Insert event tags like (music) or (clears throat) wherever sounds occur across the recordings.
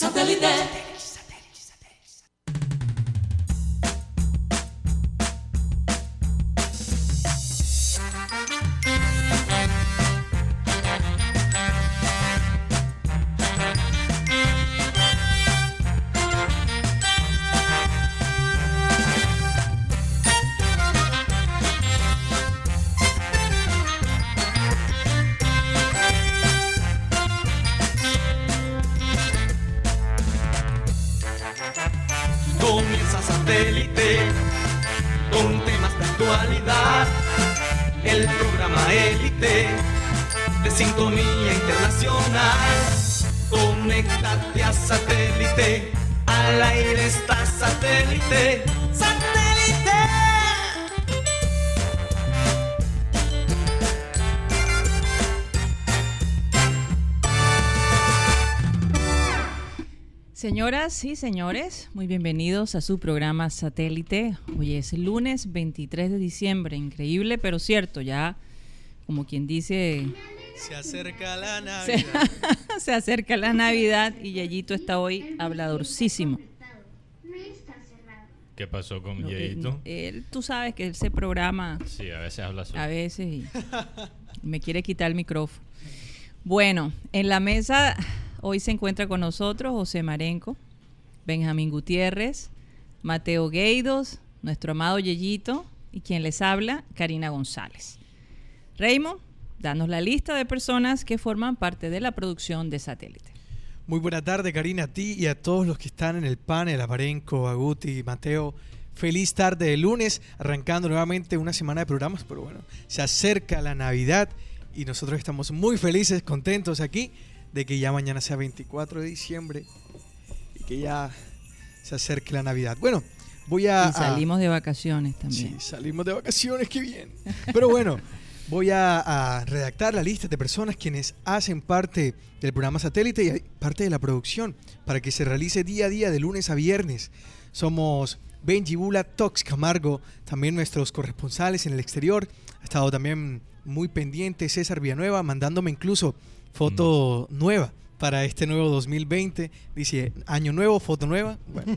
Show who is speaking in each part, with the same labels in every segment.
Speaker 1: Satellite.
Speaker 2: Señoras y señores, muy bienvenidos a su programa Satélite. Hoy es lunes 23 de diciembre, increíble pero cierto, ya como quien dice,
Speaker 3: Se acerca la Navidad. (laughs)
Speaker 2: se acerca la Navidad y Yayito está hoy habladorcísimo.
Speaker 4: ¿Qué pasó con
Speaker 2: Lo que-
Speaker 4: Yeito?
Speaker 2: él, tú sabes que él se programa
Speaker 4: Sí, a veces habla solo.
Speaker 2: a veces y me quiere quitar el micrófono. Bueno, en la mesa hoy se encuentra con nosotros José Marenco, Benjamín Gutiérrez, Mateo Gueidos, nuestro amado Yeyito y quien les habla, Karina González. Raymond, danos la lista de personas que forman parte de la producción de Satélite.
Speaker 5: Muy buena tarde, Karina, a ti y a todos los que están en el panel, a Marenco, a Guti, Mateo. Feliz tarde de lunes, arrancando nuevamente una semana de programas, pero bueno, se acerca la Navidad y nosotros estamos muy felices, contentos aquí de que ya mañana sea 24 de diciembre y que ya se acerque la Navidad. Bueno, voy a...
Speaker 2: Y salimos de vacaciones también.
Speaker 5: Sí, salimos de vacaciones, qué bien. Pero bueno, voy a, a redactar la lista de personas quienes hacen parte del programa satélite y parte de la producción para que se realice día a día de lunes a viernes. Somos Benji Bula, Tox Camargo, también nuestros corresponsales en el exterior. Ha estado también muy pendiente César Villanueva, mandándome incluso foto nueva para este nuevo 2020. Dice, año nuevo, foto nueva. Bueno.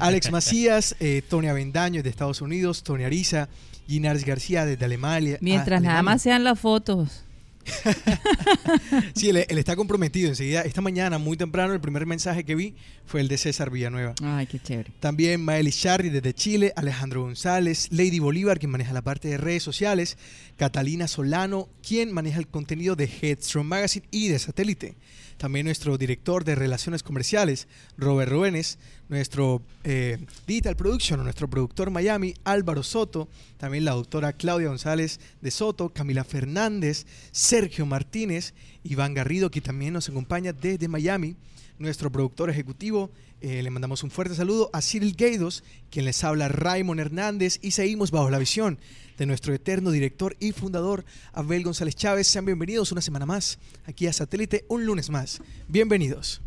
Speaker 5: Alex Macías, eh, Tony Avendaño de Estados Unidos, Tony Ariza, Ginares García desde Alemania.
Speaker 2: Mientras
Speaker 5: ah,
Speaker 2: nada más sean las fotos. (laughs)
Speaker 5: Sí, él, él está comprometido. Enseguida, esta mañana, muy temprano, el primer mensaje que vi fue el de César Villanueva.
Speaker 2: Ay, qué chévere.
Speaker 5: También Maeli Charri desde Chile, Alejandro González, Lady Bolívar, quien maneja la parte de redes sociales, Catalina Solano, quien maneja el contenido de Headstrong Magazine y de Satélite. También nuestro director de Relaciones Comerciales, Robert Ruenes, nuestro eh, Digital Production, nuestro productor Miami, Álvaro Soto, también la doctora Claudia González de Soto, Camila Fernández, Sergio Martínez, Iván Garrido, que también nos acompaña desde Miami, nuestro productor ejecutivo. eh, le mandamos un fuerte saludo a Cyril Gaidos, quien les habla Raymond Hernández, y seguimos bajo la visión de nuestro eterno director y fundador, Abel González Chávez. Sean bienvenidos una semana más aquí a Satélite, un lunes más. Bienvenidos.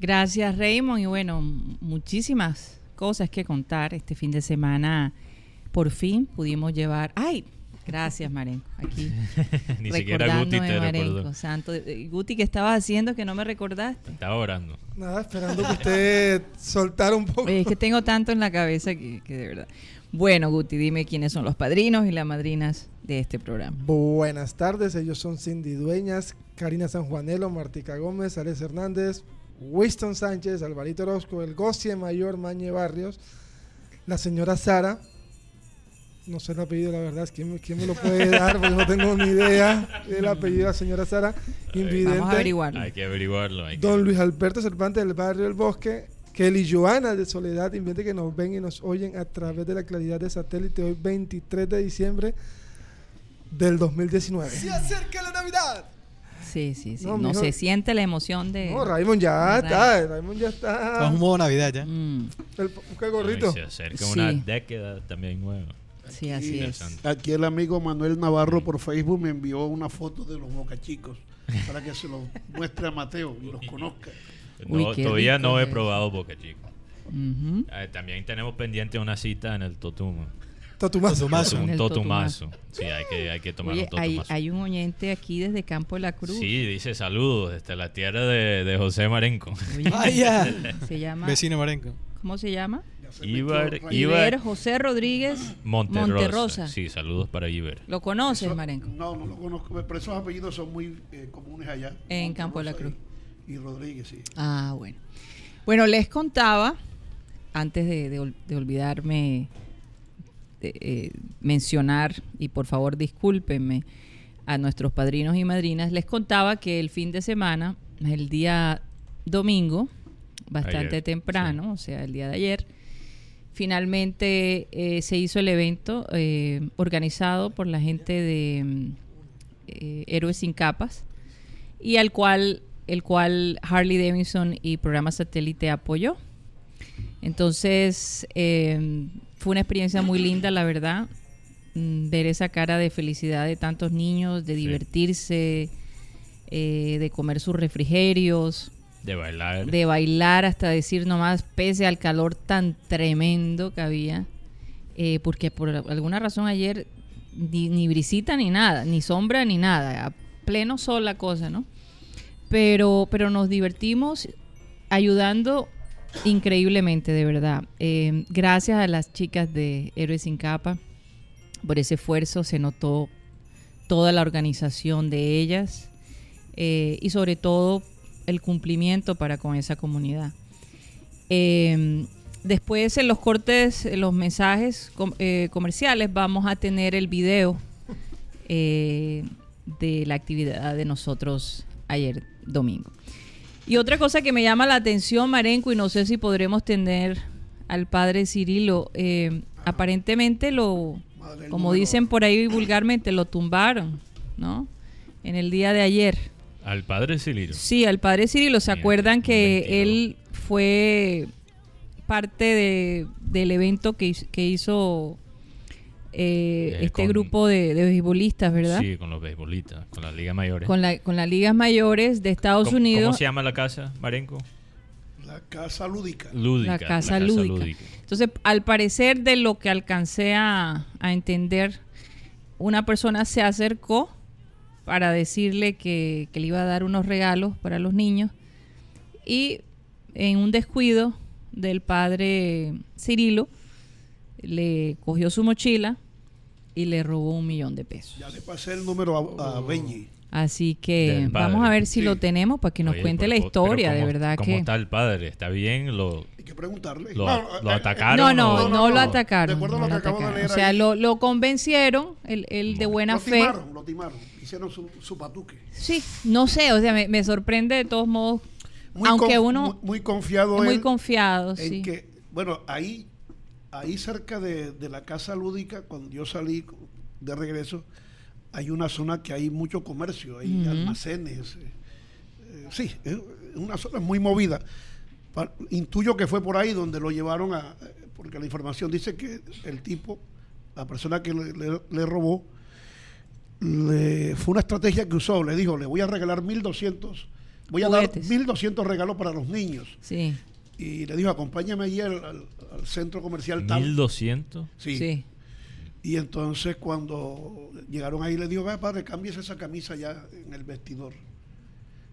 Speaker 2: Gracias, Raymond. Y bueno, muchísimas cosas que contar. Este fin de semana, por fin pudimos llevar. ¡Ay! Gracias, Marenco. Aquí. (laughs)
Speaker 4: Ni siquiera Guti te
Speaker 2: Marenco,
Speaker 4: recordó.
Speaker 2: Santo. Eh, Guti, ¿qué estabas haciendo que no me recordaste?
Speaker 4: Estaba orando.
Speaker 6: Nada, esperando que usted (laughs) soltara un poco.
Speaker 2: Oye, es que tengo tanto en la cabeza que, que de verdad. Bueno, Guti, dime quiénes son los padrinos y las madrinas de este programa.
Speaker 6: Buenas tardes, ellos son Cindy Dueñas, Karina Sanjuanelo, Martica Gómez, Alex Hernández, Winston Sánchez, Alvarito Orozco, el Gocie Mayor, Mañe Barrios, la señora Sara. No sé el apellido, la verdad, quién, me- quién me lo puede dar, porque no tengo ni idea del apellido de la señora Sara.
Speaker 2: Vamos a
Speaker 6: Invidente.
Speaker 2: averiguarlo.
Speaker 4: Hay que averiguarlo. hay que-
Speaker 6: Don Luis Alberto Cervantes del barrio El Bosque, Kelly Joana de Soledad, invierte que nos ven y nos oyen a través de la claridad de satélite hoy 23 de diciembre del 2019.
Speaker 5: ¡Se acerca la Navidad!
Speaker 2: Sí, sí, sí.
Speaker 6: No,
Speaker 2: se siente la emoción de.
Speaker 6: No, Raymond ya está, Raymond ya
Speaker 5: Estamos
Speaker 6: está.
Speaker 5: en modo Navidad ya.
Speaker 2: Mm,
Speaker 6: El, el gorrito.
Speaker 4: Se acerca
Speaker 2: Sí.
Speaker 4: una década también nueva.
Speaker 2: sí, así es.
Speaker 7: Aquí el amigo Manuel Navarro por Facebook me envió una foto de los bocachicos para que se los muestre a Mateo y los conozca.
Speaker 4: No, todavía no he
Speaker 2: es.
Speaker 4: probado Boca Chico.
Speaker 2: Ujú.
Speaker 4: Eh, también tenemos pendiente una cita en el Totumo.
Speaker 6: Totumazo.
Speaker 5: Totumazo.
Speaker 4: Un totumazo. Sí, hay que, hay que tomar
Speaker 2: Oye,
Speaker 4: un
Speaker 2: hay,
Speaker 4: totumazo.
Speaker 2: hay un oyente aquí desde Campo de la Cruz.
Speaker 4: Sí, dice saludos desde la tierra de, de José Marenco.
Speaker 2: Oye,
Speaker 5: Vaya.
Speaker 2: Se llama.
Speaker 5: Vecino Marenco.
Speaker 2: ¿Cómo se llama?
Speaker 7: Ya se
Speaker 4: Ibar, Ibar
Speaker 2: José Rodríguez
Speaker 4: Monterrosa.
Speaker 2: Monterrosa.
Speaker 4: Sí, saludos para Iber.
Speaker 2: ¿Lo conoces,
Speaker 7: Eso-
Speaker 2: Marenco?
Speaker 7: No, no lo conozco, pero esos apellidos son muy eh, comunes allá.
Speaker 2: En Campo de la Cruz.
Speaker 7: Y, y Rodríguez, sí.
Speaker 2: Ah, bueno. Bueno, les contaba, antes de, de ol- de olvidarme eh, mencionar, y por favor discúlpenme, a nuestros padrinos y madrinas, les contaba que el fin de semana, el día domingo, bastante
Speaker 4: Ayer,
Speaker 2: temprano, o sea, el día de ayer, finalmente eh, se hizo el evento eh, organizado por la gente de eh, Héroes sin Capas y al cual el cual Harley Davidson y programa satélite apoyó. Entonces eh, fue una experiencia muy linda, la verdad, mm, ver esa cara de felicidad de tantos niños, de divertirse, eh, de comer sus refrigerios,
Speaker 4: De bailar.
Speaker 2: de bailar hasta decir nomás, pese al calor tan tremendo que había, eh, porque por alguna razón ayer ni, ni brisita ni nada, ni sombra ni nada, a pleno sol la cosa, ¿no? Pero, pero nos divertimos ayudando increíblemente, de verdad. Eh, gracias a las chicas de Héroes sin Capa por ese esfuerzo, se notó toda la organización de ellas eh, y sobre todo el cumplimiento para con esa comunidad. Eh, después en los cortes, en los mensajes eh, comerciales, vamos a tener el video eh, de la actividad de nosotros ayer domingo. Y otra cosa que me llama la atención, Marenco, y no sé si podremos tener al padre Cirilo, eh, aparentemente lo, como dicen por ahí vulgarmente, lo tumbaron, ¿no? En el día de ayer.
Speaker 4: Al padre Cirilo.
Speaker 2: Sí, al padre Cirilo. ¿Se
Speaker 4: Bien,
Speaker 2: acuerdan que
Speaker 4: 22.
Speaker 2: él fue parte de, del evento que, que hizo eh,
Speaker 4: Eh,
Speaker 2: este
Speaker 4: con-
Speaker 2: grupo de, de beisbolistas, verdad?
Speaker 4: Sí, con los beisbolistas, con las ligas mayores.
Speaker 2: Con, la, con las ligas mayores de Estados
Speaker 4: ¿Cómo,
Speaker 2: Unidos.
Speaker 4: ¿Cómo se llama la casa, Marenco?
Speaker 7: La casa lúdica.
Speaker 4: Lúdica.
Speaker 2: La casa lúdica. Entonces, al parecer de lo que alcancé a, a entender, una persona se acercó para decirle que, que le iba a dar unos regalos para los niños y en un descuido del padre Cirilo le cogió su mochila y le robó un millón de pesos.
Speaker 7: Ya le pasé el número a, a Benji.
Speaker 2: Así que vamos a ver si
Speaker 7: Sí.
Speaker 2: lo tenemos para que nos
Speaker 4: Oye,
Speaker 2: cuente
Speaker 4: pero
Speaker 2: la historia, de
Speaker 4: ¿cómo-
Speaker 2: verdad
Speaker 4: ¿Cómo
Speaker 2: que...
Speaker 4: está el padre? ¿Está bien? ¿Lo,
Speaker 7: Hay que preguntarle.
Speaker 4: lo,
Speaker 7: No,
Speaker 4: lo
Speaker 7: eh,
Speaker 4: atacaron?
Speaker 2: No, no,
Speaker 4: o-
Speaker 2: no,
Speaker 7: no,
Speaker 2: lo
Speaker 7: no.
Speaker 2: atacaron.
Speaker 7: De acuerdo a lo
Speaker 2: lo
Speaker 7: que acabo de
Speaker 2: atacaron.
Speaker 7: leer
Speaker 2: O sea,
Speaker 7: ahí.
Speaker 2: lo, lo convencieron, él, él de buena
Speaker 7: lo
Speaker 2: fe.
Speaker 7: timaron, lo timaron. Hicieron su, su patuque.
Speaker 2: Sí, no sé, o sea, me, me sorprende de todos modos,
Speaker 7: Muy
Speaker 2: aunque
Speaker 7: conf-
Speaker 2: uno
Speaker 7: Muy, muy confiado
Speaker 2: muy
Speaker 7: él
Speaker 2: confiado,
Speaker 7: en
Speaker 2: sí.
Speaker 7: que, bueno, ahí, ahí cerca de, de la casa lúdica, cuando yo salí de regreso, hay una zona que hay mucho comercio, hay almacenes. eh, eh, sí, es una zona muy movida. Pa- intuyo que fue por ahí donde lo llevaron a, eh, porque la información dice que el tipo, la persona que le, le- le robó, le- fue una estrategia que usó, le dijo, le voy a regalar 1200, voy a
Speaker 2: Juguetes.
Speaker 7: dar 1200 regalos para los niños.
Speaker 2: Sí,
Speaker 7: Y le dijo, acompáñame allí al, al- al centro comercial tal.
Speaker 4: 1200.
Speaker 7: Sí.
Speaker 2: sí.
Speaker 7: Y entonces cuando llegaron ahí le dijo, "Vea, padre, cámbiese esa camisa ya en el vestidor.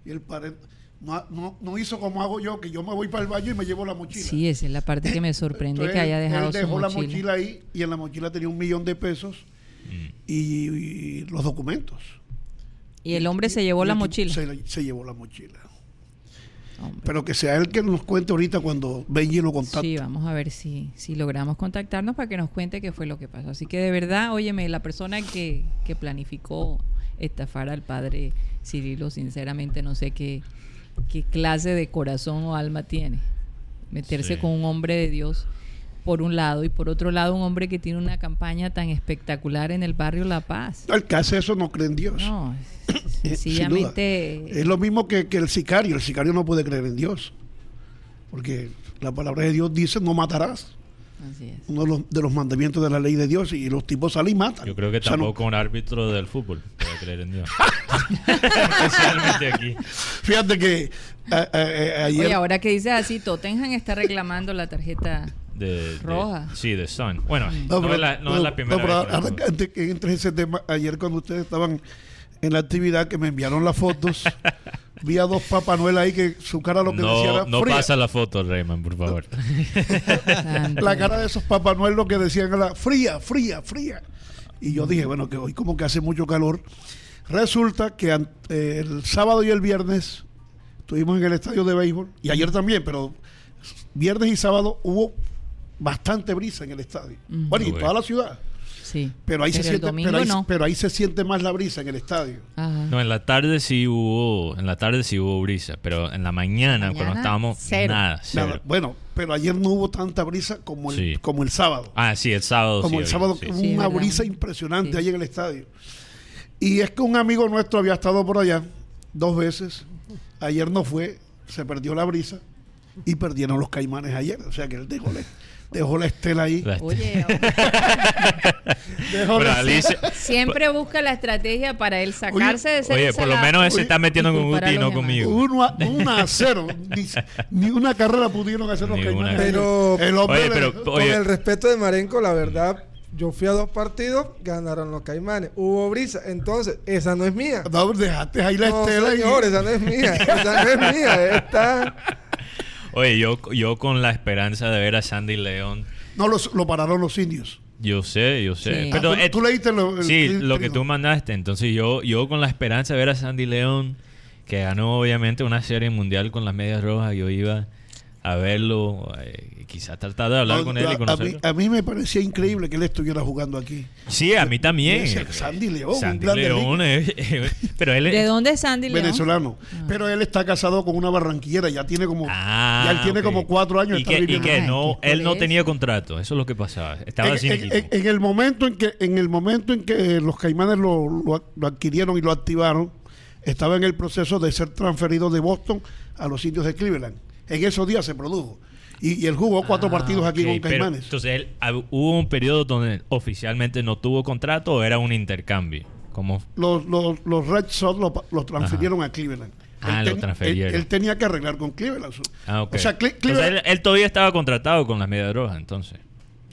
Speaker 7: Y el padre no, no- no hizo como hago yo, que yo me voy para el baño y me llevo la mochila.
Speaker 2: Sí, esa es la parte que me (laughs) sorprende
Speaker 7: Entonces,
Speaker 2: que haya dejado
Speaker 7: él dejó
Speaker 2: su
Speaker 7: la
Speaker 2: mochila.
Speaker 7: mochila ahí y en la mochila tenía un millón de pesos
Speaker 4: Mm.
Speaker 7: y, y los documentos.
Speaker 2: Y el hombre se llevó
Speaker 7: y
Speaker 2: la mochila.
Speaker 7: Se, se llevó la mochila.
Speaker 2: Hombre.
Speaker 7: Pero que sea él que nos cuente ahorita cuando Benji lo contacte.
Speaker 2: Sí, vamos a ver si, si logramos contactarnos para que nos cuente qué fue lo que pasó. Así que de verdad, óyeme, la persona que, que planificó estafar al padre Cirilo, sinceramente no sé qué, qué clase de corazón o alma tiene. Meterse
Speaker 4: Sí.
Speaker 2: con un hombre de Dios por un lado y por otro lado un hombre que tiene una campaña tan espectacular en el barrio La Paz.
Speaker 7: El que hace eso no cree en Dios.
Speaker 2: No,
Speaker 7: Eh,
Speaker 2: sencillamente...
Speaker 7: Es lo mismo que, que el sicario. El sicario no puede creer en Dios. Porque la palabra de Dios dice no matarás.
Speaker 2: Así es.
Speaker 7: Uno de los, de los mandamientos de la ley de Dios. Y los tipos salen y matan.
Speaker 4: Yo creo que
Speaker 7: O sea, no-
Speaker 4: tampoco un árbitro del fútbol puede creer en Dios. (laughs) Especialmente aquí.
Speaker 7: fíjate que a- a- a- ayer...
Speaker 2: Oye, ahora que dices así, Tottenham está reclamando la tarjeta
Speaker 4: de, de-
Speaker 2: Roja.
Speaker 4: sí, de Sun. Bueno,
Speaker 7: No,
Speaker 4: no,
Speaker 7: pero-
Speaker 4: es la, no es la primera
Speaker 7: no, pero
Speaker 4: vez que
Speaker 7: antes que entre ese tema, ayer cuando ustedes estaban en la actividad que me enviaron las fotos, vi a dos Papá Noel ahí que su cara lo que decía
Speaker 4: No,
Speaker 7: era
Speaker 4: no
Speaker 7: fría.
Speaker 4: pasa la foto, Rayman, por favor.
Speaker 7: La cara de esos Papá Noel lo que decían era fría, fría, fría. Y yo dije, bueno, que hoy como que hace mucho calor. Resulta que eh, el sábado y el viernes estuvimos en el estadio de béisbol, y ayer también, pero viernes y sábado hubo bastante brisa en el estadio. Bueno, y en toda la ciudad.
Speaker 2: Sí.
Speaker 7: Pero ahí, se
Speaker 2: el
Speaker 7: siente, pero, ahí,
Speaker 2: no.
Speaker 7: pero ahí se siente más la brisa en el estadio.
Speaker 2: Ajá.
Speaker 4: No, en la tarde sí hubo, en la tarde sí hubo brisa, pero en la mañana, cuando
Speaker 2: Mañana,
Speaker 4: estábamos,
Speaker 2: cero.
Speaker 4: nada, cero.
Speaker 7: Nada, bueno, pero ayer no hubo tanta brisa como el,
Speaker 4: Sí.
Speaker 7: como el sábado.
Speaker 4: Ah, sí, el sábado
Speaker 7: como
Speaker 4: sí
Speaker 7: el sábado,
Speaker 4: sí.
Speaker 7: hubo
Speaker 2: Sí,
Speaker 7: una brisa impresionante
Speaker 2: Sí.
Speaker 7: ahí en el estadio. Y es que un amigo nuestro había estado por allá dos veces. Ayer no fue, se perdió la brisa y perdieron los caimanes ayer. O sea que él dejó la, dejó la estela ahí.
Speaker 4: La-
Speaker 2: Oye, (laughs)
Speaker 7: Dejó la-
Speaker 4: Alicia-
Speaker 2: siempre busca la estrategia para él sacarse de ese
Speaker 4: Oye, por lo menos él se está metiendo con Guti y no conmigo.
Speaker 7: uno a, (laughs) uno a cero. Ni, ni una carrera pudieron hacer los caimanes.
Speaker 4: una.
Speaker 6: Pero-
Speaker 7: el hombre
Speaker 4: Oye, pero-
Speaker 6: Con el respeto de Marenco, la verdad, yo fui a dos partidos, ganaron los Caimanes. Hubo brisa, entonces, esa no es mía.
Speaker 7: No, dejaste ahí la
Speaker 6: No,
Speaker 7: estela y-
Speaker 6: señor, esa no es mía. Esa no es mía. (laughs) Esta...
Speaker 4: Oye, yo, yo con la esperanza de ver a Sandy León,
Speaker 7: No, los- lo pararon los indios.
Speaker 4: yo sé, yo sé.
Speaker 2: Sí.
Speaker 4: Pero,
Speaker 7: Ah, tú,
Speaker 4: eh,
Speaker 7: tú leíste lo, el-
Speaker 4: sí,
Speaker 7: el-
Speaker 4: lo que tú mandaste. Entonces yo, yo con la esperanza de ver a Sandy León, que ganó obviamente una serie mundial con las medias rojas, yo iba a verlo, eh, quizás tratar de hablar
Speaker 7: No,
Speaker 4: con él y
Speaker 7: a, mí,
Speaker 4: conocerlo.
Speaker 7: a mí me parecía increíble que él estuviera jugando aquí.
Speaker 4: Sí, a mí también.
Speaker 7: Ese Sandy León,
Speaker 4: Sandy eh, (laughs) pero él
Speaker 2: ¿De dónde es Sandy León?
Speaker 7: venezolano. Pero él está casado con una barranquillera, ya tiene como,
Speaker 4: Ah,
Speaker 7: ya él tiene como cuatro años.
Speaker 4: Y que, y que no,
Speaker 2: qué
Speaker 4: él no tenía contrato, eso es lo que pasaba. Estaba
Speaker 7: en,
Speaker 4: sin
Speaker 7: en-
Speaker 4: equipo.
Speaker 7: en- en el momento en que en el momento en que los caimanes lo, lo- lo adquirieron y lo activaron estaba en el proceso de ser transferido de Boston a los indios de Cleveland en esos días se produjo y, y él jugó cuatro
Speaker 4: Ah,
Speaker 7: partidos aquí con
Speaker 4: pero,
Speaker 7: caimanes
Speaker 4: entonces, él, hab- ¿hubo un periodo donde oficialmente no tuvo contrato o era un intercambio? Como
Speaker 7: los, los, los Red Sox lo- transfirieron a Cleveland
Speaker 4: Ah,
Speaker 7: Él
Speaker 4: lo
Speaker 7: ten-
Speaker 4: transfirieron.
Speaker 7: él, él tenía que arreglar con Cleveland
Speaker 4: Ah, ok.
Speaker 7: o sea Cle-
Speaker 4: Entonces,
Speaker 7: Cleveland
Speaker 4: él, él todavía estaba contratado con las medias rojas, entonces.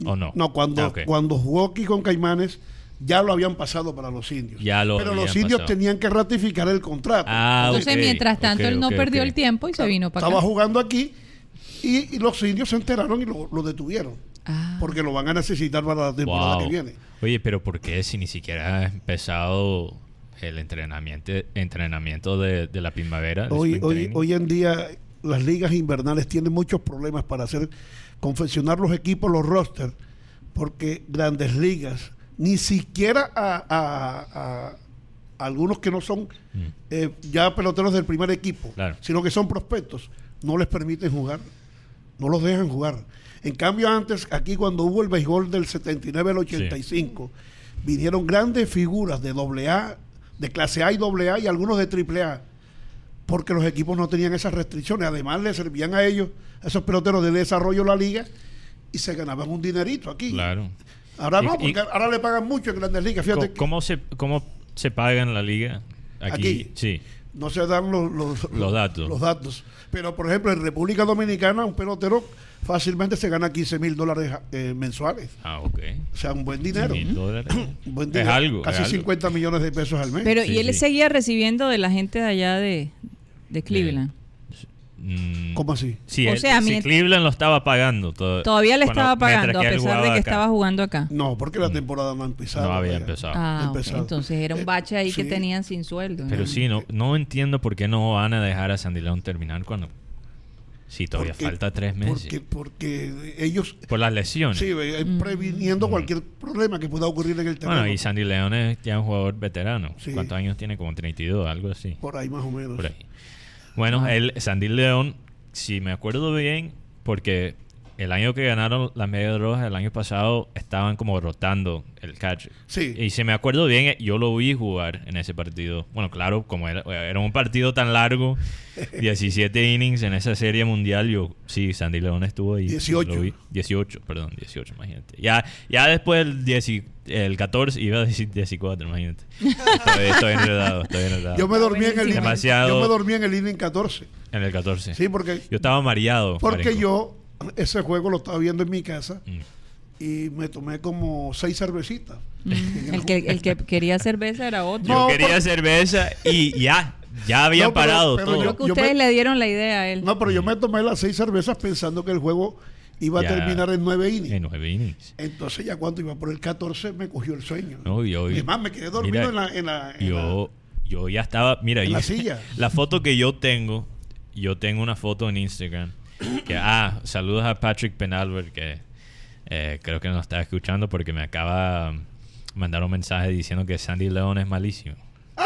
Speaker 4: ¿O no?
Speaker 7: No, cuando,
Speaker 4: Ah,
Speaker 7: cuando jugó aquí con Caimanes, ya lo habían pasado para los indios.
Speaker 4: Ya lo
Speaker 7: Pero los indios
Speaker 4: pasado.
Speaker 7: tenían que ratificar el contrato.
Speaker 4: Ah,
Speaker 2: Entonces, mientras tanto, él no perdió el tiempo y se vino para
Speaker 7: Estaba
Speaker 2: acá.
Speaker 7: jugando aquí y, y los indios se enteraron y lo, lo detuvieron.
Speaker 2: Ah.
Speaker 7: Porque lo van a necesitar para la temporada
Speaker 4: Wow.
Speaker 7: que viene.
Speaker 4: Oye, pero ¿por qué si ni siquiera ha empezado el entrenamiento, entrenamiento de, de la primavera?
Speaker 7: Hoy, hoy, hoy en día las ligas invernales tienen muchos problemas para hacer confeccionar los equipos, los rosters, porque grandes ligas, ni siquiera a, a- a algunos que no son
Speaker 4: Mm.
Speaker 7: eh, ya peloteros del primer equipo,
Speaker 4: Claro.
Speaker 7: sino que son prospectos, no les permiten jugar, no los dejan jugar. En cambio antes, aquí cuando hubo el béisbol del 79 al 85, vinieron grandes figuras de AA, de clase A y AA y algunos de AAA, porque los equipos no tenían esas restricciones. Además, le servían a ellos, a esos peloteros de desarrollo de la liga, y se ganaban un dinerito aquí.
Speaker 4: Claro.
Speaker 7: Ahora no,
Speaker 4: y-
Speaker 7: porque ahora le pagan mucho en grandes ligas. Fíjate,
Speaker 4: ¿Cómo, cómo se, ¿Cómo se paga en la liga? Aquí,
Speaker 7: Aquí.
Speaker 4: sí.
Speaker 7: no se dan los, los,
Speaker 4: Los datos.
Speaker 7: los datos. Pero, por ejemplo, en República Dominicana, un pelotero fácilmente se gana 15 mil dólares eh, mensuales.
Speaker 4: Ah, ok.
Speaker 7: O sea, un buen dinero.
Speaker 4: Mil dólares.
Speaker 7: Un buen
Speaker 4: Es algo,
Speaker 7: Casi
Speaker 4: es algo.
Speaker 7: 50 millones de pesos al mes.
Speaker 2: Pero,
Speaker 4: Sí,
Speaker 2: ¿y él
Speaker 4: sí.
Speaker 2: seguía recibiendo de la gente de allá de, de Cleveland?
Speaker 4: Mm,
Speaker 7: ¿Cómo así?
Speaker 4: Sí,
Speaker 2: O sea, mient-
Speaker 4: Cleveland lo estaba pagando. todo-
Speaker 2: Todavía le estaba pagando, a pesar de que
Speaker 4: acá.
Speaker 2: estaba jugando acá.
Speaker 7: No, porque la temporada no ha empezado.
Speaker 4: No había
Speaker 7: todavía.
Speaker 4: empezado.
Speaker 2: Ah, entonces era
Speaker 7: Eh,
Speaker 2: un bache ahí que
Speaker 7: sí.
Speaker 2: tenían sin sueldo.
Speaker 4: Pero
Speaker 2: ¿no?
Speaker 4: sí, no, no entiendo por qué no van a dejar a Sandy León terminar cuando... Sí, todavía
Speaker 7: Porque-
Speaker 4: falta tres meses.
Speaker 7: Porque, porque ellos,
Speaker 4: Por las lesiones.
Speaker 7: sí, eh, previniendo cualquier problema que pueda ocurrir en el terreno.
Speaker 4: bueno, y Sandy León es ya un jugador veterano.
Speaker 7: Sí.
Speaker 4: ¿Cuántos años tiene? Como 32, algo así.
Speaker 7: Por ahí más o menos.
Speaker 4: Por ahí. Bueno, él, Sandy León, si me acuerdo bien, porque el año que ganaron las medias rojas, el año pasado, estaban como rotando el catch.
Speaker 7: Sí.
Speaker 4: Y si me acuerdo bien, yo lo vi jugar en ese partido. Bueno, claro, como era, era un partido tan largo, (laughs) 17 innings en esa serie mundial, yo sí, Sandy León estuvo ahí.
Speaker 7: 18.
Speaker 4: Lo vi. 18, perdón, 18, imagínate. Ya, ya después el, 10 el 14 iba a decir 14, imagínate. Estoy, estoy enredado, estoy enredado.
Speaker 7: Yo me dormí en el inning,
Speaker 4: Demasiado-
Speaker 7: yo me dormí en el inning 14.
Speaker 4: En el 14.
Speaker 7: Sí, porque
Speaker 4: Yo estaba mareado.
Speaker 7: porque
Speaker 4: Marenco.
Speaker 7: yo ese juego lo estaba viendo en mi casa
Speaker 4: Mm.
Speaker 7: y me tomé como seis cervecitas.
Speaker 2: Mm, El que, el que quería cerveza era otro.
Speaker 4: Yo
Speaker 7: No,
Speaker 4: quería
Speaker 7: pero-
Speaker 4: cerveza y ya, ya habían
Speaker 7: No, pero-
Speaker 4: parado
Speaker 7: pero
Speaker 4: todo.
Speaker 2: Creo que
Speaker 7: yo
Speaker 2: ustedes
Speaker 7: me-
Speaker 2: le dieron la idea a él.
Speaker 7: No, pero yo me tomé las seis cervezas pensando que el juego iba
Speaker 4: Ya.
Speaker 7: a terminar en nueve innings.
Speaker 4: En nueve innings.
Speaker 7: Entonces ya cuando iba por el 14 me cogió el sueño.
Speaker 4: No,
Speaker 7: y más, me quedé dormido
Speaker 4: mira,
Speaker 7: en la... En la, en
Speaker 4: Yo, yo ya estaba, mira,
Speaker 7: En
Speaker 4: yo-
Speaker 7: la (laughs) silla.
Speaker 4: la foto que yo tengo, yo tengo una foto en Instagram. Que, ah, saludos a Patrick Penalver, que eh, creo que nos está escuchando porque me acaba de mandar un mensaje diciendo que Sandy León es malísimo. (laughs)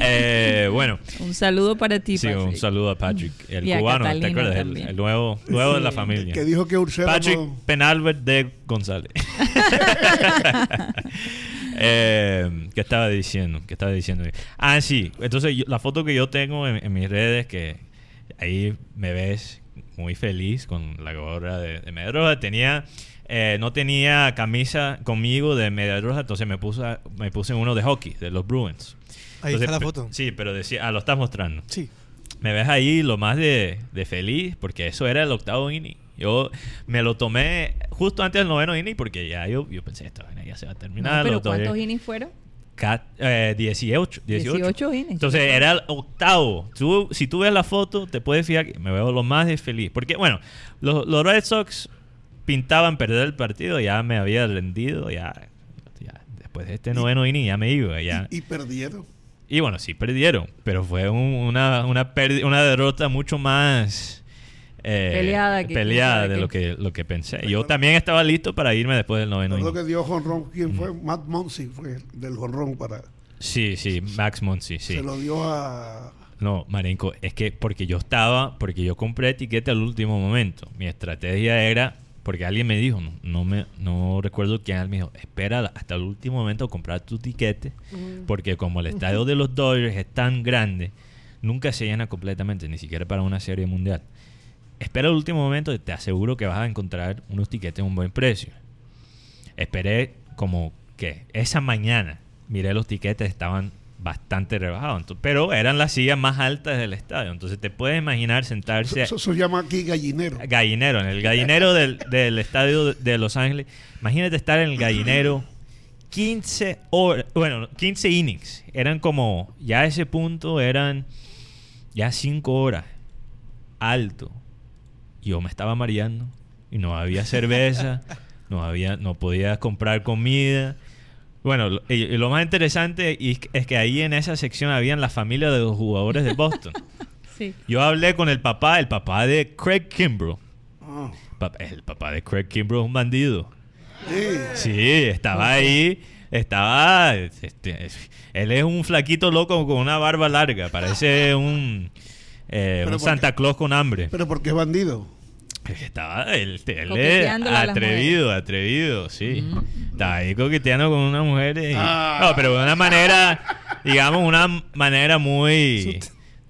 Speaker 4: Eh, bueno,
Speaker 2: Un saludo para ti,
Speaker 4: sí, un saludo a Patrick, el
Speaker 2: Y a
Speaker 4: cubano, ¿te
Speaker 2: Catalina
Speaker 4: acuerdas? El,
Speaker 2: también.
Speaker 4: el nuevo, nuevo de la familia.
Speaker 7: Que dijo que Ursera
Speaker 4: Patrick
Speaker 7: no-
Speaker 4: Penalver de González. (laughs) Eh, ¿Qué estaba diciendo? ¿Qué estaba diciendo? Ah, sí. Entonces, yo- la foto que yo tengo en, en mis redes, que ahí me ves muy feliz con la gorra de, de Media Roja. Tenía, eh, no tenía camisa conmigo de Media Roja, entonces me puse, me puse uno de hockey, de los Bruins.
Speaker 5: Ahí
Speaker 4: Entonces,
Speaker 5: está la foto.
Speaker 4: Sí, pero decía, ah, lo estás mostrando
Speaker 5: Sí.
Speaker 4: me ves ahí lo más de, de feliz porque eso era el octavo inning. Yo me lo tomé justo antes del noveno inning porque ya yo, yo pensé, esta vaina ya se va a
Speaker 2: No,
Speaker 4: terminar.
Speaker 2: pero ¿cuántos innings fueron?
Speaker 4: Cat- eh, 18, 18.
Speaker 2: 18 innings.
Speaker 4: Entonces era el octavo. Tú- si tú ves la foto, te puedes fijar que me veo lo más de feliz. Porque, bueno, los, los Red Sox pintaban perder el partido, ya me había rendido, ya, ya después de este noveno inning ya me iba. Ya.
Speaker 7: Y, y perdieron.
Speaker 4: Y bueno, sí perdieron, pero fue un- una, una, una derrota mucho más eh,
Speaker 2: Peleada que-
Speaker 4: peleada
Speaker 2: que-
Speaker 4: de lo que, lo que pensé. Yo también estaba listo para irme después del noveno. Inning.
Speaker 7: que dio jonrón. ¿Quién fue?
Speaker 4: Mm.
Speaker 7: Matt Monsi fue el del jonrón para...
Speaker 4: Sí, sí, Max Monsi, sí.
Speaker 7: Se lo dio a...
Speaker 4: No, Marenco, es que porque yo estaba, porque yo compré etiqueta al último momento. Mi estrategia era, porque alguien me dijo, no, no me, no recuerdo quién me dijo, espera hasta el último momento a comprar tu tiquete, porque como el (laughs) estadio de los Dodgers es tan grande, nunca se llena completamente, ni siquiera para una serie mundial. Espera el último momento y te aseguro que vas a encontrar unos tiquetes a un buen precio. Esperé como que esa mañana miré los tiquetes, estaban bastante rebajados, ento- pero eran las sillas más altas del estadio. Entonces te puedes imaginar sentarse
Speaker 7: Eso, eso se llama aquí gallinero.
Speaker 4: gallinero, en el gallinero del, del estadio de- de Los Ángeles. Imagínate estar en el gallinero 15 horas, bueno, 15 innings. Eran como, ya a ese punto eran ya 5 horas. Alto. Yo me estaba mareando y no había cerveza, no había, no podía comprar comida. Bueno, lo, y- y lo más interesante es que ahí en esa sección habían la familia de los jugadores de Boston. (laughs)
Speaker 2: Sí.
Speaker 4: Yo hablé con el papá, el papá de Craig Kimbrough.
Speaker 7: Ah,
Speaker 4: El papá de Craig Kimbrough es un bandido.
Speaker 7: sí.
Speaker 4: Sí, estaba ahí, estaba... este, él es un flaquito loco con una barba larga, parece un, eh, un
Speaker 7: ¿por
Speaker 4: Santa? Claus con hambre.
Speaker 7: Pero porque es bandido.
Speaker 4: Estaba, él, él es
Speaker 2: Coqueteándole a las
Speaker 4: atrevido, atrevido, sí.
Speaker 2: Mm.
Speaker 4: Estaba ahí coqueteando con una mujer. y-
Speaker 7: Ah.
Speaker 4: No, pero de una manera, digamos, una manera muy...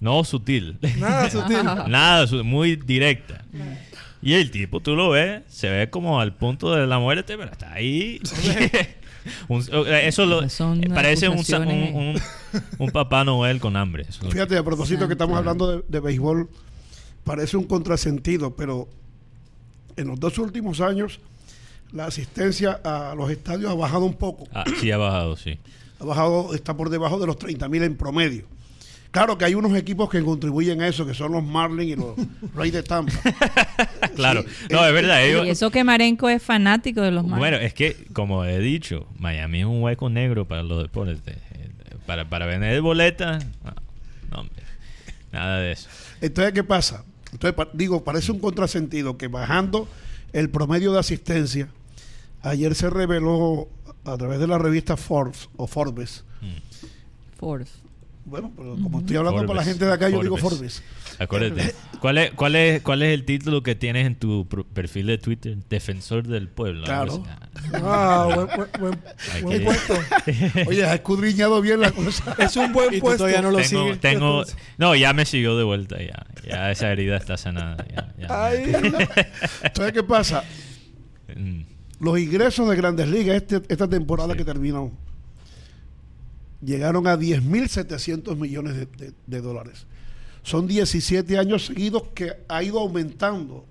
Speaker 4: No sutil.
Speaker 6: Nada sutil. (laughs)
Speaker 4: Nada, muy directa. Y el tipo, tú lo ves, se ve como al punto de la muerte, pero está ahí. (laughs) Un- eso lo,
Speaker 2: Son
Speaker 4: parece un, un, un- un Papá Noel con hambre.
Speaker 7: Fíjate, a propósito que estamos hablando de, de béisbol, parece un contrasentido, pero en los dos últimos años la asistencia a los estadios ha bajado un poco.
Speaker 4: Ah, sí, ha bajado, sí.
Speaker 7: Ha bajado, está por debajo de los 30 mil en promedio. Claro que hay unos equipos que contribuyen a eso, que son los Marlins y los (laughs) Rays de Tampa.
Speaker 4: Claro.
Speaker 7: Sí.
Speaker 4: No, es verdad. ellos-
Speaker 2: Y eso que Marenco es fanático de los Marlins.
Speaker 4: Bueno, es que, como he dicho, Miami es un hueco negro para los deportes. Para, para vender boletas, no, no, hombre, nada de eso.
Speaker 7: Entonces, ¿qué pasa? Entonces, pa- digo, parece un contrasentido que bajando el promedio de asistencia, ayer se reveló a través de la revista Forbes o Forbes.
Speaker 2: Ford.
Speaker 7: Bueno, pero como estoy hablando con la
Speaker 4: Forbes,
Speaker 7: gente de acá, yo digo
Speaker 4: Forbes. Acuérdate. ¿Cuál es, cuál, es, ¿Cuál es el título que tienes en tu perfil de Twitter? Defensor del pueblo.
Speaker 7: Claro.
Speaker 6: Ah, buen, buen, puesto.
Speaker 7: Oye, has escudriñado bien la cosa. (laughs)
Speaker 6: Es un buen
Speaker 5: Y tú
Speaker 6: puesto.
Speaker 5: todavía no lo
Speaker 4: tengo,
Speaker 5: sigues.
Speaker 4: tengo, no, ya me siguió de vuelta ya. Ya esa herida está sanada. Ya, ya.
Speaker 6: Ay,
Speaker 7: Entonces, ¿qué pasa?
Speaker 4: Mm.
Speaker 7: Los ingresos de Grandes Ligas este- esta temporada
Speaker 4: Sí.
Speaker 7: que terminó llegaron a 10.700 millones de, de- de dólares. Son 17 años seguidos que ha ido aumentando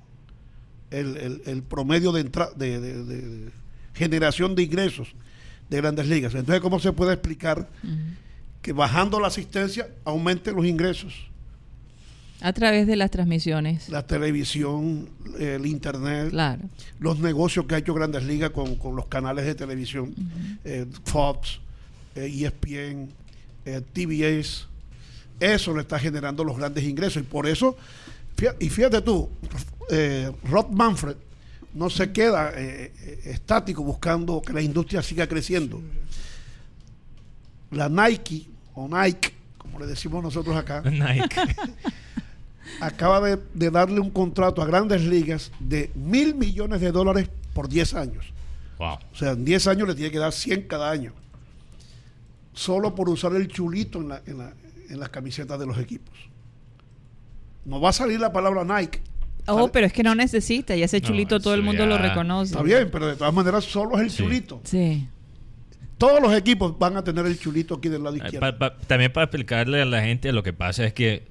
Speaker 7: el, el- el promedio de, entra- de, de- de generación de ingresos de grandes ligas. Entonces, ¿cómo se puede explicar que bajando la asistencia aumenten los ingresos?
Speaker 2: A través de las transmisiones.
Speaker 7: La televisión, el internet,
Speaker 2: Claro.
Speaker 7: los negocios que ha hecho Grandes Ligas con, con los canales de televisión, eh, Fox, eh, ESPN, eh, TBS, eso le está generando los grandes ingresos. Y por eso, y fíjate tú, eh, Rod Manfred no se queda eh, eh, estático buscando que la industria siga creciendo. La Nike, o Nike, como le decimos nosotros acá, (laughs)
Speaker 4: Nike. (laughs)
Speaker 7: acaba de, de darle un contrato a grandes ligas de mil millones de dólares por 10 años.
Speaker 4: Wow.
Speaker 7: O sea, en 10 años le tiene que dar 100 cada año. Solo por usar el chulito en, la- en la- en las camisetas de los equipos. No va a salir la palabra Nike.
Speaker 2: Oh,
Speaker 7: ¿sale?
Speaker 2: pero es que no necesita. Y ese
Speaker 4: No,
Speaker 2: chulito todo el mundo
Speaker 4: ya-
Speaker 2: lo reconoce.
Speaker 7: Está bien, pero de todas maneras solo es el
Speaker 4: Sí.
Speaker 7: chulito.
Speaker 2: Sí.
Speaker 7: Todos los equipos van a tener el chulito aquí del lado izquierdo.
Speaker 4: pa- pa- también para explicarle a la gente, lo que pasa es que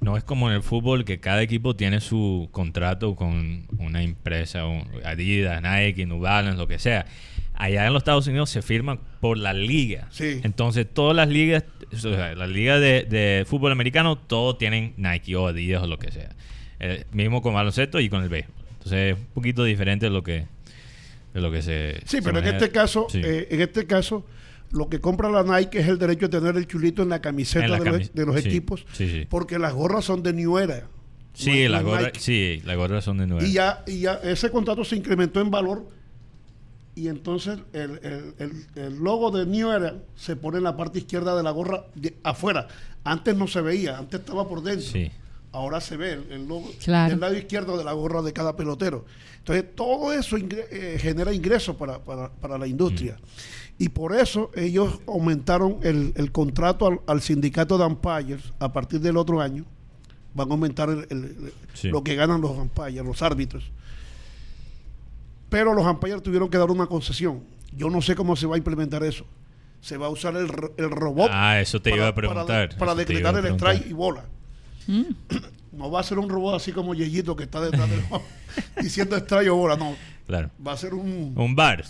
Speaker 4: no es como en el fútbol que cada equipo tiene su contrato con una empresa, un- Adidas, Nike, New Balance, lo que sea. Allá en los Estados Unidos se firma por la liga.
Speaker 7: Sí.
Speaker 4: Entonces todas las ligas, o sea, las ligas de, de fútbol americano, todos tienen Nike o Adidas o lo que sea. Eh, mismo con baloncesto y con el béisbol. Entonces es un poquito diferente de lo que, de lo que se...
Speaker 7: Sí,
Speaker 4: se
Speaker 7: pero en este caso,
Speaker 4: Sí.
Speaker 7: eh, en este caso, lo que compra la Nike es el derecho de tener el chulito en la camiseta
Speaker 4: En la
Speaker 7: de, los, de los
Speaker 4: sí,
Speaker 7: equipos, porque las gorras son de New Era.
Speaker 4: Sí,
Speaker 7: no es-
Speaker 4: la
Speaker 7: no es
Speaker 4: gorra,
Speaker 7: Nike.
Speaker 4: sí, las gorras son de nuevo.
Speaker 7: Y ya, y ya ese contrato se incrementó en valor y entonces el, el- el- el logo de New Era se pone en la parte izquierda de la gorra de- afuera. Antes no se veía, antes estaba por dentro.
Speaker 4: Sí.
Speaker 7: Ahora se ve el, el logo
Speaker 2: Claro.
Speaker 7: del lado izquierdo de la gorra de cada pelotero. Entonces, todo eso ingre- eh, genera ingresos para, para- para la industria. Y por eso ellos aumentaron el, el contrato al, al sindicato de umpires a partir del otro año. Van a aumentar el- el- el-
Speaker 4: Sí.
Speaker 7: lo que ganan los umpires, los árbitros. Pero los umpires tuvieron que dar una concesión. Yo no sé cómo se va a implementar eso. Se va a usar el, ro- el robot.
Speaker 4: Ah, eso te iba a preguntar.
Speaker 7: Para, para decretar el strike y bola.
Speaker 2: Mm. (clears throat)
Speaker 7: No va a ser un robot así como Yeyito que está detrás del (laughs) diciendo strike o bola. No,
Speaker 4: Claro.
Speaker 7: va a ser un...
Speaker 4: Un bar.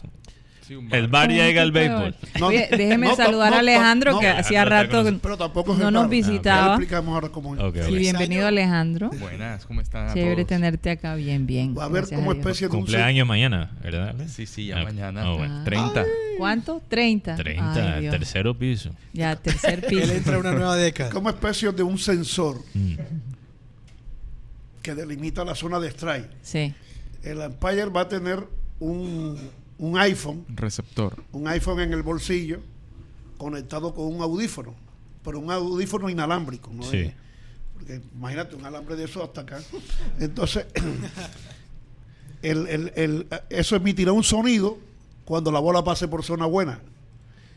Speaker 1: Sí, un
Speaker 4: El
Speaker 1: bar.
Speaker 4: bar llega al béisbol.
Speaker 7: No,
Speaker 2: Oye, déjeme
Speaker 7: no,
Speaker 2: saludar
Speaker 7: no,
Speaker 2: a Alejandro
Speaker 7: no,
Speaker 2: que
Speaker 7: no,
Speaker 2: hacía
Speaker 4: no,
Speaker 2: rato
Speaker 4: no,
Speaker 7: Pero tampoco
Speaker 2: no nos
Speaker 7: bar.
Speaker 2: Visitaba.
Speaker 7: explicamos ahora cómo
Speaker 2: Sí, bienvenido Alejandro.
Speaker 1: Buenas, ¿cómo están? a
Speaker 2: Chévere
Speaker 1: todos?
Speaker 2: tenerte acá. Bien, bien.
Speaker 7: Va a haber como especie de un...
Speaker 4: Cumpleaños mañana, ¿verdad?
Speaker 1: Sí, sí, ya
Speaker 4: Ah,
Speaker 1: mañana.
Speaker 4: ah, bueno.
Speaker 2: Ah.
Speaker 1: 30.
Speaker 2: ¿Cuánto? 30.
Speaker 4: 30,
Speaker 2: Ay, Dios.
Speaker 4: tercero piso.
Speaker 2: Ya, tercer (laughs)
Speaker 5: Él
Speaker 2: piso.
Speaker 5: entra a una nueva década.
Speaker 7: Como especie de un sensor
Speaker 4: Mm.
Speaker 7: que delimita la zona de strike.
Speaker 2: Sí.
Speaker 7: El umpire va a tener un, un iPhone,
Speaker 1: Receptor.
Speaker 7: un iPhone en el bolsillo conectado con un audífono, pero un audífono inalámbrico, ¿no?
Speaker 4: Sí.
Speaker 7: es- porque imagínate un alambre de eso hasta acá. Entonces, (clears throat) el- el- el- eso emitirá un sonido cuando la bola pase por zona buena.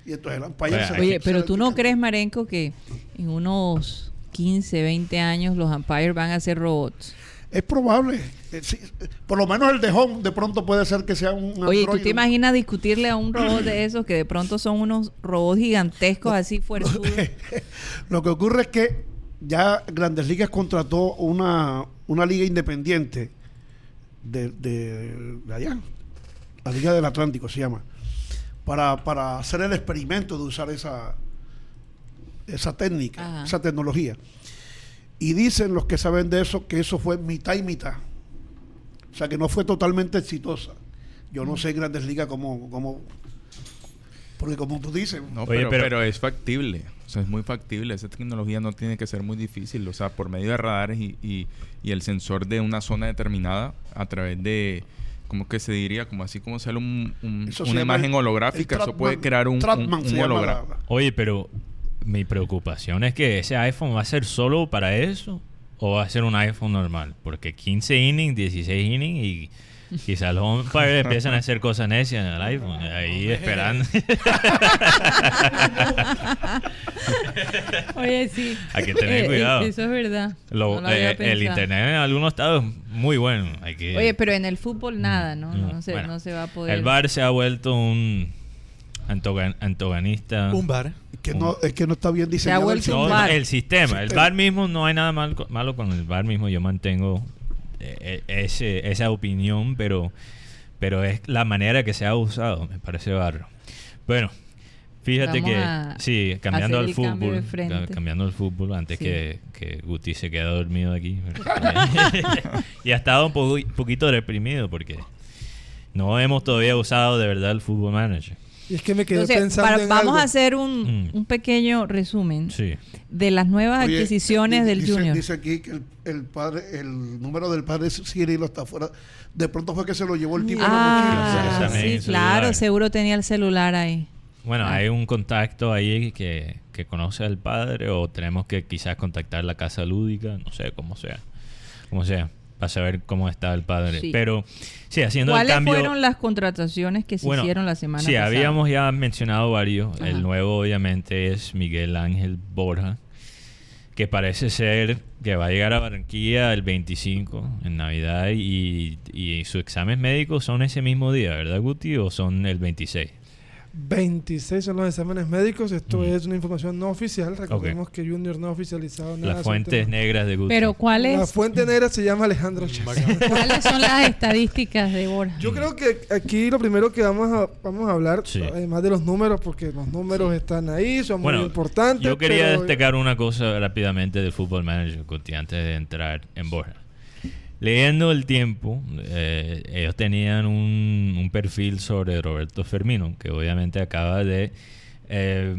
Speaker 7: Y entonces el umpire se-
Speaker 2: Oye, pero tú no crees, Marenco, que en unos 15, 20 años los umpires van a ser robots.
Speaker 7: Es probable. Eh, por lo menos el de home de pronto puede ser que sea un
Speaker 2: Oye, ¿tú te imaginas discutirle a un robot de esos que de pronto son unos robots gigantescos así fuerzudos? (laughs)
Speaker 7: Lo que ocurre es que ya Grandes Ligas contrató una, una liga independiente de, de- de allá, la Liga del Atlántico se llama, para, para hacer el experimento de usar esa, esa técnica,
Speaker 2: Ajá.
Speaker 7: esa tecnología. Y dicen los que saben de eso que eso fue mitad y mitad. O sea, que no fue totalmente exitosa. Yo no sé en Grandes Ligas cómo, cómo porque como tú dices,
Speaker 1: No,
Speaker 4: Oye,
Speaker 1: pero,
Speaker 4: pero-
Speaker 1: pero es factible. O sea, es muy factible. Esa tecnología no tiene que ser muy difícil. O sea, por medio de radares y, y, y el sensor de una zona determinada a través de... ¿Cómo que se diría? Como así como sale un, una imagen
Speaker 7: el-
Speaker 1: holográfica.
Speaker 7: el
Speaker 1: Eso puede crear un, un, un holograma.
Speaker 4: Oye, pero mi preocupación es que ese iPhone va a ser solo para eso o va a ser un iPhone normal. Porque 15 innings, 16 innings y quizás los umpires (laughs) empiezan a hacer cosas necias en el iPhone. Ahí esperando. (laughs)
Speaker 2: Oye, sí.
Speaker 4: Hay que tener
Speaker 2: Eh, eh,
Speaker 4: cuidado.
Speaker 2: Eso es verdad.
Speaker 4: Lo-
Speaker 2: No lo había
Speaker 4: eh, el internet en algunos estados es muy bueno. Hay que,
Speaker 2: Oye, pero en el fútbol nada, ¿no? No,
Speaker 4: Mm,
Speaker 2: se,
Speaker 4: bueno,
Speaker 2: no se va a poder.
Speaker 4: El bar se ha vuelto un antogan- antagonista.
Speaker 5: Un bar.
Speaker 7: Que no, es que no está bien diseñado. el
Speaker 2: vuelto
Speaker 4: No,
Speaker 2: un bar.
Speaker 4: el sistema. El bar mismo no hay nada mal- malo con el bar mismo. Yo mantengo eh, eh, ese, esa opinión, pero, pero es la manera que se ha usado, me parece barro. Bueno, fíjate
Speaker 2: Vamos
Speaker 4: que,
Speaker 2: a
Speaker 4: sí, cambiando al fútbol, cambiando al fútbol, antes
Speaker 2: Sí.
Speaker 4: que, que Guti se queda dormido aquí. (laughs) y ha estado un po- poquito reprimido porque no hemos todavía usado de verdad el Fútbol Manager.
Speaker 6: Y es que me quedé
Speaker 2: Entonces,
Speaker 6: pensando
Speaker 2: para-
Speaker 6: en
Speaker 2: vamos
Speaker 6: algo.
Speaker 2: a hacer un,
Speaker 4: Mm.
Speaker 2: un pequeño resumen
Speaker 4: Sí.
Speaker 2: de las nuevas
Speaker 7: Oye,
Speaker 2: adquisiciones
Speaker 7: di-
Speaker 2: del
Speaker 7: dice,
Speaker 2: Junior.
Speaker 7: Dice aquí que el, el padre, el número del padre Cirilo está fuera. De pronto fue que se lo llevó el tipo en la
Speaker 2: ah,
Speaker 4: mochila.
Speaker 2: sí,
Speaker 4: También
Speaker 2: claro, seguro tenía el celular ahí.
Speaker 4: Bueno,
Speaker 2: Ah.
Speaker 4: hay un contacto ahí que, que conoce al padre o tenemos que quizás contactar la casa lúdica, no sé, cómo sea. Como sea, para saber cómo está el padre.
Speaker 2: Sí.
Speaker 4: Pero sí, haciendo el
Speaker 2: ¿Cuáles
Speaker 4: cambio...
Speaker 2: fueron las contrataciones que se
Speaker 4: Bueno,
Speaker 2: hicieron la semana
Speaker 4: Sí,
Speaker 2: pasada?
Speaker 4: habíamos ya mencionado varios.
Speaker 2: Ajá.
Speaker 4: El nuevo obviamente es Miguel Ángel Borja, que parece ser que va a llegar a Barranquilla el 25 en Navidad y, y sus exámenes médicos son ese mismo día, ¿verdad Guti? ¿O son el 26?
Speaker 6: 26 son los exámenes médicos. Esto
Speaker 4: Mm.
Speaker 6: es una información no oficial. Recordemos que Junior no ha oficializado nada.
Speaker 4: Las fuentes negras de Guti.
Speaker 2: Pero
Speaker 6: La
Speaker 2: ¿cuáles,
Speaker 6: fuente negra se llama Alejandro Chávez. (laughs)
Speaker 2: ¿cuáles son las estadísticas de Borja?
Speaker 6: Yo creo que aquí lo primero que vamos a, vamos a hablar,
Speaker 4: Sí.
Speaker 6: además de los números, porque los números están ahí, son
Speaker 4: Bueno,
Speaker 6: muy importantes.
Speaker 4: Yo quería
Speaker 6: pero-
Speaker 4: destacar una cosa rápidamente del Football Manager Guti, antes de entrar en Borja. Leyendo el tiempo, eh, ellos tenían un, un perfil sobre Roberto Fermino, que obviamente acaba de eh,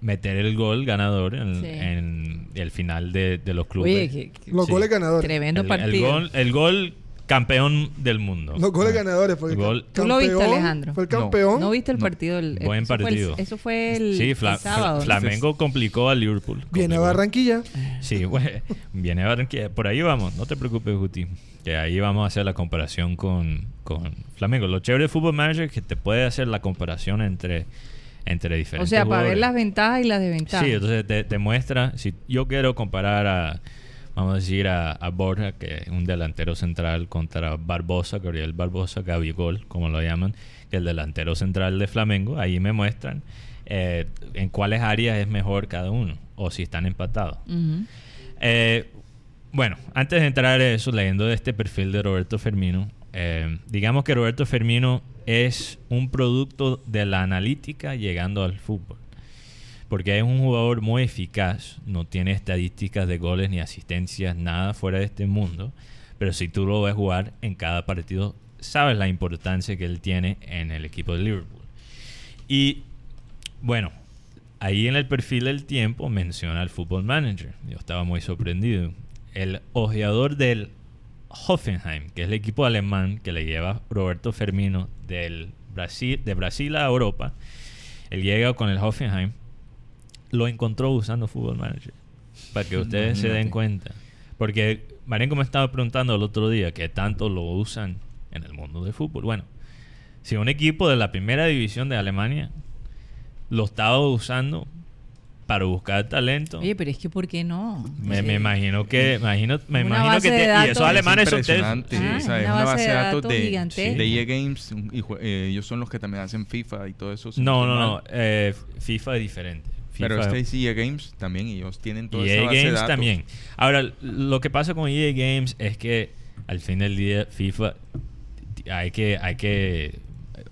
Speaker 4: meter el gol ganador en,
Speaker 2: Sí.
Speaker 4: en el final de, de los clubes.
Speaker 2: Oye, que- que-
Speaker 6: Los
Speaker 4: Sí.
Speaker 6: goles ganadores.
Speaker 2: tremendo
Speaker 4: el, el
Speaker 2: partido.
Speaker 4: gol, el gol campeón del mundo.
Speaker 6: Los goles
Speaker 4: Ah.
Speaker 6: ganadores. Porque
Speaker 4: El gol-
Speaker 2: ¿Tú lo viste, Alejandro?
Speaker 6: Fue el
Speaker 1: No.
Speaker 6: campeón.
Speaker 2: ¿No viste el
Speaker 1: No.
Speaker 2: partido? El-
Speaker 4: Buen
Speaker 2: eso fue el-
Speaker 4: partido.
Speaker 2: eso fue el,
Speaker 4: Sí, Fla-
Speaker 2: sábado.
Speaker 4: Flamengo complicó a Liverpool.
Speaker 6: Viene a. Barranquilla.
Speaker 4: Sí, (laughs) bueno, viene a Barranquilla. Por ahí vamos, no te preocupes, Guti. Que ahí vamos a hacer la comparación con, con Flamengo. Lo chévere del Fútbol Manager es que te puede hacer la comparación entre, entre
Speaker 2: o
Speaker 4: diferentes
Speaker 2: sea, para ver las ventajas y las desventajas.
Speaker 4: Sí, entonces te, te muestra, si yo quiero comparar a, vamos a decir, a, a Borja, que es un delantero central, contra Barbosa, Gabriel Barbosa, Gabigol, como lo llaman, que el delantero central de Flamengo, ahí me muestran eh, en cuáles áreas es mejor cada uno, o si están empatados. Eh, bueno, antes de entrar en eso, leyendo de este perfil de Roberto Fermino, eh, digamos que Roberto Fermino es un producto de la analítica llegando al fútbol. Porque es un jugador muy eficaz, no tiene estadísticas de goles ni asistencias, nada fuera de este mundo. Pero si tú lo ves jugar en cada partido, sabes la importancia que él tiene en el equipo de Liverpool. Y bueno, ahí en el perfil del tiempo menciona el Football Manager. Yo estaba muy sorprendido. El ojeador del Hoffenheim, que es el equipo alemán que le lleva Roberto Fermino del Brasil, de Brasil a Europa, él llega con el Hoffenheim, lo encontró usando Football Manager. Para que ustedes se den
Speaker 1: Imagínate.
Speaker 4: cuenta. Porque Marenco me estaba preguntando el otro día que tanto lo usan en el mundo del fútbol. Bueno, si un equipo de la primera división de Alemania lo estaba usando para buscar talento.
Speaker 2: Oye, pero es que ¿por qué no?
Speaker 4: Me,
Speaker 2: Sí.
Speaker 4: me imagino que imagino, me
Speaker 2: Una
Speaker 4: imagino
Speaker 2: base
Speaker 4: que
Speaker 2: de
Speaker 4: te- y esos alemanes son
Speaker 1: impresionante.
Speaker 2: Ah,
Speaker 1: o sea, es
Speaker 2: una
Speaker 1: una
Speaker 2: base de
Speaker 1: datos
Speaker 2: datos
Speaker 1: de,
Speaker 2: gigantesca.
Speaker 1: de EA Games y eh, ellos son los que también hacen FIFA y todo eso.
Speaker 4: No, no, no. eh, FIFA es diferente.
Speaker 1: Pero
Speaker 4: FIFA-
Speaker 1: este es EA Games también y ellos tienen toda
Speaker 4: y
Speaker 1: esa
Speaker 4: EA
Speaker 1: base de
Speaker 4: Games
Speaker 1: datos.
Speaker 4: también. Ahora, lo que pasa con EA Games es que al fin del día FIFA hay que hay que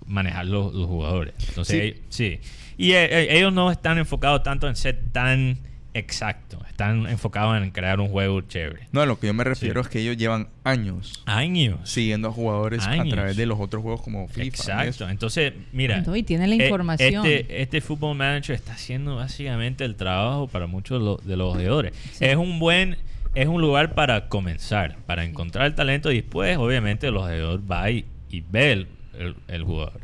Speaker 4: manejar los, los jugadores. Entonces, sí. Y eh, eh, ellos no están enfocados tanto en ser tan exactos. Están enfocados en crear un juego chévere.
Speaker 1: No, a lo que yo me refiero
Speaker 4: Sí.
Speaker 1: es que ellos llevan años
Speaker 4: Años.
Speaker 1: siguiendo a jugadores
Speaker 4: Años.
Speaker 1: a través de los otros juegos como FIFA.
Speaker 4: Exacto. Entonces, mira.
Speaker 2: Y tiene la
Speaker 4: eh,
Speaker 2: información.
Speaker 4: Este, este Football Manager está haciendo básicamente el trabajo para muchos de los- de los jugadores.
Speaker 2: Sí.
Speaker 4: Es un buen. Es un lugar para comenzar, para encontrar el talento y después, obviamente, el jugador va y, y ve el, el- el jugador.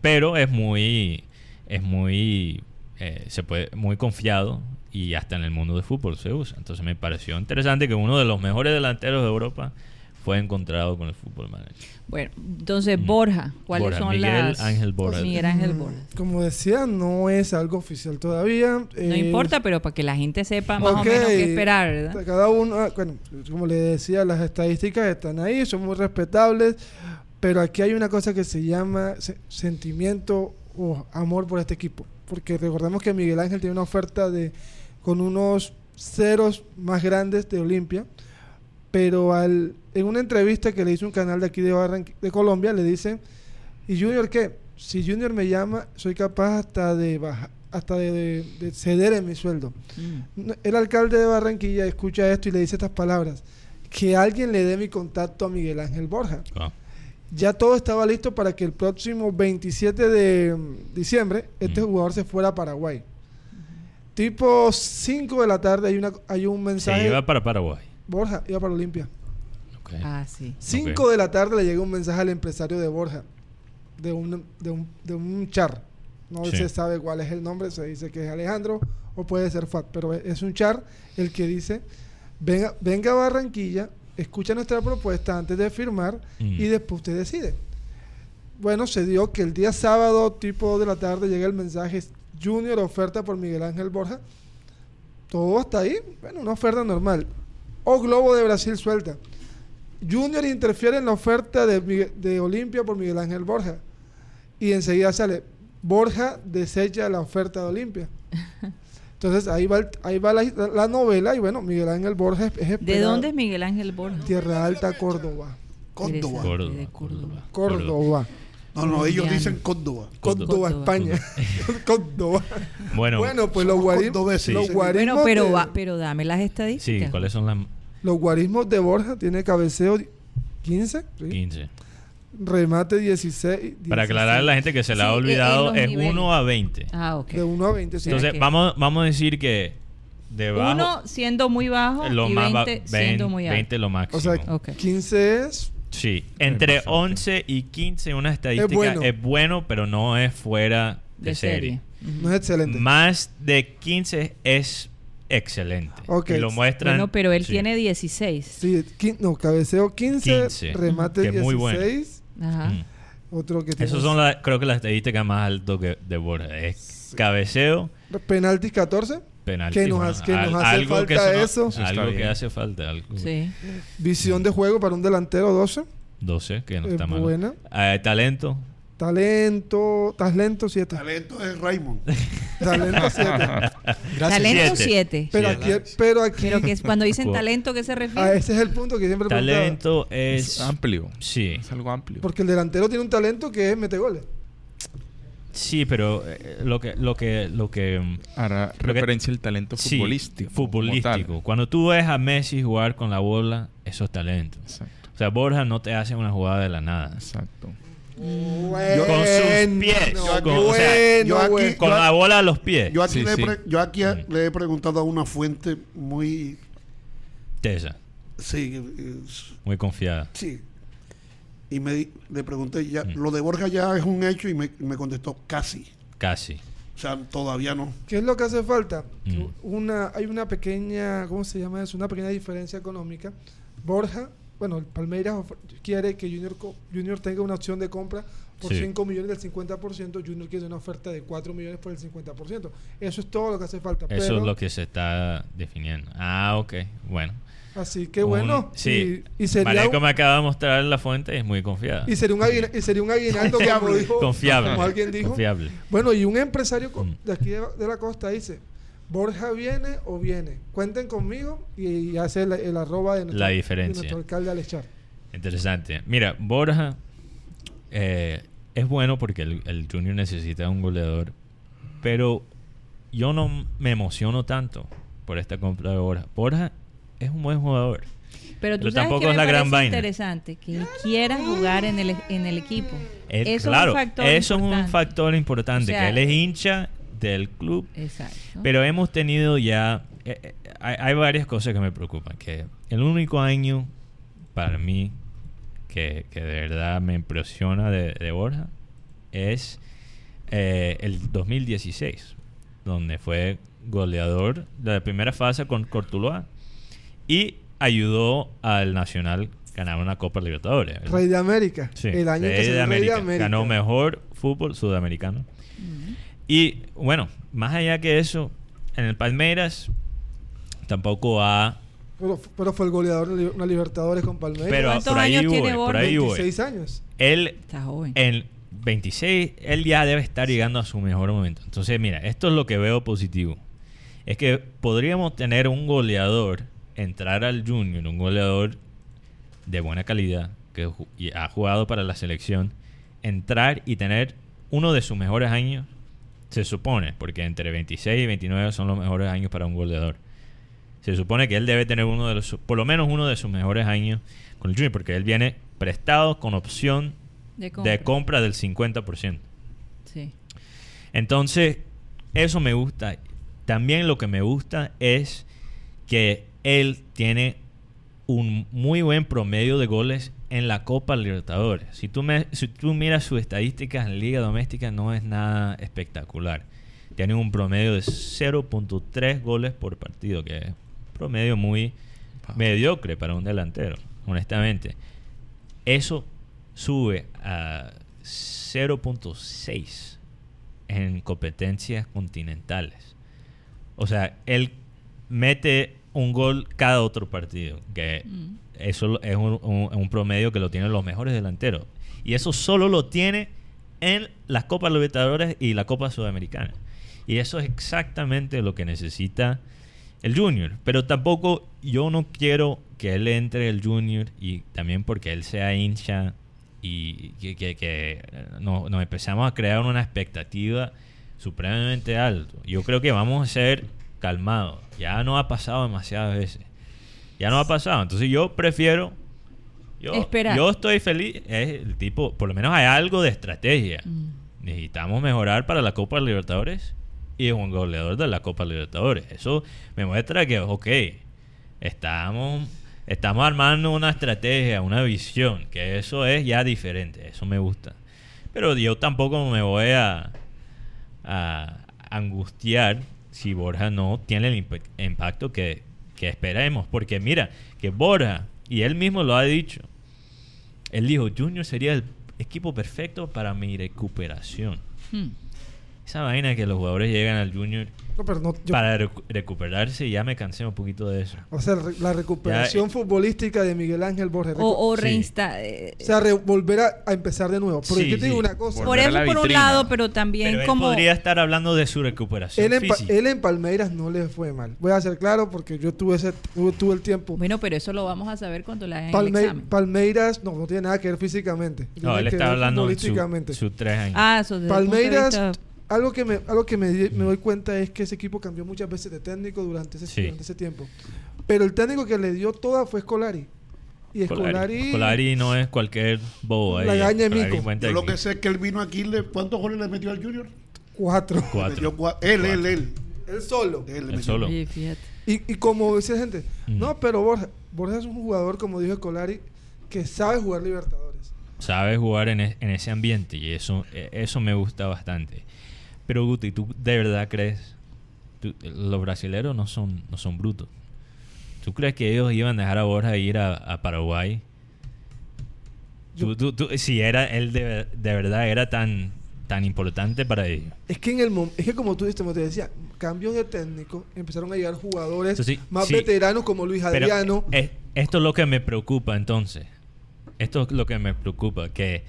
Speaker 4: Pero es muy. Es muy. eh, se puede, muy confiado y hasta en el mundo del fútbol se usa. Entonces me pareció interesante que uno de los mejores delanteros de Europa fue encontrado con el Football Manager.
Speaker 2: Bueno, entonces
Speaker 4: Mm.
Speaker 2: Borja, ¿cuáles
Speaker 4: Borja,
Speaker 2: son
Speaker 4: Miguel
Speaker 2: las
Speaker 4: Ángel Borja.
Speaker 2: Miguel Ángel
Speaker 6: Mm,
Speaker 2: Borja.
Speaker 6: Como decía, no es algo oficial todavía.
Speaker 2: No
Speaker 6: Eh,
Speaker 2: importa, pero para que la gente sepa más o menos qué esperar, ¿verdad?
Speaker 6: Cada uno, ah, bueno, como le decía, las estadísticas están ahí, son muy respetables. Pero aquí hay una cosa que se llama se- sentimiento o amor por este equipo. Porque recordemos que Miguel Ángel tiene una oferta de con unos ceros más grandes de Olimpia. Pero al, en una entrevista que le hizo un canal de aquí de, Barranqu- de Colombia, le dicen, ¿y Junior qué? Si Junior me llama, soy capaz hasta de baja- hasta de, de- de ceder en mi sueldo.
Speaker 2: Mm.
Speaker 6: El alcalde de Barranquilla escucha esto y le dice estas palabras. Que alguien le dé mi contacto a Miguel Ángel Borja.
Speaker 4: Ah,
Speaker 6: Ya todo estaba listo para que el próximo 27 de mm, diciembre este
Speaker 4: Mm.
Speaker 6: jugador se fuera a Paraguay. Tipo 5 de la tarde hay, una, hay un
Speaker 4: Se
Speaker 6: mensaje.
Speaker 4: iba para Paraguay.
Speaker 6: Borja iba para Olimpia.
Speaker 4: Ok.
Speaker 2: Ah, sí.
Speaker 6: 5 de la tarde le llega un mensaje al empresario de Borja. De un, de un, de un char. No
Speaker 4: Sí.
Speaker 6: se sabe cuál es el nombre. Se dice que es Alejandro o puede ser Fat. Pero es un char el que dice, venga, venga a Barranquilla, escucha nuestra propuesta antes de firmar
Speaker 4: Mm.
Speaker 6: y después usted decide. Bueno, se dio que el día sábado, tipo de la tarde, llega el mensaje Junior oferta por Miguel Ángel Borja. Todo hasta ahí, bueno, una oferta normal. O Globo de Brasil suelta. Junior interfiere en la oferta de, de Olimpia por Miguel Ángel Borja. Y enseguida sale, Borja desecha la oferta de Olimpia. (laughs) Entonces ahí va, el- ahí va la, la novela y bueno, Miguel Ángel Borja es, es
Speaker 2: ¿De dónde es Miguel Ángel Borja?
Speaker 6: Tierra Alta, Córdoba.
Speaker 7: Córdoba.
Speaker 2: De Córdoba.
Speaker 6: Córdoba.
Speaker 7: No, no, ellos dicen Córdoba.
Speaker 6: Córdoba,
Speaker 2: Córdoba.
Speaker 6: España. Córdoba. (laughs)
Speaker 4: Bueno,
Speaker 6: Bueno, pues los, guarismos, los guarismos
Speaker 2: Bueno, pero,
Speaker 6: de,
Speaker 2: va- pero dame las estadísticas.
Speaker 4: sí, ¿cuáles son las
Speaker 6: los guarismos de Borja tiene cabeceo 15, ¿sí?
Speaker 4: 15?
Speaker 6: remate 16.
Speaker 4: Para aclarar a la gente que se le ha
Speaker 2: Sí,
Speaker 4: olvidado,
Speaker 2: en los
Speaker 4: es
Speaker 2: niveles.
Speaker 4: 1 a 20.
Speaker 2: Ah, ok.
Speaker 6: De 1 a 20, sí.
Speaker 4: Entonces, vamos, vamos a decir que debajo
Speaker 2: Uno siendo muy bajo
Speaker 4: lo
Speaker 2: y
Speaker 4: más ba-
Speaker 2: 20
Speaker 4: 20,
Speaker 2: siendo muy alto.
Speaker 4: 20 lo máximo.
Speaker 6: o sea,
Speaker 2: Ok.
Speaker 6: 15 es
Speaker 4: sí, entre
Speaker 1: bastante.
Speaker 4: 11 y 15 una estadística
Speaker 6: bueno.
Speaker 4: es bueno, pero no es fuera de,
Speaker 2: de
Speaker 4: serie.
Speaker 2: serie.
Speaker 6: No es excelente.
Speaker 4: Más de 15 es excelente.
Speaker 6: Ok.
Speaker 4: Y lo muestran.
Speaker 2: Bueno, pero él
Speaker 4: sí.
Speaker 2: tiene 16.
Speaker 6: Sí, no, cabeceo 15,
Speaker 4: 15,
Speaker 6: remate
Speaker 4: que es
Speaker 6: 16.
Speaker 4: muy bueno.
Speaker 2: Ajá.
Speaker 4: Mm.
Speaker 6: Otro que tiene
Speaker 4: Esas son, la, creo que las estadísticas más altas que de Borja. Es cabeceo,
Speaker 6: penaltis 14,
Speaker 4: penalti.
Speaker 6: Que nos que nos
Speaker 4: al-
Speaker 6: hace
Speaker 4: algo que
Speaker 6: falta
Speaker 4: no-
Speaker 6: eso.
Speaker 4: Algo que hace falta. algo-
Speaker 2: Sí.
Speaker 6: visión de juego para un delantero 12,
Speaker 4: 12, que no
Speaker 6: Es
Speaker 4: está mal.
Speaker 6: buena.
Speaker 4: Eh, talento,
Speaker 6: talento, talento 7,
Speaker 7: Talento es Raymond.
Speaker 6: talento (laughs) 7.
Speaker 2: Talento
Speaker 4: Siete. (laughs)
Speaker 2: 7.
Speaker 6: Pero
Speaker 4: Siete.
Speaker 6: aquí, pero aquí,
Speaker 2: Pero que es, cuando dicen talento, ¿qué se
Speaker 6: a
Speaker 2: refiere?
Speaker 6: ese es el punto que siempre
Speaker 4: talento
Speaker 1: Es
Speaker 4: es.
Speaker 1: amplio.
Speaker 4: Sí,
Speaker 1: Es algo amplio.
Speaker 6: Porque el delantero tiene un talento que es mete goles.
Speaker 4: Sí, pero eh, lo que. Lo que, lo que mm,
Speaker 1: Hará referencia al talento futbolístico.
Speaker 4: futbolístico. Cuando tú ves a Messi jugar con la bola, eso es talento.
Speaker 1: Exacto.
Speaker 4: O sea, Borja no te hace una jugada de la nada.
Speaker 1: Exacto.
Speaker 6: Bueno,
Speaker 4: Con sus pies.
Speaker 6: bueno,
Speaker 4: Con- o sea,
Speaker 7: yo aquí-.
Speaker 4: Con
Speaker 7: Yo-
Speaker 4: la bola a los pies.
Speaker 7: Yo aquí,
Speaker 1: Sí,
Speaker 7: le, he
Speaker 1: sí.
Speaker 7: pre- yo aquí a-
Speaker 4: Mm.
Speaker 7: le he preguntado a una fuente muy.
Speaker 4: Tesa,
Speaker 7: Sí,
Speaker 4: muy confiada.
Speaker 7: sí. Y me di- le pregunté, ya,
Speaker 4: Mm.
Speaker 7: lo de Borja ya es un hecho y me, me contestó casi.
Speaker 4: Casi.
Speaker 7: O sea, todavía no.
Speaker 6: ¿Qué es lo que hace falta?
Speaker 4: Mm.
Speaker 6: Una, hay una pequeña, ¿cómo se llama eso? Una pequeña diferencia económica. Borja, bueno, el Palmeiras quiere que Junior, co- Junior tenga una opción de compra por
Speaker 4: Sí.
Speaker 6: 5 millones del 50%. Junior quiere una oferta de 4 millones por el 50%. Eso es todo lo que hace falta.
Speaker 4: Eso
Speaker 6: pero-
Speaker 4: es lo que se está definiendo. Ah, ok. Bueno.
Speaker 6: Así que
Speaker 4: Un-
Speaker 6: bueno.
Speaker 4: sí.
Speaker 6: Y, y sería, un-
Speaker 4: me acaba de mostrar la fuente, es muy confiada.
Speaker 6: y sería un aguina- y sería un aguinaldo, como, dijo,
Speaker 4: Confiable.
Speaker 6: como alguien dijo.
Speaker 4: Confiable.
Speaker 6: Bueno, y un empresario
Speaker 4: Mm.
Speaker 6: de aquí de, de la costa dice, Borja viene o viene. Cuenten conmigo y, y hace el, el arroba de nuestro,
Speaker 4: La
Speaker 6: de
Speaker 4: diferencia.
Speaker 6: nuestro alcalde Alechar.
Speaker 4: Interesante. Mira, Borja eh, es bueno porque el, el Junior necesita un goleador, pero yo no me emociono tanto por esta compra de Borja. Borja es un buen jugador.
Speaker 2: Pero tú
Speaker 4: Pero
Speaker 2: sabes
Speaker 4: tampoco
Speaker 2: que
Speaker 4: es la gran vaina.
Speaker 2: interesante que él quiera jugar en el, en el equipo.
Speaker 4: Es-
Speaker 2: eso
Speaker 4: claro,
Speaker 2: es un factor
Speaker 4: eso es un
Speaker 2: importante.
Speaker 4: factor importante,
Speaker 2: O sea,
Speaker 4: que él es hincha del club
Speaker 2: Exacto.
Speaker 4: Pero hemos tenido ya. eh, eh, hay, hay varias cosas que me preocupan. Que el único año para mí que, que de verdad me impresiona de, de Borja es eh, el 2016, donde fue goleador de la primera fase con Cortuloa y ayudó al Nacional a ganar una Copa Libertadores. ¿verdad?
Speaker 6: Rey de América.
Speaker 4: Sí,
Speaker 6: el año
Speaker 4: Rey
Speaker 6: que se
Speaker 4: de
Speaker 6: dio Rey de
Speaker 4: América. Ganó mejor fútbol sudamericano. Y bueno, más allá que eso, en el Palmeiras tampoco ha
Speaker 6: Pero, pero fue el goleador de una Libertadores con Palmeiras.
Speaker 4: Pero
Speaker 2: ¿Cuántos
Speaker 4: por ahí
Speaker 2: años
Speaker 4: voy,
Speaker 2: tiene
Speaker 4: por
Speaker 2: Borja?
Speaker 4: ahí voy.
Speaker 6: 26 años.
Speaker 4: Él
Speaker 2: Está joven.
Speaker 4: en 26, él ya debe estar llegando a su mejor momento. Entonces, mira, esto es lo que veo positivo. Es que podríamos tener un goleador, entrar al Junior, un goleador de buena calidad, que ha jugado para la selección, entrar y tener uno de sus mejores años, se supone, porque entre 26 y 29 son los mejores años para un goleador. Se supone que él debe tener uno de los, por lo menos uno de sus mejores años con el Junior, porque él viene prestado con opción
Speaker 2: De
Speaker 4: de compra del 50%.
Speaker 2: Sí.
Speaker 4: Entonces, eso me gusta. También lo que me gusta es que él tiene un muy buen promedio de goles en la Copa Libertadores. Si tú, me- si tú miras sus estadísticas en Liga Doméstica, no es nada espectacular. Tiene un promedio de 0.3 goles por partido, que es un promedio muy mediocre para un delantero, honestamente. Eso sube a 0.6 en competencias continentales. O sea, él mete un gol cada otro partido, que
Speaker 2: Mm.
Speaker 4: eso es un, un- un promedio que lo tienen los mejores delanteros. Y eso solo lo tiene en las Copas Libertadores y la Copa Sudamericana. Y eso es exactamente lo que necesita el Junior. Pero tampoco yo no quiero que él entre el Junior y también porque él sea hincha y que, que- que, eh, no- nos empezamos a crear una expectativa supremamente alto. Yo creo que vamos a ser calmados. Ya no ha pasado demasiadas veces. Ya no ha pasado. Entonces yo prefiero... Yo,
Speaker 2: Esperar.
Speaker 4: yo estoy feliz. Es el tipo, por lo menos hay algo de estrategia.
Speaker 2: Mm.
Speaker 4: Necesitamos mejorar para la Copa Libertadores y es un goleador de la Copa Libertadores. Eso me muestra que, ok, estamos, estamos armando una estrategia, una visión, que eso es ya diferente. Eso me gusta. Pero yo tampoco me voy a, a angustiar si Borja no tiene el imp- impacto que, que esperemos. Porque mira, que Borja, y él mismo lo ha dicho, él dijo, Junior sería el equipo perfecto para mi recuperación.
Speaker 2: Mm.
Speaker 4: Esa vaina que los jugadores llegan al Junior
Speaker 6: No, pero no, yo-
Speaker 4: para recu- recuperarse, ya me cansé un poquito de eso.
Speaker 6: o sea, la recuperación
Speaker 4: Ya, eh.
Speaker 6: futbolística de Miguel Ángel Borges.
Speaker 2: O, o
Speaker 4: Sí.
Speaker 2: reinsta- eh,
Speaker 6: O sea, re- volver a, a empezar de nuevo. Pero
Speaker 4: Sí,
Speaker 6: yo te digo
Speaker 4: sí.
Speaker 6: una cosa.
Speaker 2: por
Speaker 1: volver
Speaker 2: eso por un lado, pero también
Speaker 4: Pero él
Speaker 2: como...
Speaker 4: podría estar hablando de su recuperación
Speaker 6: Él en,
Speaker 4: física.
Speaker 6: él en Palmeiras no le fue mal. Voy a ser claro porque yo tuve ese tuve, tuve el tiempo.
Speaker 2: Bueno, pero eso lo vamos a saber cuando le hagan el
Speaker 6: Palme-
Speaker 2: examen.
Speaker 6: Palmeiras no, no tiene nada que ver físicamente.
Speaker 4: no,
Speaker 6: Tiene
Speaker 4: él está hablando de
Speaker 6: futbolísticamente.
Speaker 4: sus tres años.
Speaker 2: Ah, eso
Speaker 6: Palmeiras, algo que, me, algo que me, me doy cuenta es que ese equipo cambió muchas veces de técnico durante ese,
Speaker 4: Sí.
Speaker 6: durante ese tiempo. Pero el técnico que le dio toda fue Scolari. Y Scolari,
Speaker 4: Scolari no es cualquier bobo ahí.
Speaker 6: La gaña mico.
Speaker 7: Yo lo
Speaker 4: que-
Speaker 7: sé es que él vino aquí, le, ¿cuántos goles le metió al Junior?
Speaker 6: cuatro. (laughs)
Speaker 4: Cuatro.
Speaker 7: Cua- él, él, él,
Speaker 6: Él solo.
Speaker 7: él.
Speaker 4: solo.
Speaker 2: Fíjate.
Speaker 6: Y, y como dice gente,
Speaker 4: Mm.
Speaker 6: no, pero Borja, Borja es un jugador, como dijo Scolari, que sabe jugar Libertadores.
Speaker 4: sabe jugar en, e- en ese ambiente y eso, eh, eso me gusta bastante. Pero Guti, ¿tú de verdad crees? tú- los brasileros no son, no son brutos. ¿Tú crees que ellos iban a dejar a Borja ir a, a Paraguay?
Speaker 6: Yo-
Speaker 4: Tú- tú- tú- si era él de, de verdad era tan, tan importante para ellos.
Speaker 6: Es que en el es que como tú dijiste, como te decía, cambios de técnico, empezaron a llegar jugadores más
Speaker 4: sí.
Speaker 6: veteranos como Luis Adriano.
Speaker 4: esto es lo que me preocupa entonces. Esto es lo que me preocupa, que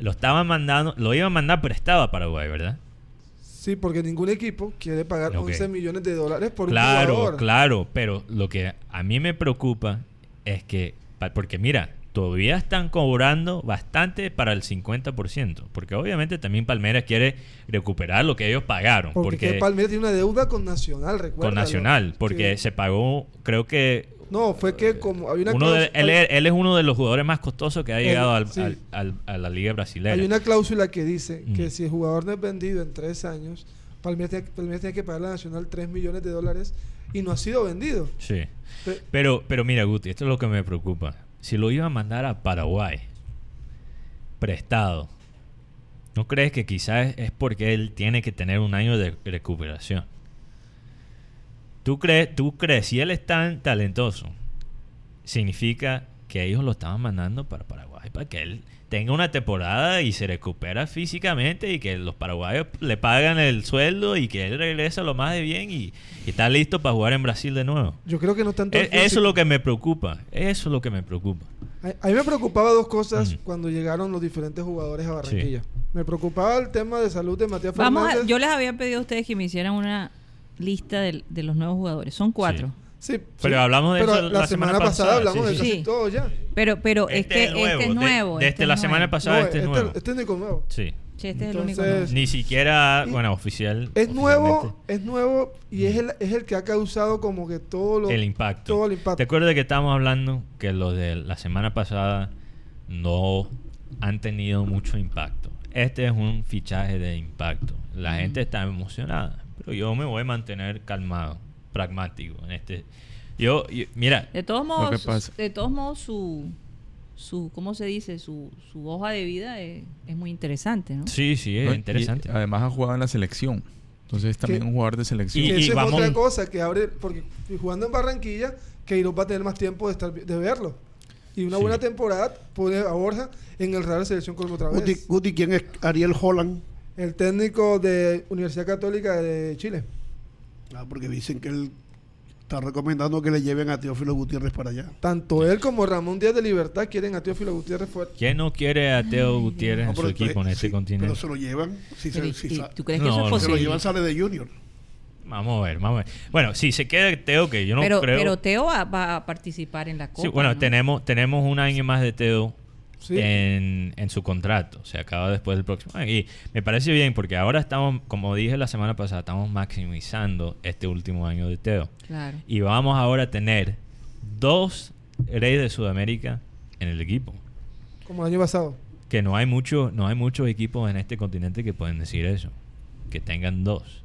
Speaker 4: lo estaban mandando, lo iban a mandar prestado a Paraguay, ¿verdad?
Speaker 6: Sí, porque ningún equipo quiere pagar
Speaker 4: Ok.
Speaker 6: 11 millones de dólares por un
Speaker 4: Claro,
Speaker 6: jugador.
Speaker 4: claro, pero lo que a mí me preocupa es que, porque mira, todavía están cobrando bastante para el 50%, porque obviamente también Palmeiras quiere recuperar lo que ellos pagaron,
Speaker 6: Porque,
Speaker 4: porque,
Speaker 6: que Palmeiras tiene una deuda con Nacional, recuerda.
Speaker 4: con Nacional, porque se pagó, creo que
Speaker 6: No, fue que como había una
Speaker 4: uno de-
Speaker 6: cláusula-
Speaker 4: él, es- él es uno de los jugadores más costosos que ha
Speaker 6: Él-
Speaker 4: llegado al-
Speaker 6: sí.
Speaker 4: al- al- a la liga brasileña.
Speaker 6: Hay una cláusula que dice
Speaker 4: Mm.
Speaker 6: que si el jugador no es vendido en tres años, Palmeiras tiene, Palmeiras tiene que pagarle a Nacional 3 millones de dólares y no ha sido vendido.
Speaker 4: Sí.
Speaker 6: Pe-
Speaker 4: Pero, pero mira, Guti, esto es lo que me preocupa. Si lo iba a mandar a Paraguay, prestado, ¿no crees que quizás es porque él tiene que tener un año de recuperación? ¿Tú crees, tú crees, si él es tan talentoso, significa que ellos lo estaban mandando para Paraguay? Para que él tenga una temporada y se recupera físicamente y que los paraguayos le pagan el sueldo y que él regresa lo más de bien y, y está listo para jugar en Brasil de nuevo.
Speaker 6: Yo creo que no tanto.
Speaker 4: E-
Speaker 6: el
Speaker 4: eso es lo que me preocupa. Eso es lo que me preocupa.
Speaker 6: A, a mí me preocupaba dos cosas cuando llegaron los diferentes jugadores a Barranquilla. Me preocupaba el tema de salud de Matías
Speaker 2: Vamos a-
Speaker 6: Fernández.
Speaker 2: yo les había pedido a ustedes que me hicieran una lista de, los nuevos jugadores. Son cuatro.
Speaker 6: Sí,
Speaker 4: Pero
Speaker 6: sí.
Speaker 4: hablamos de
Speaker 6: Pero
Speaker 4: eso
Speaker 6: la,
Speaker 4: la
Speaker 6: semana,
Speaker 4: semana
Speaker 6: pasada,
Speaker 4: pasada,
Speaker 6: hablamos
Speaker 4: sí,
Speaker 6: de
Speaker 2: sí.
Speaker 6: casi
Speaker 2: Sí.
Speaker 6: todo ya.
Speaker 2: Pero, pero es
Speaker 4: Este
Speaker 2: que
Speaker 4: es nuevo,
Speaker 2: este es
Speaker 4: de-
Speaker 2: nuevo.
Speaker 4: desde
Speaker 2: este
Speaker 4: la semana
Speaker 2: nuevo.
Speaker 4: pasada
Speaker 6: No,
Speaker 4: este es
Speaker 6: este,
Speaker 4: nuevo.
Speaker 6: este es técnico nuevo.
Speaker 4: Sí.
Speaker 2: Sí, este es el único nuevo.
Speaker 4: Ni siquiera,
Speaker 6: Y-
Speaker 4: bueno, oficial.
Speaker 6: Es nuevo, es nuevo y es el, es el que ha causado como que todo lo
Speaker 4: El impacto.
Speaker 6: todo el impacto.
Speaker 4: ¿Te acuerdas que estábamos hablando que los de la semana pasada no han tenido mucho impacto? Este es un fichaje de impacto. La gente está emocionada, yo me voy a mantener calmado, pragmático en este. Yo, yo- mira,
Speaker 2: De todos
Speaker 1: que
Speaker 2: modos,
Speaker 1: pasa-
Speaker 2: de todos modos su, su ¿cómo se dice? Su, su hoja de vida es, es muy interesante, ¿no?
Speaker 4: sí, sí, es
Speaker 1: ¿no? Y
Speaker 4: interesante.
Speaker 1: además ha jugado en la selección. Entonces es también un jugador de selección.
Speaker 4: Y-
Speaker 6: eso es
Speaker 4: vamos-
Speaker 6: otra cosa que abre, porque jugando en Barranquilla, Queiroz va a tener más tiempo de estar de verlo. Y una
Speaker 4: Sí.
Speaker 6: buena temporada pone a Borja en el Real Selección Colombia otra
Speaker 7: Guti,
Speaker 6: vez.
Speaker 7: Guti, ¿quién es Ariel Holland?
Speaker 6: El técnico de Universidad Católica de Chile.
Speaker 7: Ah, porque dicen que él está recomendando que le lleven a Teófilo Gutiérrez para allá.
Speaker 6: Tanto él como Ramón Díaz de Libertad quieren a Teófilo Gutiérrez fuera.
Speaker 4: ¿Quién no quiere a Teo Gutiérrez
Speaker 7: No,
Speaker 4: en su equipo en este
Speaker 7: sí,
Speaker 4: continente?
Speaker 7: Pero se lo llevan. Si se,
Speaker 2: Pero,
Speaker 7: si
Speaker 2: ¿y-
Speaker 7: sa-
Speaker 2: ¿Tú crees
Speaker 4: No,
Speaker 2: que eso es
Speaker 4: no.
Speaker 7: se lo
Speaker 2: posible?
Speaker 7: llevan, sale de Junior.
Speaker 4: Vamos a ver, vamos a ver. Bueno, si se queda Teo, que yo no
Speaker 2: pero,
Speaker 4: creo.
Speaker 2: pero Teo va, va a participar en la Copa.
Speaker 4: Sí, bueno,
Speaker 2: ¿no?
Speaker 4: tenemos, tenemos un año más de Teo
Speaker 6: Sí.
Speaker 4: en, en su contrato. Se acaba después del próximo año. Y me parece bien porque ahora estamos, como dije la semana pasada, estamos maximizando este último año de Teo.
Speaker 2: Claro.
Speaker 4: Y vamos ahora a tener dos reyes de Sudamérica en el equipo.
Speaker 6: Como el año pasado.
Speaker 4: Que no hay mucho, no hay muchos equipos en este continente que pueden decir eso. Que tengan dos.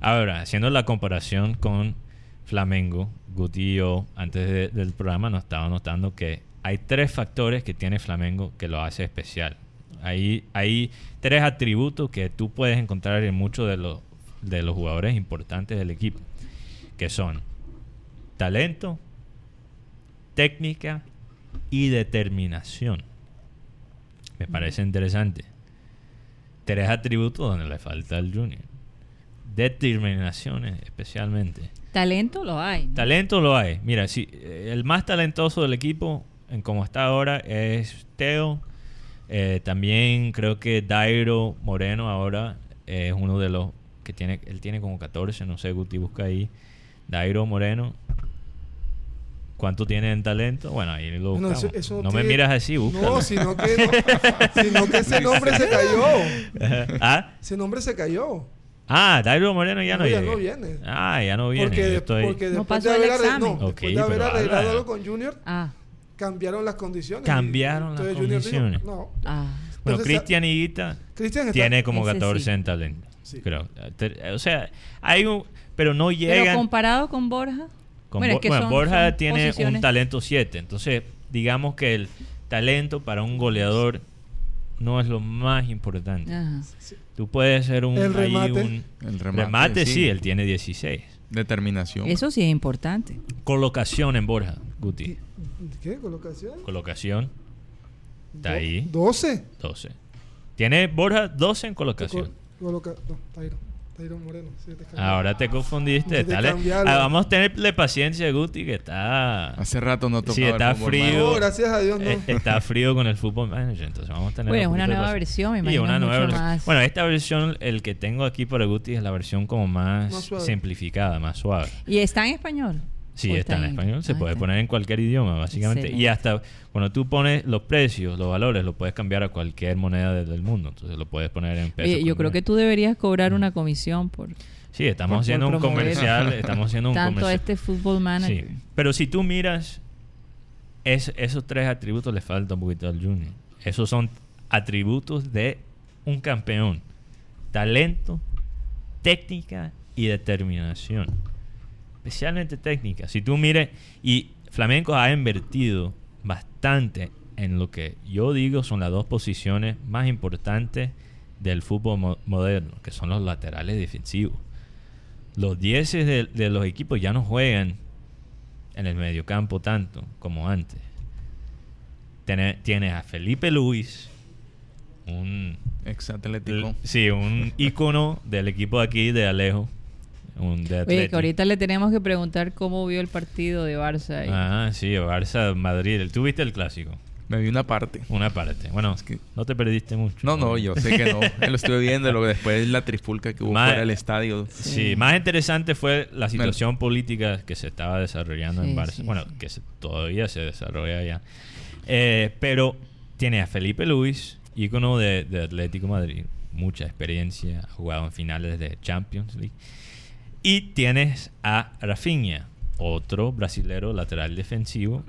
Speaker 4: Ahora, haciendo la comparación con Flamengo, Guti y yo, antes de- del programa, nos estaba notando que hay tres factores que tiene Flamengo que lo hace especial. Hay, hay tres atributos que tú puedes encontrar en muchos de los, de los jugadores importantes del equipo. Que son talento, técnica y determinación. Me parece interesante. Tres atributos donde le falta al Junior. Determinación eh, especialmente.
Speaker 2: Talento lo hay. ¿no?
Speaker 4: Talento lo hay. Mira, si eh, el más talentoso del equipo, en como está ahora, es Teo. Eh, también creo que Dairo Moreno ahora es uno de los que tiene, él tiene como 14, no sé, Guti busca ahí. Dairo Moreno. ¿Cuánto tiene en talento? Bueno, ahí lo buscamos.
Speaker 6: eso- eso
Speaker 4: no me miras así, búscalo.
Speaker 6: No, sino que, no, (laughs) sino que ese nombre se cayó. (laughs)
Speaker 4: ¿Ah?
Speaker 6: Ese nombre se cayó.
Speaker 4: Ah, Dairo Moreno ya no,
Speaker 6: No, ya no viene.
Speaker 4: Ah, ya no viene.
Speaker 6: Porque,
Speaker 4: yo estoy-
Speaker 6: porque
Speaker 2: No
Speaker 6: después
Speaker 2: pasó
Speaker 6: de
Speaker 2: el
Speaker 6: haber, arre-
Speaker 2: examen.
Speaker 6: no,
Speaker 4: Ok,
Speaker 6: después de haber arreglado con Junior,
Speaker 2: Ah,
Speaker 6: cambiaron las condiciones.
Speaker 4: Cambiaron las
Speaker 6: dijo,
Speaker 4: condiciones.
Speaker 6: no.
Speaker 2: ah.
Speaker 4: Bueno,
Speaker 6: Entonces,
Speaker 4: Cristian Higuita
Speaker 6: Cristian está-
Speaker 4: tiene como
Speaker 2: Ese
Speaker 4: 14
Speaker 2: sí.
Speaker 4: en talento.
Speaker 6: Sí.
Speaker 4: Creo. O sea, hay un. Pero no
Speaker 2: Pero
Speaker 4: llegan.
Speaker 2: comparado con Borja.
Speaker 4: con
Speaker 2: bueno,
Speaker 4: Bo-
Speaker 2: es que
Speaker 4: bueno,
Speaker 2: son-
Speaker 4: Borja
Speaker 2: son
Speaker 4: tiene un talento 7. Entonces, digamos que el talento para un goleador no es lo más importante.
Speaker 2: Ajá.
Speaker 4: Tú puedes ser un.
Speaker 6: El
Speaker 4: ahí
Speaker 6: remate.
Speaker 4: un-
Speaker 1: El
Speaker 4: remate,
Speaker 1: remate,
Speaker 4: sí. él tiene 16.
Speaker 1: Determinación.
Speaker 2: Eso sí es importante.
Speaker 4: Colocación en Borja, Guti.
Speaker 6: ¿Qué? ¿Colocación?
Speaker 4: Colocación. Está
Speaker 6: Do-
Speaker 4: ahí.
Speaker 6: 12.
Speaker 4: 12. Tiene Borja 12 en colocación.
Speaker 6: Co- coloca- no, Tairo. Tairo Moreno. sí, te cambié.
Speaker 4: Ahora te confundiste.
Speaker 6: Te
Speaker 4: Dale. Ah, vamos a tenerle paciencia, Guti, que está.
Speaker 1: Hace rato no tocaba
Speaker 4: Sí,
Speaker 1: el
Speaker 4: está
Speaker 1: fútbol
Speaker 4: frío.
Speaker 6: gracias a Dios, no.
Speaker 4: eh, está frío con el Fútbol Manager, entonces vamos a tener
Speaker 2: Bueno, es
Speaker 4: un
Speaker 2: una nueva versión, me
Speaker 4: Y una nueva
Speaker 2: mucho
Speaker 4: versión.
Speaker 2: más-
Speaker 4: Bueno, esta versión, el que tengo aquí para Guti, es la versión como más, simplificada, más suave.
Speaker 2: ¿Y está en español?
Speaker 4: Sí,
Speaker 2: ¿O
Speaker 4: está en español, se
Speaker 2: Ah,
Speaker 4: puede
Speaker 2: está.
Speaker 4: poner en cualquier idioma, básicamente. Y hasta cuando tú pones los precios, los valores, lo puedes cambiar a cualquier moneda del, mundo. Entonces lo puedes poner en pesos.
Speaker 2: Oye, yo creo que tú deberías cobrar una comisión por
Speaker 4: Sí, estamos
Speaker 2: por-
Speaker 4: haciendo
Speaker 2: por
Speaker 4: un comercial. Estamos haciendo un
Speaker 2: tanto
Speaker 4: comercial.
Speaker 2: este fútbol manager.
Speaker 4: Sí. Pero si tú miras, es- esos tres atributos le falta un poquito al Junior. Esos son atributos de un campeón. Talento, técnica y determinación. Especialmente técnica. Si tú mires, y Flamenco ha invertido bastante en lo que yo digo son las dos posiciones más importantes del fútbol mo- moderno, que son los laterales defensivos. Los 10 de, de los equipos ya no juegan en el mediocampo tanto como antes. Tiene- Tienes a Felipe Luis, un
Speaker 1: Ex Atlético.
Speaker 4: sí, un ícono del equipo de aquí de Alejo, un de
Speaker 2: Oye,
Speaker 4: Atleti.
Speaker 2: que ahorita le tenemos que preguntar cómo vio el partido de Barça. ahí.
Speaker 4: Ah, sí, Barça Madrid. ¿Tú viste el clásico?
Speaker 1: Me vi una parte.
Speaker 4: Una parte. Bueno,
Speaker 1: que-
Speaker 4: no te perdiste mucho.
Speaker 1: No, no, yo sé que no. (laughs) Lo estuve viendo. Lo que después la trifulca que hubo
Speaker 4: Ma-
Speaker 1: fuera del estadio.
Speaker 4: Sí, más interesante fue la situación política que se estaba desarrollando en Barça.
Speaker 2: sí,
Speaker 4: bueno,
Speaker 2: sí.
Speaker 4: que se- todavía se desarrolla ya. Eh, pero tiene a Felipe Luis, ícono de, de Atlético Madrid, mucha experiencia, ha jugado en finales de Champions League. Y tienes a Rafinha, otro brasilero lateral defensivo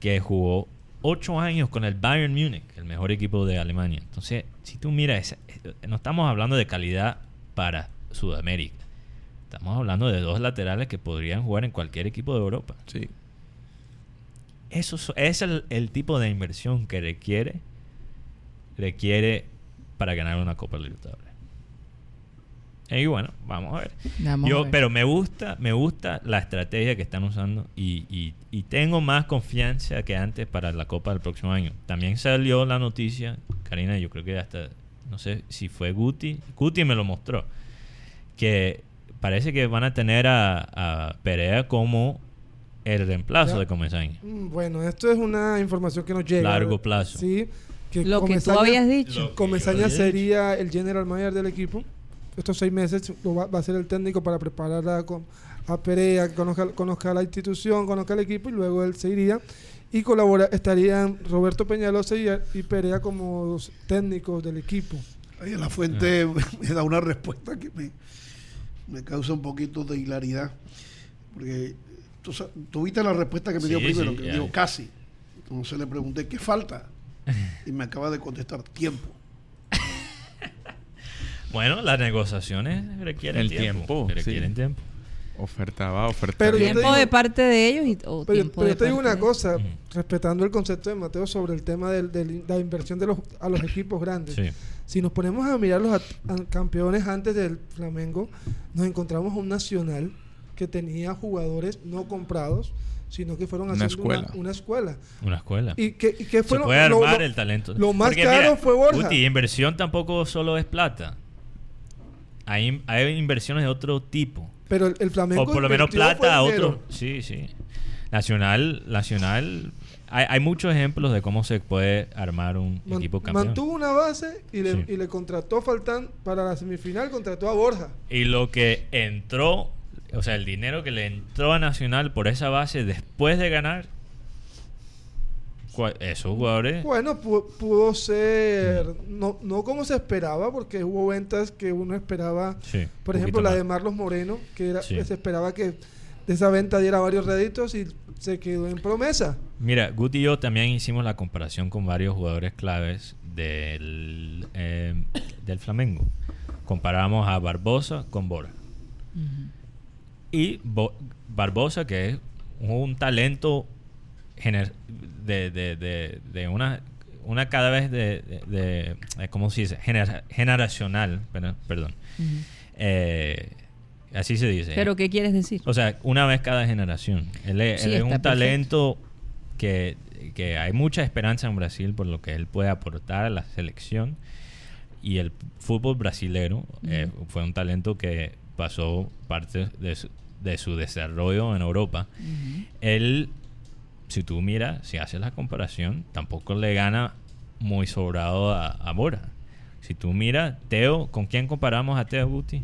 Speaker 4: que jugó ocho años con el Bayern Múnich, el mejor equipo de Alemania. Entonces, si tú miras, eh, no estamos hablando de calidad para Sudamérica. Estamos hablando de dos laterales que podrían jugar en cualquier equipo de Europa.
Speaker 1: Sí.
Speaker 4: Eso so- es el, el tipo de inversión que requiere requiere para ganar una Copa Libertadores. Y bueno, vamos a ver.
Speaker 2: Vamos
Speaker 4: Yo,
Speaker 2: a ver.
Speaker 4: pero me gusta, me gusta la estrategia que están usando y, y- y tengo más confianza que antes para la Copa del próximo año. También salió la noticia, Karina, yo creo que hasta, no sé si fue Guti, Guti me lo mostró, que parece que van a tener a, a Perea como el reemplazo
Speaker 6: Ya.
Speaker 4: de Comesaña.
Speaker 6: Mm, Bueno, esto es una información que nos llega.
Speaker 4: Largo plazo.
Speaker 6: Sí. Que
Speaker 2: Lo que tú
Speaker 6: Comesaña-
Speaker 2: habías dicho.
Speaker 6: Comesaña sería el general manager del equipo. Estos seis meses lo va, va a ser el técnico para preparar a, con- a Perea, que conozca, conozca la institución, conozca el equipo y luego él se iría. Y colabora, estarían Roberto Peñalosa y, y Perea como los técnicos del equipo.
Speaker 7: Ahí la fuente (laughs) me da una respuesta que me, me causa un poquito de hilaridad. Porque tú, sa- tú viste la respuesta que me dio primero,
Speaker 4: sí,
Speaker 7: que
Speaker 4: ya.
Speaker 7: dijo casi. Entonces le pregunté, ¿qué falta? Y me acaba de contestar, tiempo.
Speaker 4: Bueno, las negociaciones requieren
Speaker 1: El
Speaker 4: tiempo.
Speaker 1: tiempo,
Speaker 4: requieren
Speaker 1: sí.
Speaker 4: tiempo.
Speaker 1: Oferta va, oferta
Speaker 6: Pero
Speaker 2: Tiempo
Speaker 6: digo-
Speaker 2: de parte de ellos y o
Speaker 6: Pero,
Speaker 2: tiempo
Speaker 6: pero
Speaker 2: de
Speaker 6: yo te digo una
Speaker 2: de-
Speaker 6: cosa, respetando el concepto de Mateo sobre el tema del- de la inversión de los, a los equipos grandes.
Speaker 4: Sí.
Speaker 6: Si nos ponemos a mirar los a- campeones antes del Flamengo, nos encontramos un nacional que tenía jugadores no comprados, sino que fueron
Speaker 1: Una
Speaker 6: haciendo una
Speaker 1: escuela.
Speaker 6: Una, escuela.
Speaker 4: Una escuela.
Speaker 6: Y que, y que
Speaker 4: Se
Speaker 6: fue lo-
Speaker 4: puede
Speaker 6: lo-
Speaker 4: armar
Speaker 6: lo-
Speaker 4: el talento.
Speaker 6: lo más caro fue Borja.
Speaker 4: Guti, inversión tampoco solo es plata. Hay, hay inversiones de otro tipo.
Speaker 6: Pero el, el Flamengo
Speaker 4: O por lo menos plata a otro. Sí, sí. Nacional, Nacional. Hay, hay muchos ejemplos de cómo se puede armar un
Speaker 6: Man-
Speaker 4: equipo campeón.
Speaker 6: Mantuvo una base y le,
Speaker 4: Sí.
Speaker 6: y le contrató faltan para la semifinal, contrató a Borja.
Speaker 4: Y lo que entró, o sea, el dinero que le entró a Nacional por esa base después de ganar, esos jugadores.
Speaker 6: Bueno, pu- pudo ser no, no como se esperaba, porque hubo ventas que uno esperaba.
Speaker 4: Sí,
Speaker 6: Por
Speaker 4: un
Speaker 6: ejemplo, la
Speaker 4: más.
Speaker 6: de Marlos Moreno, que era,
Speaker 4: Sí.
Speaker 6: se esperaba que de esa venta diera varios réditos y se quedó en promesa.
Speaker 4: Mira, Guti y yo también hicimos la comparación con varios jugadores claves del, eh, del Flamengo. Comparamos a Barbosa con Bora. Y Bo- Barbosa, que es un talento de, de- de- de una, una cada vez de, eh, ¿cómo se dice? Genera- generacional, pero- perdón. Eh, así se dice.
Speaker 2: Pero ¿qué quieres decir?
Speaker 4: O sea, una vez cada generación. Él es,
Speaker 2: Sí,
Speaker 4: él es un talento que, que hay mucha esperanza en Brasil por lo que él puede aportar a la selección. Y el fútbol brasilero eh, fue un talento que pasó parte de su, de su desarrollo en Europa. Él, si tú miras, si haces la comparación, tampoco le gana muy sobrado a, a Bora. Si tú miras, Teo, ¿con quién comparamos a Teo Guti?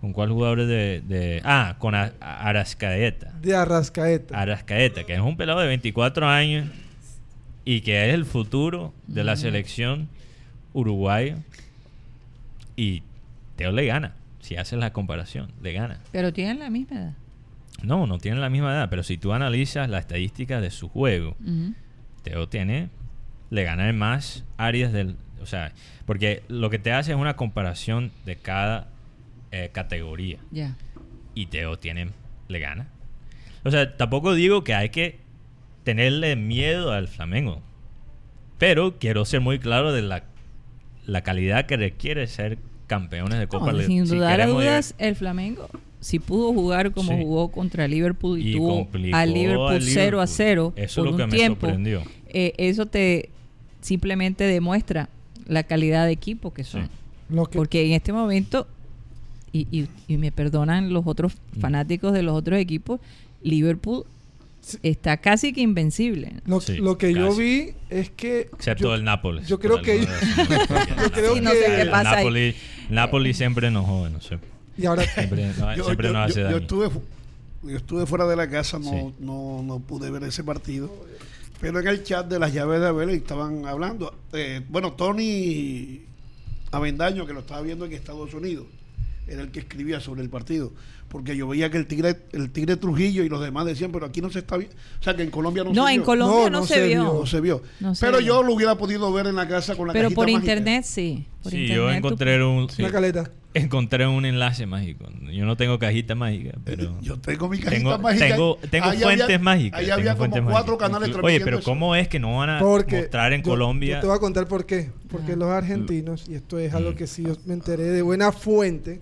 Speaker 4: ¿Con cuál jugador de...? de- ah, con A- A- Arascaeta.
Speaker 6: De Arrascaeta.
Speaker 4: Arascaeta, que es un pelado de 24 años y que es el futuro de la
Speaker 2: Ujú.
Speaker 4: selección uruguaya. Y Teo le gana. Si haces la comparación, le gana.
Speaker 2: Pero tienen la misma edad.
Speaker 4: No, no tienen la misma edad, pero si tú analizas la estadística de su juego,
Speaker 2: Ujú.
Speaker 4: Teo tiene, le gana en más áreas del, o sea, porque lo que te hace es una comparación de cada eh, categoría
Speaker 2: Ya.
Speaker 4: y Teo tiene, le gana. O sea, tampoco digo que hay que tenerle miedo al Flamengo, pero quiero ser muy claro de la, la calidad que requiere ser campeones de Copa
Speaker 2: No, sin
Speaker 4: si
Speaker 2: duda a
Speaker 4: queremos llegar-
Speaker 2: dudas, el Flamengo, si pudo jugar como
Speaker 4: Sí.
Speaker 2: jugó contra Liverpool y,
Speaker 4: Y
Speaker 2: tuvo a Liverpool
Speaker 4: al
Speaker 2: 0 a
Speaker 4: Liverpool.
Speaker 2: 0
Speaker 4: Eso
Speaker 2: por
Speaker 4: es lo que
Speaker 2: un
Speaker 4: me
Speaker 2: tiempo,
Speaker 4: sorprendió.
Speaker 2: eh, eso te simplemente demuestra la calidad de equipo que son.
Speaker 4: Sí.
Speaker 6: Lo que,
Speaker 2: Porque en este momento, y, y- y me perdonan los otros
Speaker 4: Mm.
Speaker 2: fanáticos de los otros equipos, Liverpool está casi que invencible.
Speaker 6: lo,
Speaker 4: Sí,
Speaker 6: lo que yo vi es que.
Speaker 4: Excepto
Speaker 6: yo-
Speaker 4: el Nápoles.
Speaker 6: yo creo que- (laughs) yo creo
Speaker 2: no sé
Speaker 6: que-
Speaker 2: qué pasa.
Speaker 4: Napoli, Napoli siempre nos jode, no sé.
Speaker 6: Y ahora. (laughs)
Speaker 4: Siempre, no-
Speaker 7: Yo,
Speaker 4: siempre
Speaker 7: yo-
Speaker 4: nos hace
Speaker 7: yo-
Speaker 4: daño.
Speaker 7: estuve, yo estuve fuera de la casa, no,
Speaker 4: Sí.
Speaker 7: no, no pude ver ese partido. Pero en el chat de las llaves de Abel estaban hablando. Eh, bueno, Tony Avendaño, que lo estaba viendo en Estados Unidos, era el que escribía sobre el partido. Porque yo veía que el Tigre, el Tigre Trujillo y los demás decían, pero aquí no se está viendo. O sea, que en Colombia no,
Speaker 2: No,
Speaker 7: se
Speaker 2: en
Speaker 7: vio.
Speaker 2: Colombia
Speaker 6: No,
Speaker 2: no,
Speaker 6: no
Speaker 2: se,
Speaker 6: se
Speaker 2: vio.
Speaker 6: vio.
Speaker 7: No se vio.
Speaker 2: No se
Speaker 7: pero
Speaker 2: vio.
Speaker 7: yo lo hubiera podido ver en la casa con la
Speaker 2: Pero por
Speaker 7: mágica.
Speaker 2: internet sí. Por
Speaker 4: Sí,
Speaker 2: internet
Speaker 4: yo
Speaker 2: tú-
Speaker 4: encontré un,
Speaker 6: Una caleta.
Speaker 4: Encontré un enlace mágico. Yo no tengo cajita mágica, pero... (laughs)
Speaker 7: Yo tengo mi cajita
Speaker 4: Tengo,
Speaker 7: mágica.
Speaker 4: tengo, tengo
Speaker 7: Ahí
Speaker 4: fuentes
Speaker 7: había-
Speaker 4: mágicas.
Speaker 7: Ahí
Speaker 4: tengo
Speaker 7: había como cuatro
Speaker 4: mágicas.
Speaker 7: canales
Speaker 4: Oye, pero
Speaker 7: eso.
Speaker 4: ¿cómo es que no van a
Speaker 6: Porque
Speaker 4: mostrar en
Speaker 6: yo-
Speaker 4: Colombia?
Speaker 6: Yo te voy a contar por qué. Porque los argentinos, y esto es algo
Speaker 4: Mm.
Speaker 6: que sí yo me enteré de buena fuente,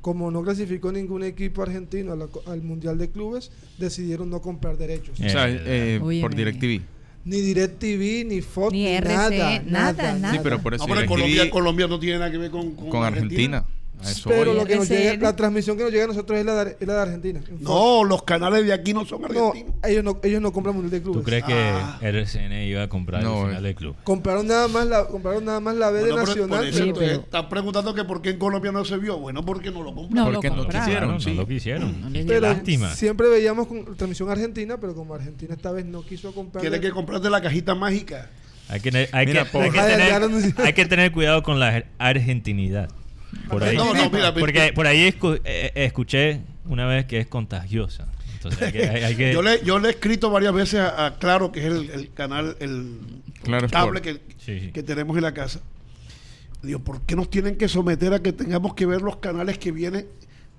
Speaker 6: como no clasificó ningún equipo argentino al Mundial de Clubes, decidieron no comprar derechos.
Speaker 1: O sea,
Speaker 4: Eh,
Speaker 1: eh, por DirecTV.
Speaker 6: Ni DirecTV, ni Fox,
Speaker 2: Ni RCN,
Speaker 6: nada,
Speaker 2: nada, nada.
Speaker 1: Sí, pero por eso
Speaker 7: No, pero en
Speaker 1: DirecTV
Speaker 7: Colombia, Colombia no tiene nada que ver con, con,
Speaker 1: con Argentina. Eso
Speaker 6: Pero lo que nos llega, la transmisión que nos llega a nosotros es la de, es la de Argentina.
Speaker 7: No, los canales de aquí no son
Speaker 6: No,
Speaker 7: argentinos.
Speaker 6: ellos no, ellos no compran Mundial de Clubes.
Speaker 4: ¿Tú crees que
Speaker 7: Ah.
Speaker 4: RCN iba a comprar
Speaker 1: No,
Speaker 4: el final
Speaker 1: eh.
Speaker 4: del club?
Speaker 6: Compraron nada más la, compraron nada más la B
Speaker 7: Bueno,
Speaker 6: de Nacional.
Speaker 7: por eso,
Speaker 2: Sí,
Speaker 6: pero-
Speaker 7: entonces,
Speaker 2: pero-
Speaker 7: están preguntando que por qué en Colombia no se vio. Bueno, porque no lo compraron.
Speaker 2: No,
Speaker 1: Porque
Speaker 2: lo
Speaker 1: no quisieron, sí.
Speaker 4: No lo quisieron.
Speaker 6: Pero
Speaker 4: lástima.
Speaker 6: siempre veíamos con transmisión argentina, pero como Argentina esta vez no quiso comprar.
Speaker 7: Tiene que comprarte la cajita mágica.
Speaker 4: Hay que, hay,
Speaker 1: Mira,
Speaker 4: que,
Speaker 1: por-
Speaker 4: hay, que
Speaker 6: ya-
Speaker 4: tener, hay que cuidado con la ar- argentinidad. Por ahí,
Speaker 7: No, no, mira,
Speaker 4: porque por ahí escu- eh, eh, escuché una vez que es contagiosa. Entonces hay que, hay- hay que- (laughs)
Speaker 7: Yo le, yo le he escrito varias veces a, a Claro, que es el, el canal, el
Speaker 1: Claro
Speaker 7: cable que,
Speaker 4: Sí, sí.
Speaker 7: que tenemos en la casa. Digo, ¿por qué nos tienen que someter a que tengamos que ver los canales que vienen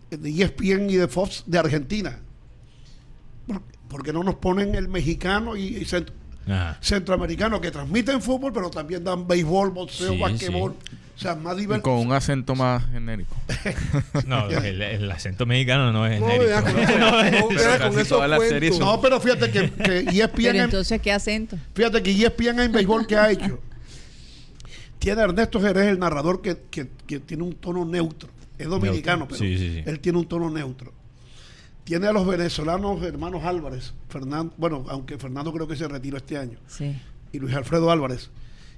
Speaker 7: de ESPN y de Fox de Argentina? ¿Por, por qué no nos ponen el mexicano y, y cent-
Speaker 4: Ajá.
Speaker 7: centroamericano que transmiten fútbol, pero también dan béisbol, boxeo,
Speaker 4: Sí,
Speaker 7: basquetbol? O sea, más
Speaker 1: Y
Speaker 7: divertido.
Speaker 1: con un acento más genérico. (laughs)
Speaker 4: No, el, el acento mexicano no es genérico.
Speaker 6: no,
Speaker 1: Pero
Speaker 7: fíjate que, que (laughs) ESPN
Speaker 2: Pero entonces, ¿qué acento?
Speaker 7: Fíjate que ESPN en béisbol que ha hecho. Tiene a Ernesto Jerez, el narrador, que, que- que tiene un tono neutro. Es dominicano,
Speaker 4: Neutro.
Speaker 7: pero
Speaker 4: Sí, sí, sí.
Speaker 7: él tiene un tono neutro. Tiene a los venezolanos hermanos Álvarez, Fernando, bueno, aunque Fernando creo que se retiró este año,
Speaker 2: Sí.
Speaker 7: y Luis Alfredo Álvarez.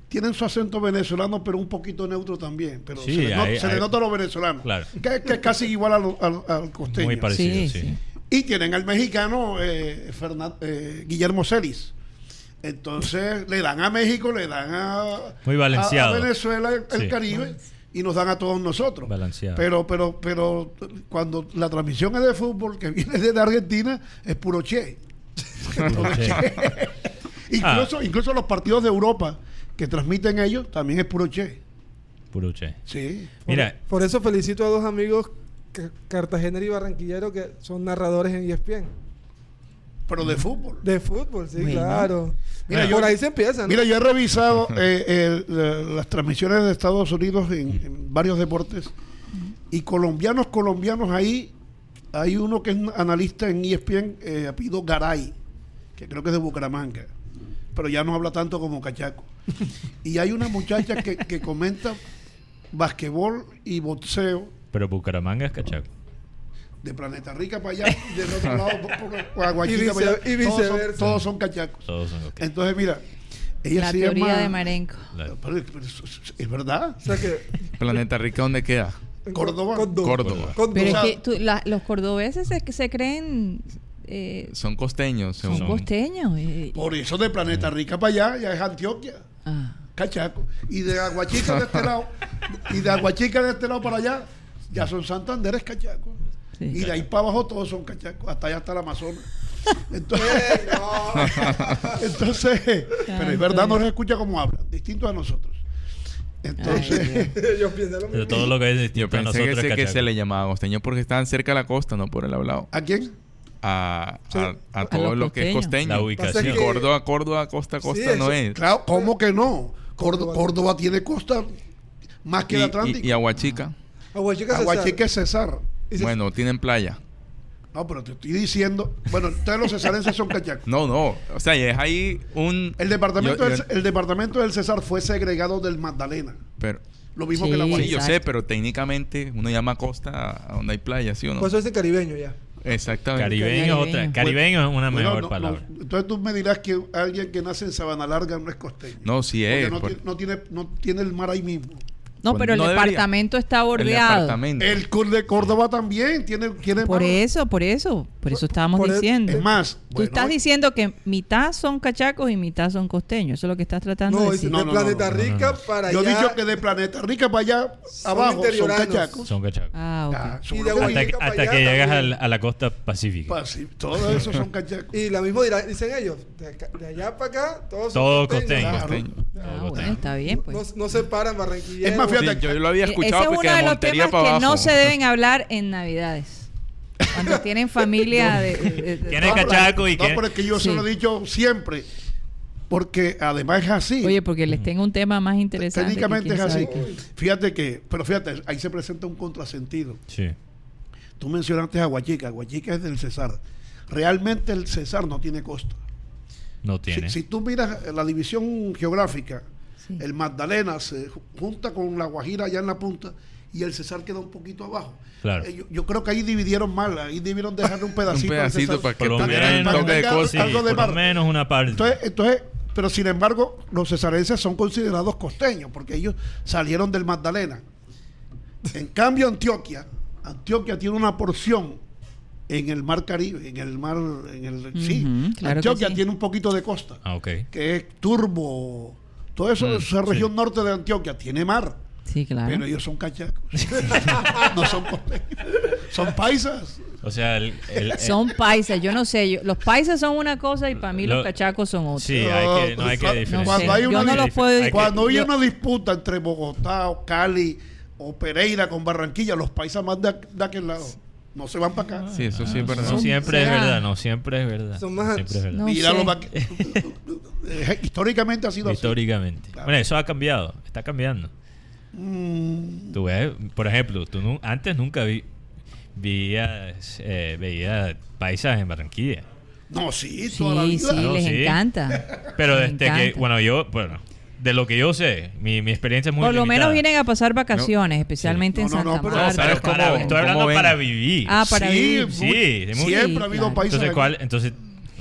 Speaker 7: Tienen su acento venezolano, pero un poquito neutro también. Pero
Speaker 4: Sí,
Speaker 7: se, le, not-
Speaker 4: hay-
Speaker 7: se le
Speaker 4: hay-
Speaker 7: nota a los venezolanos.
Speaker 4: Claro.
Speaker 7: Que, que es casi igual al, al- al costeño.
Speaker 4: Muy parecido,
Speaker 2: Sí,
Speaker 4: sí.
Speaker 2: sí.
Speaker 7: Y tienen al mexicano eh, Fernan- eh, Guillermo Celis. Entonces le dan a México, le dan a,
Speaker 4: Muy
Speaker 7: a- a Venezuela, el. Caribe, y nos dan a todos nosotros.
Speaker 4: Balanceado.
Speaker 7: Pero, pero, pero cuando la transmisión es de fútbol que (laughs) viene desde Argentina, es puro che. (laughs)
Speaker 4: Puro che. (laughs)
Speaker 7: incluso,
Speaker 4: Ah.
Speaker 7: incluso los partidos de Europa que transmiten ellos también es puro che.
Speaker 4: Puro che.
Speaker 7: Sí.
Speaker 4: Mira,
Speaker 6: Por eso felicito a dos amigos ca- cartagenero y barranquillero que son narradores en ESPN.
Speaker 7: Pero de fútbol.
Speaker 6: De fútbol, sí, claro.
Speaker 7: Mira,
Speaker 6: Por
Speaker 7: yo-
Speaker 6: ahí se empieza, ¿no?
Speaker 7: Mira, yo he revisado eh, eh, la- las transmisiones de Estados Unidos en, en varios deportes y colombianos, colombianos ahí, hay uno que es un analista en ESPN, eh, apellido Garay, que creo que es de Bucaramanga, pero ya no habla tanto como Cachaco. (laughs) Y hay una muchacha que, que comenta basquetbol y boxeo
Speaker 4: pero Bucaramanga es cachaco.
Speaker 7: De Planeta Rica para allá y del otro lado por, por- por (laughs) Aguachica
Speaker 6: Y vice-
Speaker 7: para allá.
Speaker 6: y
Speaker 7: Todos son-
Speaker 6: viceversa.
Speaker 7: Todos son cachacos.
Speaker 4: Todos son.
Speaker 7: Entonces, mira, ella
Speaker 2: La
Speaker 7: se
Speaker 2: teoría
Speaker 7: llama-
Speaker 2: de Marenco.
Speaker 4: La-
Speaker 7: pero- pero es, es verdad.
Speaker 6: O sea que...
Speaker 1: Planeta Rica, ¿dónde queda?
Speaker 7: Córdoba.
Speaker 6: Córdoba.
Speaker 1: Córdoba.
Speaker 6: Córdoba.
Speaker 2: Pero es que tú- la- los cordobeses se, se creen... eh,
Speaker 1: Son costeños.
Speaker 2: son
Speaker 1: según-
Speaker 2: costeños. eh,
Speaker 7: Por eso de Planeta Rica para allá ya es Antioquia,
Speaker 2: ah.
Speaker 7: Cachaco. Y de Aguachica de este (laughs) lado, y de Aguachica de este lado para allá, ya son Santander es Cachaco.
Speaker 2: Sí.
Speaker 7: Y de ahí para abajo todos son Cachacos, hasta allá está el Amazonas. (laughs) Entonces, (laughs) entonces pero es verdad, no se escucha como hablan, distinto a nosotros. Entonces, (laughs)
Speaker 6: Yo pienso lo
Speaker 4: de
Speaker 6: mismo.
Speaker 4: todo lo que es distinto
Speaker 1: Yo pensé que, que se le llamaba costeño porque estaban cerca de la costa, no por el hablado.
Speaker 7: ¿a quién?
Speaker 1: A,
Speaker 6: Sí.
Speaker 1: a, a
Speaker 2: A
Speaker 1: todo lo que es costeño.
Speaker 4: La ubicación.
Speaker 6: Que-
Speaker 1: Córdoba, Córdoba, costa a costa
Speaker 6: Sí,
Speaker 1: no es.
Speaker 7: Claro, ¿cómo que no?
Speaker 6: Córdoba.
Speaker 7: Tiene costa más que
Speaker 1: Y,
Speaker 7: el Atlántico.
Speaker 1: y, y Aguachica.
Speaker 6: Aguachica Cesar.
Speaker 7: Aguachica es Cesar.
Speaker 6: Se-
Speaker 1: Bueno, tienen playa.
Speaker 7: No, pero te estoy diciendo. Bueno, ustedes los cesarenses son cachacos.
Speaker 1: No, no. O sea, es ahí un.
Speaker 7: El departamento,
Speaker 1: Yo-
Speaker 7: del, el departamento del César fue segregado del Magdalena.
Speaker 1: Pero,
Speaker 7: Lo mismo
Speaker 2: Sí,
Speaker 7: que la
Speaker 1: sí,
Speaker 7: Guajira.
Speaker 1: yo sé, pero técnicamente uno llama costa a donde hay playa, ¿sí o no?
Speaker 6: Por eso es caribeño ya.
Speaker 1: Exactamente.
Speaker 4: Caribeño, es otra-
Speaker 2: Caribeño.
Speaker 4: caribeño es una
Speaker 7: Bueno,
Speaker 4: mejor
Speaker 7: no,
Speaker 4: palabra.
Speaker 7: no, entonces tú me dirás que alguien que nace en Sabana Larga no es costeño.
Speaker 1: No, sí
Speaker 7: Porque
Speaker 1: es.
Speaker 7: no,
Speaker 1: por-
Speaker 7: tiene, no, tiene, no tiene el mar ahí mismo.
Speaker 2: No,
Speaker 1: Pues
Speaker 2: pero el
Speaker 1: no debería.
Speaker 2: departamento está
Speaker 1: el
Speaker 2: bordeado.
Speaker 1: departamento.
Speaker 7: El Cur de Córdoba también tiene, tiene
Speaker 2: Por
Speaker 7: mar.
Speaker 2: eso, por eso. Por eso estábamos
Speaker 6: por el-
Speaker 2: diciendo.
Speaker 7: Es más,
Speaker 2: Tú
Speaker 7: bueno,
Speaker 2: estás diciendo que mitad son cachacos y mitad son costeños. Eso es lo que estás tratando
Speaker 6: No,
Speaker 2: de decir.
Speaker 7: No,
Speaker 6: de
Speaker 7: no,
Speaker 6: Planeta
Speaker 7: no,
Speaker 4: no,
Speaker 6: Rica
Speaker 4: no.
Speaker 6: para
Speaker 7: yo he
Speaker 6: allá.
Speaker 7: dicho que de Planeta Rica para allá
Speaker 6: Son
Speaker 7: abajo son cachacos.
Speaker 4: Son cachacos.
Speaker 2: Ah, ok.
Speaker 7: Ah,
Speaker 6: Y
Speaker 7: sobre
Speaker 6: de
Speaker 4: hasta que, hasta
Speaker 6: allá
Speaker 4: que llegas
Speaker 6: también.
Speaker 4: al- a la costa pacífica.
Speaker 7: Pa- sí, todo eso son cachacos. (laughs)
Speaker 6: Y lo mismo dirá- dicen ellos. De, acá- de allá para acá, todos son
Speaker 4: Todo
Speaker 6: costeños.
Speaker 4: costeño.
Speaker 7: Claro.
Speaker 2: Ah, bueno, está bien, pues.
Speaker 6: No, no se paran barranquilleros.
Speaker 7: Es más, fíjate,
Speaker 1: Sí, yo lo había escuchado
Speaker 2: Ese es
Speaker 1: porque
Speaker 2: uno de
Speaker 1: de
Speaker 2: los
Speaker 1: Montería
Speaker 2: temas
Speaker 1: para
Speaker 2: que
Speaker 1: abajo.
Speaker 2: no se deben hablar en Navidades. Cuando tienen (laughs) familia de... de- de-
Speaker 4: ¿Quién es
Speaker 7: No, pero-
Speaker 4: cachaco y
Speaker 7: No, pero es que yo
Speaker 2: Sí.
Speaker 7: se lo he dicho siempre. Porque además es así.
Speaker 2: Oye, porque les tengo un tema más interesante.
Speaker 7: Técnicamente es así. Fíjate que, pero fíjate, ahí se presenta un contrasentido.
Speaker 4: Sí.
Speaker 7: Tú mencionaste a Guachica, Guachica es del Cesar. Realmente el Cesar no tiene costa.
Speaker 4: No
Speaker 7: Si,
Speaker 4: tiene.
Speaker 7: si tú miras la división geográfica,
Speaker 2: Sí.
Speaker 7: el Magdalena se ju- junta con la Guajira allá en la punta y el Cesar queda un poquito abajo.
Speaker 4: Claro.
Speaker 7: Eh, yo, yo creo que ahí dividieron mal, ahí debieron dejarle un pedacito, al
Speaker 1: pedacito para que un toque de
Speaker 4: sí, por lo menos una parte.
Speaker 7: Entonces, entonces, pero sin embargo, los cesarenses son considerados costeños porque ellos salieron del Magdalena. En cambio, Antioquia, Antioquia tiene una porción en el mar Caribe, en el mar, en el sí,
Speaker 2: claro
Speaker 7: Antioquia
Speaker 2: sí.
Speaker 7: tiene un poquito de costa,
Speaker 4: ah,
Speaker 7: que es Turbo, todo eso,
Speaker 4: Mm,
Speaker 7: esa región
Speaker 4: sí.
Speaker 7: norte de Antioquia tiene mar,
Speaker 2: Sí, claro.
Speaker 7: pero ellos son cachacos, (laughs) no son son paisas.
Speaker 4: O sea, el, el-
Speaker 2: Son paisas, yo no sé. yo- los paisas son una cosa y para mí
Speaker 4: Lo-
Speaker 2: los cachacos son otra.
Speaker 4: sí, hay que, no hay que diferenciar.
Speaker 2: No
Speaker 7: Cuando hay
Speaker 2: yo
Speaker 7: una
Speaker 2: no los puedo
Speaker 7: Cuando hay una disputa entre Bogotá o Cali o Pereira con Barranquilla, los paisas más de, de aquel lado no se van para acá.
Speaker 1: Sí, eso sí es verdad.
Speaker 4: No siempre es verdad, no siempre es verdad.
Speaker 6: Son más-
Speaker 4: Siempre es verdad.
Speaker 2: No
Speaker 7: Mira
Speaker 2: sé.
Speaker 7: lo va- Eh, históricamente ha sido
Speaker 4: Históricamente.
Speaker 7: Claro.
Speaker 4: Bueno, eso ha cambiado, está cambiando.
Speaker 7: así. Mm,
Speaker 4: Tú ves, por ejemplo, tú nu- antes nunca vi, veías, eh, veías paisas en Barranquilla.
Speaker 7: no, sí, toda la
Speaker 2: Sí,
Speaker 7: vida.
Speaker 2: sí,
Speaker 4: No,
Speaker 2: les
Speaker 4: sí.
Speaker 2: encanta.
Speaker 4: Pero
Speaker 2: Les
Speaker 4: desde que, bueno, yo, bueno, de lo que yo sé, mi, mi experiencia es muy
Speaker 2: Por lo menos vienen a pasar vacaciones, especialmente
Speaker 7: No,
Speaker 2: en
Speaker 7: no,
Speaker 2: Santa
Speaker 7: no, pero-
Speaker 4: No,
Speaker 2: Marta.
Speaker 4: pero es
Speaker 1: ¿cómo
Speaker 4: para-
Speaker 1: ven?
Speaker 4: estoy hablando para vivir.
Speaker 2: Ah, para
Speaker 7: Sí,
Speaker 2: vivir.
Speaker 7: muy-
Speaker 4: Sí, muy-
Speaker 7: siempre ha habido
Speaker 2: claro.
Speaker 7: paisas.
Speaker 4: Entonces. Entonces,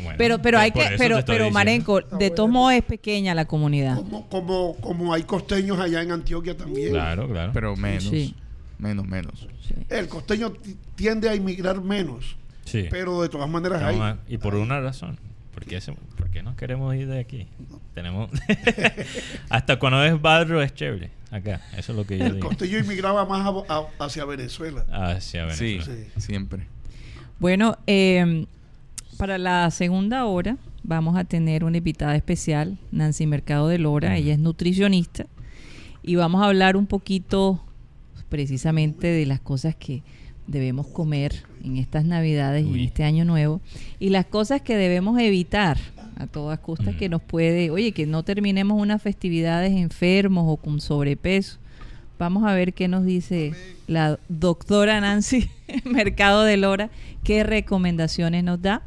Speaker 4: bueno,
Speaker 2: Pero, pero hay que, pero, pero
Speaker 4: diciendo.
Speaker 2: Marenco, de todos modos es pequeña la comunidad.
Speaker 7: Como, como, como hay costeños allá en Antioquia también.
Speaker 4: Claro, claro.
Speaker 1: Pero menos.
Speaker 2: Sí.
Speaker 1: Menos, menos.
Speaker 2: Sí.
Speaker 7: El costeño ti- tiende a inmigrar menos,
Speaker 4: sí.
Speaker 7: pero de todas maneras hay.
Speaker 4: Y por una razón. ¿Por qué, se- por qué nos queremos ir de aquí? Tenemos... (laughs) Hasta cuando es barro es chévere. Acá. Eso es lo que yo digo.
Speaker 7: costeño inmigraba más a- a- hacia Venezuela.
Speaker 4: Hacia
Speaker 1: Sí,
Speaker 4: Venezuela.
Speaker 7: Sí.
Speaker 1: siempre.
Speaker 2: Bueno, eh, para la segunda hora vamos a tener una invitada especial, Nancy Mercado de Lora. Ella es nutricionista y vamos a hablar un poquito precisamente de las cosas que debemos comer en estas Navidades y en este año nuevo y las cosas que debemos evitar a todas costas
Speaker 4: Mm.
Speaker 2: que nos puede, oye, que no terminemos unas festividades enfermos o con sobrepeso. Vamos a ver qué nos dice la doctora Nancy (laughs) Mercado de Lora, qué recomendaciones nos da.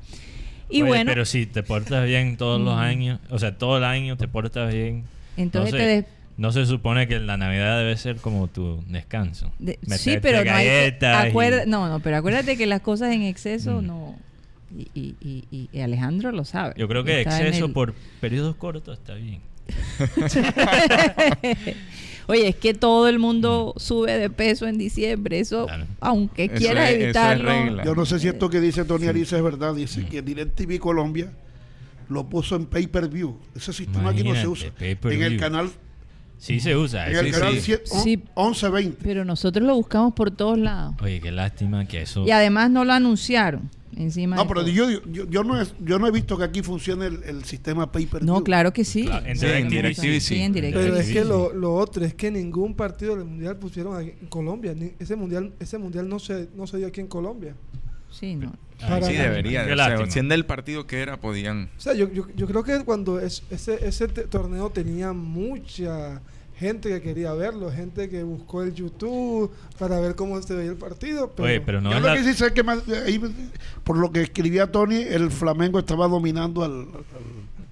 Speaker 2: Y
Speaker 4: Oye,
Speaker 2: bueno,
Speaker 4: Pero si te portas bien todos los
Speaker 2: Mm.
Speaker 4: años, o sea, todo el año te portas bien.
Speaker 2: entonces
Speaker 4: no,
Speaker 2: te
Speaker 4: no se supone que la Navidad debe ser como tu descanso.
Speaker 2: de- sí, pero no hay que-
Speaker 4: y-
Speaker 2: no, no, pero acuérdate que las cosas en exceso
Speaker 4: Mm.
Speaker 2: no y, y- y- y- y Alejandro lo sabe.
Speaker 4: Yo creo que exceso
Speaker 2: el-
Speaker 4: por periodos cortos está bien. (laughs)
Speaker 2: Oye, es que todo el mundo sube de peso en diciembre, eso
Speaker 4: Claro.
Speaker 2: aunque
Speaker 1: Eso
Speaker 2: quieras
Speaker 1: es- eso es
Speaker 2: evitarlo.
Speaker 7: Yo no sé si esto que dice Tony Ariza es verdad. Dice que DirecTV Colombia lo puso en pay-per-view. Ese sistema aquí no se
Speaker 4: Imagínate,
Speaker 7: usa. En el canal,
Speaker 4: Sí se usa.
Speaker 7: en el
Speaker 1: sí,
Speaker 7: canal
Speaker 1: sí.
Speaker 2: Sí.
Speaker 7: 1120.
Speaker 2: Pero nosotros lo buscamos por todos lados.
Speaker 4: Oye, qué lástima que eso...
Speaker 2: Y además no lo anunciaron encima
Speaker 7: No, pero
Speaker 2: todo.
Speaker 7: yo, yo, yo no he, yo no he visto que aquí funcione el, el sistema pay-per-view.
Speaker 2: No, claro que sí.
Speaker 4: Claro, en
Speaker 1: Sí,
Speaker 4: DirecTV
Speaker 1: DirecTV sí.
Speaker 2: en.
Speaker 6: Pero es
Speaker 4: Sí,
Speaker 6: que
Speaker 4: sí.
Speaker 6: lo, lo otro es que ningún partido del mundial pusieron aquí en Colombia. Ni- ese mundial ese mundial no se no se dio aquí en Colombia.
Speaker 2: Sí, no.
Speaker 4: Ay,
Speaker 6: Para-
Speaker 1: Sí, debería. O sea, siendo el partido que era, podían.
Speaker 6: O sea, yo, yo, yo creo que cuando es- ese, ese torneo tenía mucha gente que quería verlo, gente que buscó el YouTube para ver cómo se veía el partido. Pero,
Speaker 4: Oye, pero no
Speaker 7: Yo
Speaker 4: es
Speaker 7: lo
Speaker 4: la-
Speaker 7: que sí sé que más- ahí, por lo que escribía Tony, el Flamengo estaba dominando al, al-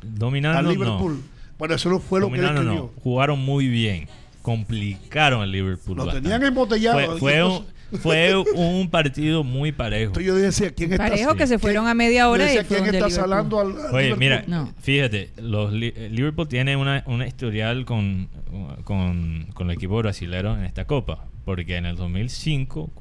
Speaker 4: dominando
Speaker 7: al
Speaker 4: no.
Speaker 7: Liverpool. Bueno, eso no fue lo que él
Speaker 4: Dominando
Speaker 7: escribió.
Speaker 4: no. Jugaron muy bien. Complicaron al Liverpool.
Speaker 7: Lo
Speaker 4: bastante.
Speaker 7: tenían embotellado.
Speaker 4: Fue, fue un, fue un partido muy parejo.
Speaker 7: Entonces yo decía, ¿quién está,
Speaker 2: Parejo que se fueron a media hora y
Speaker 7: decía,
Speaker 2: fue
Speaker 7: ¿quién está salando al, al
Speaker 4: Oye,
Speaker 7: Liverpool?
Speaker 4: mira,
Speaker 2: No.
Speaker 4: fíjate, los Li- Liverpool tiene una, una historial con, con, con el equipo brasilero en esta copa, porque en el 2005,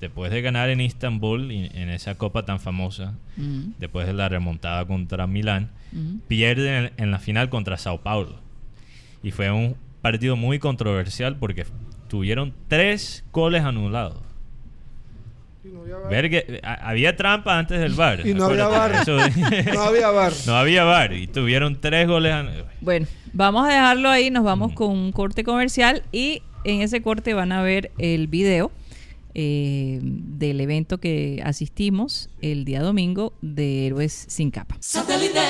Speaker 4: después de ganar en Istanbul, y en esa copa tan famosa,
Speaker 2: Mm,
Speaker 4: después de la remontada contra Milán,
Speaker 2: mm.
Speaker 4: pierden en, en la final contra Sao Paulo. Y fue un partido muy controversial porque tuvieron tres goles anulados.
Speaker 6: Y no había
Speaker 4: que a- había trampa antes del VAR.
Speaker 6: Y no había
Speaker 4: eso- (laughs)
Speaker 6: No había VAR.
Speaker 4: no había VAR y tuvieron tres goles.
Speaker 2: Bueno, vamos a dejarlo ahí, nos vamos
Speaker 4: Mm.
Speaker 2: con un corte comercial y en ese corte van a ver el video eh, del evento que asistimos el día domingo de Héroes sin capa.
Speaker 3: Comienza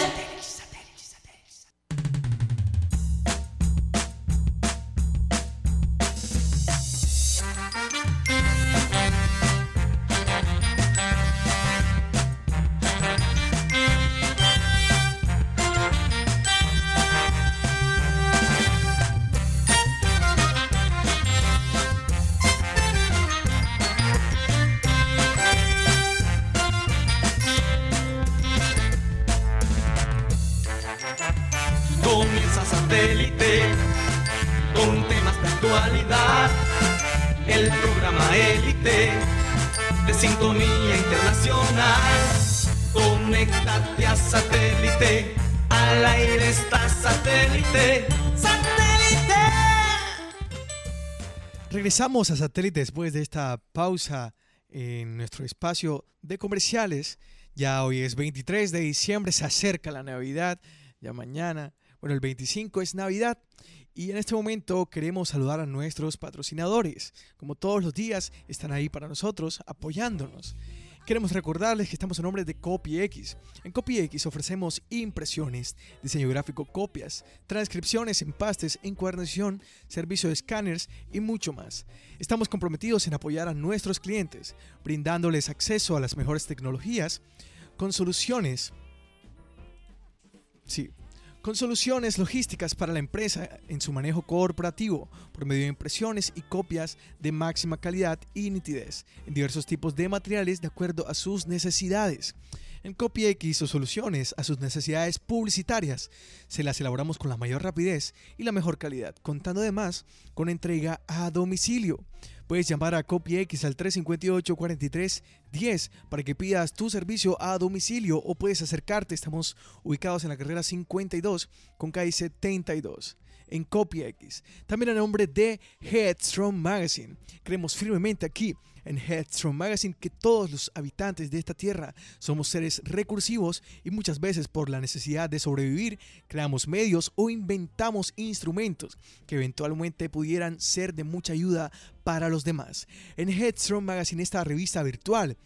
Speaker 3: satélite. Satélite.
Speaker 5: Regresamos a Satélite después de esta pausa en nuestro espacio de comerciales. Ya hoy es 23 de diciembre, se acerca la Navidad, ya mañana, bueno, el 25 es Navidad. Y en este momento queremos saludar a nuestros patrocinadores. Como todos los días, están ahí para nosotros, apoyándonos. Queremos recordarles que estamos en nombre de CopyX. En CopyX ofrecemos impresiones, diseño gráfico, copias, transcripciones, empastes, encuadernación, servicio de escáneres y mucho más. Estamos comprometidos en apoyar a nuestros clientes, brindándoles acceso a las mejores tecnologías con soluciones. Sí, con soluciones logísticas para la empresa en su manejo corporativo por medio de impresiones y copias de máxima calidad y nitidez en diversos tipos de materiales de acuerdo a sus necesidades. En CopyX o soluciones a sus necesidades publicitarias se las elaboramos con la mayor rapidez y la mejor calidad, contando además con entrega a domicilio. Puedes llamar a CopyX al 358-4310 para que pidas tu servicio a domicilio o puedes acercarte. Estamos ubicados en la carrera 52 con calle 72 en CopyX. También a nombre de Headstrong Magazine. Creemos firmemente aquí en Headstrong Magazine que todos los habitantes de esta tierra somos seres recursivos y muchas veces por la necesidad de sobrevivir creamos medios o inventamos instrumentos que eventualmente pudieran ser de mucha ayuda para los demás. En Headstrong Magazine, esta revista virtual,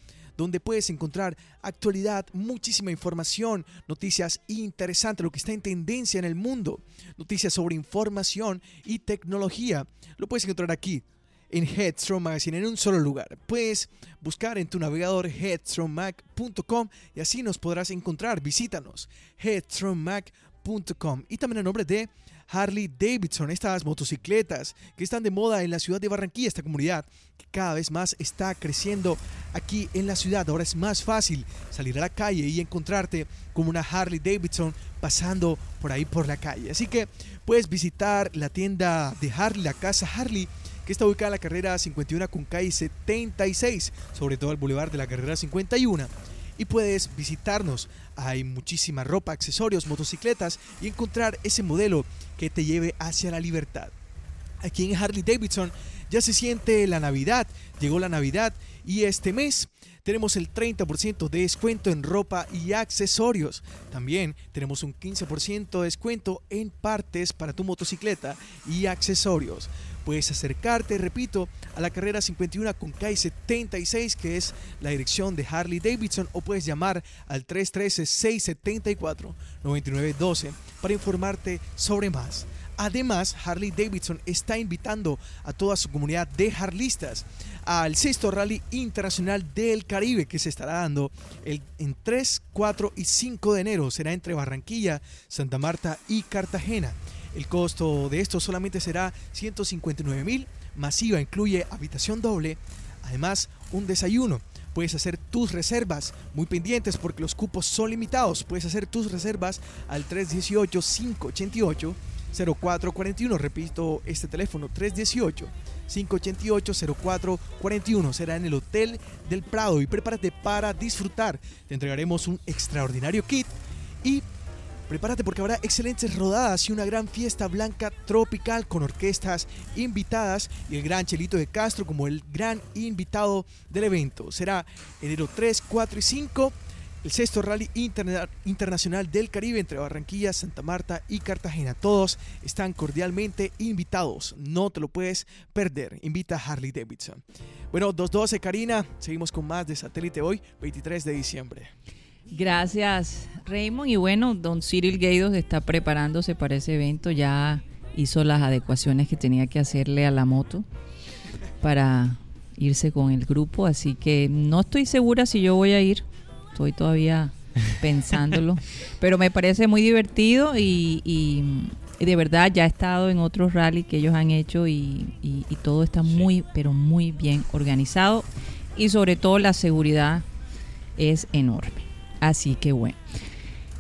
Speaker 5: donde puedes encontrar actualidad, muchísima información, noticias interesantes, lo que está en tendencia en el mundo, noticias sobre información y tecnología. Lo puedes encontrar aquí en Headstrong Magazine en un solo lugar. Puedes buscar en tu navegador headstrongmag.com y así nos podrás encontrar. Visítanos headstrongmag.com y también a nombre de Harley Davidson, estas motocicletas que están de moda en la ciudad de Barranquilla, esta comunidad que cada vez más está creciendo aquí en la ciudad. Ahora es más fácil salir a la calle y encontrarte como una Harley Davidson pasando por ahí por la calle. Así que puedes visitar la tienda de Harley, la casa Harley, que está ubicada en la carrera 51 con calle 76, sobre todo el bulevar de la carrera 51 y puedes visitarnos. Hay muchísima ropa, accesorios, motocicletas y encontrar ese modelo que te lleve hacia la libertad. Aquí en Harley Davidson ya se siente la Navidad, llegó la Navidad y este mes tenemos el 30% de descuento en ropa y accesorios. También tenemos un 15% de descuento en partes para tu motocicleta y accesorios. Puedes acercarte, repito, a la carrera 51 con calle 76, que es la dirección de Harley Davidson, o puedes llamar al 313-674-9912 para informarte sobre más. Además, Harley Davidson está invitando a toda su comunidad de harlistas al sexto Rally Internacional del Caribe que se estará dando el, en 3, 4 y 5 de enero. Será entre Barranquilla, Santa Marta y Cartagena. El costo de esto solamente será 159 mil. Masiva incluye habitación doble, además un desayuno. Puedes hacer tus reservas muy pendientes porque los cupos son limitados. Puedes hacer tus reservas al 318-588-0441. Repito este teléfono 318-588-0441. Será en el Hotel del Prado y prepárate para disfrutar. Te entregaremos un extraordinario kit y Prepárate porque habrá excelentes rodadas y una gran fiesta blanca tropical con orquestas invitadas y el gran Chelito de Castro como el gran invitado del evento. Será enero 3, 4 y 5 el sexto rally interna- internacional del Caribe entre Barranquilla, Santa Marta y Cartagena. Todos están cordialmente invitados. No te lo puedes perder. Invita a Harley Davidson. Bueno, 212 Karina. Seguimos con más de Satélite hoy, 23 de diciembre.
Speaker 2: Gracias, Raymond. Y bueno, don Cyril Gaydos está preparándose para ese evento. Ya hizo las adecuaciones que tenía que hacerle a la moto para irse con el grupo. Así que no estoy segura si yo voy a ir. Estoy todavía (laughs) pensándolo. Pero me parece muy divertido y, y- y de verdad ya he estado en otros rallies que ellos han hecho y, y- y todo está muy, pero muy bien organizado. Y sobre todo la seguridad es enorme. Así que bueno.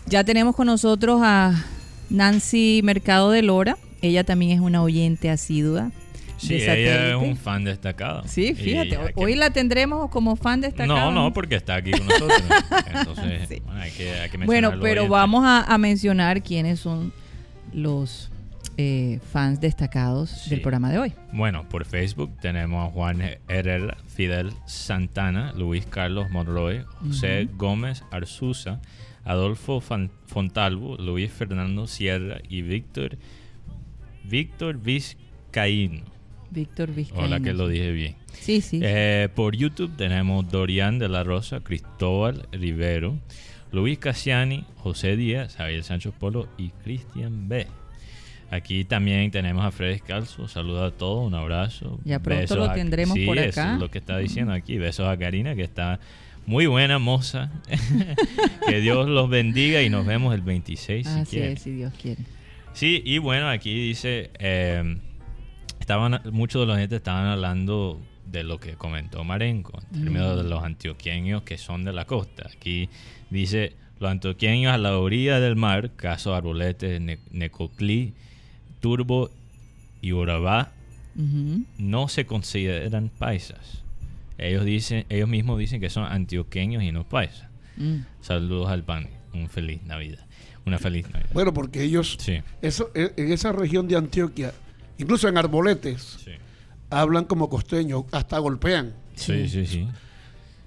Speaker 2: Ya tenemos con nosotros a Nancy Mercado de Lora. Ella también es una oyente asidua.
Speaker 4: Sí, ella es un fan destacado.
Speaker 2: Sí, fíjate.
Speaker 4: que-
Speaker 2: Hoy la tendremos como fan destacado.
Speaker 4: No, no, porque está aquí con nosotros. (laughs) Entonces,
Speaker 2: Sí.
Speaker 4: bueno, hay que, hay que
Speaker 2: Bueno, pero
Speaker 4: oyente.
Speaker 2: vamos a, a mencionar quiénes son los eh, fans destacados
Speaker 4: Sí.
Speaker 2: del programa de hoy.
Speaker 4: Bueno, por Facebook tenemos a Juan Herrera, Fidel Santana, Luis Carlos Monroy, José Gómez Arzuza, Adolfo Fan- Fontalvo, Luis Fernando Sierra y Víctor Víctor Vizcaíno.
Speaker 2: Víctor Vizcaíno.
Speaker 4: Hola que lo dije bien.
Speaker 2: Sí, sí.
Speaker 4: Eh, por YouTube tenemos Dorian de la Rosa, Cristóbal Rivero, Luis Cassiani, José Díaz, Javier Sánchez Polo y Cristian B. Aquí también tenemos a Fred Descalzo. Saluda a todos, un abrazo.
Speaker 2: Ya pronto
Speaker 4: Besos
Speaker 2: lo
Speaker 4: a-
Speaker 2: tendremos
Speaker 4: sí,
Speaker 2: por
Speaker 4: eso
Speaker 2: acá.
Speaker 4: es lo que está diciendo aquí. Besos a Karina, que está muy buena, moza. (laughs) que Dios los bendiga y nos vemos el 26 si
Speaker 2: Así es, si Dios quiere.
Speaker 4: Sí, y bueno, aquí dice, eh, estaban, muchos de los gente estaban hablando de lo que comentó Marenco, en términos de los antioqueños que son de la costa. Aquí dice, los antioqueños a la orilla del mar, caso Arbolete, Ne- Necoclí, Turbo y Urabá, no se consideran paisas. Ellos, dicen, ellos mismos dicen que son antioqueños y no paisas.
Speaker 2: Mm.
Speaker 4: Saludos al pan, un feliz Navidad. Una feliz Navidad.
Speaker 7: Bueno, porque ellos,
Speaker 4: Sí,
Speaker 7: eso, en en esa región de Antioquia, incluso en Arboletes,
Speaker 4: sí.
Speaker 7: hablan como costeños, hasta golpean.
Speaker 4: Sí, sí, sí.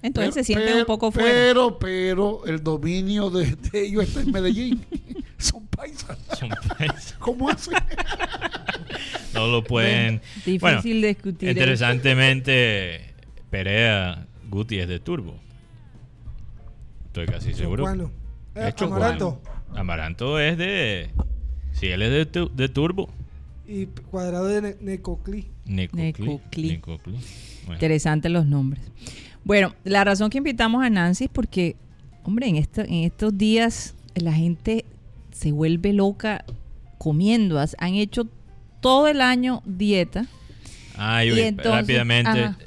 Speaker 2: Entonces se
Speaker 7: Pero-
Speaker 2: sienten un poco fuera.
Speaker 7: Pero, pero, el dominio de, de ellos está en Medellín. (laughs) Son paisas. (laughs)
Speaker 4: Son paisas.
Speaker 7: ¿Cómo hacen?
Speaker 4: No lo pueden.
Speaker 2: Difícil
Speaker 4: Bueno,
Speaker 2: discutir. eso.
Speaker 4: Interesantemente, Perea Guti es de Turbo. Estoy casi seguro.
Speaker 6: Chocuano. Eh,
Speaker 4: Es.
Speaker 6: Amaranto.
Speaker 4: Amaranto es de. Si él es de, tu- de Turbo.
Speaker 6: Y cuadrado de Ne- Necoclí.
Speaker 4: Necoclí.
Speaker 2: Necoclí.
Speaker 4: Necoclí. Bueno,
Speaker 2: Interesantes los nombres. Bueno, la razón que invitamos a Nancy es porque, hombre, en, esta- en estos días la gente se vuelve loca comiendo. Han hecho todo el año dieta.
Speaker 4: Ay,
Speaker 2: y entonces-
Speaker 4: rápidamente.
Speaker 2: ajá.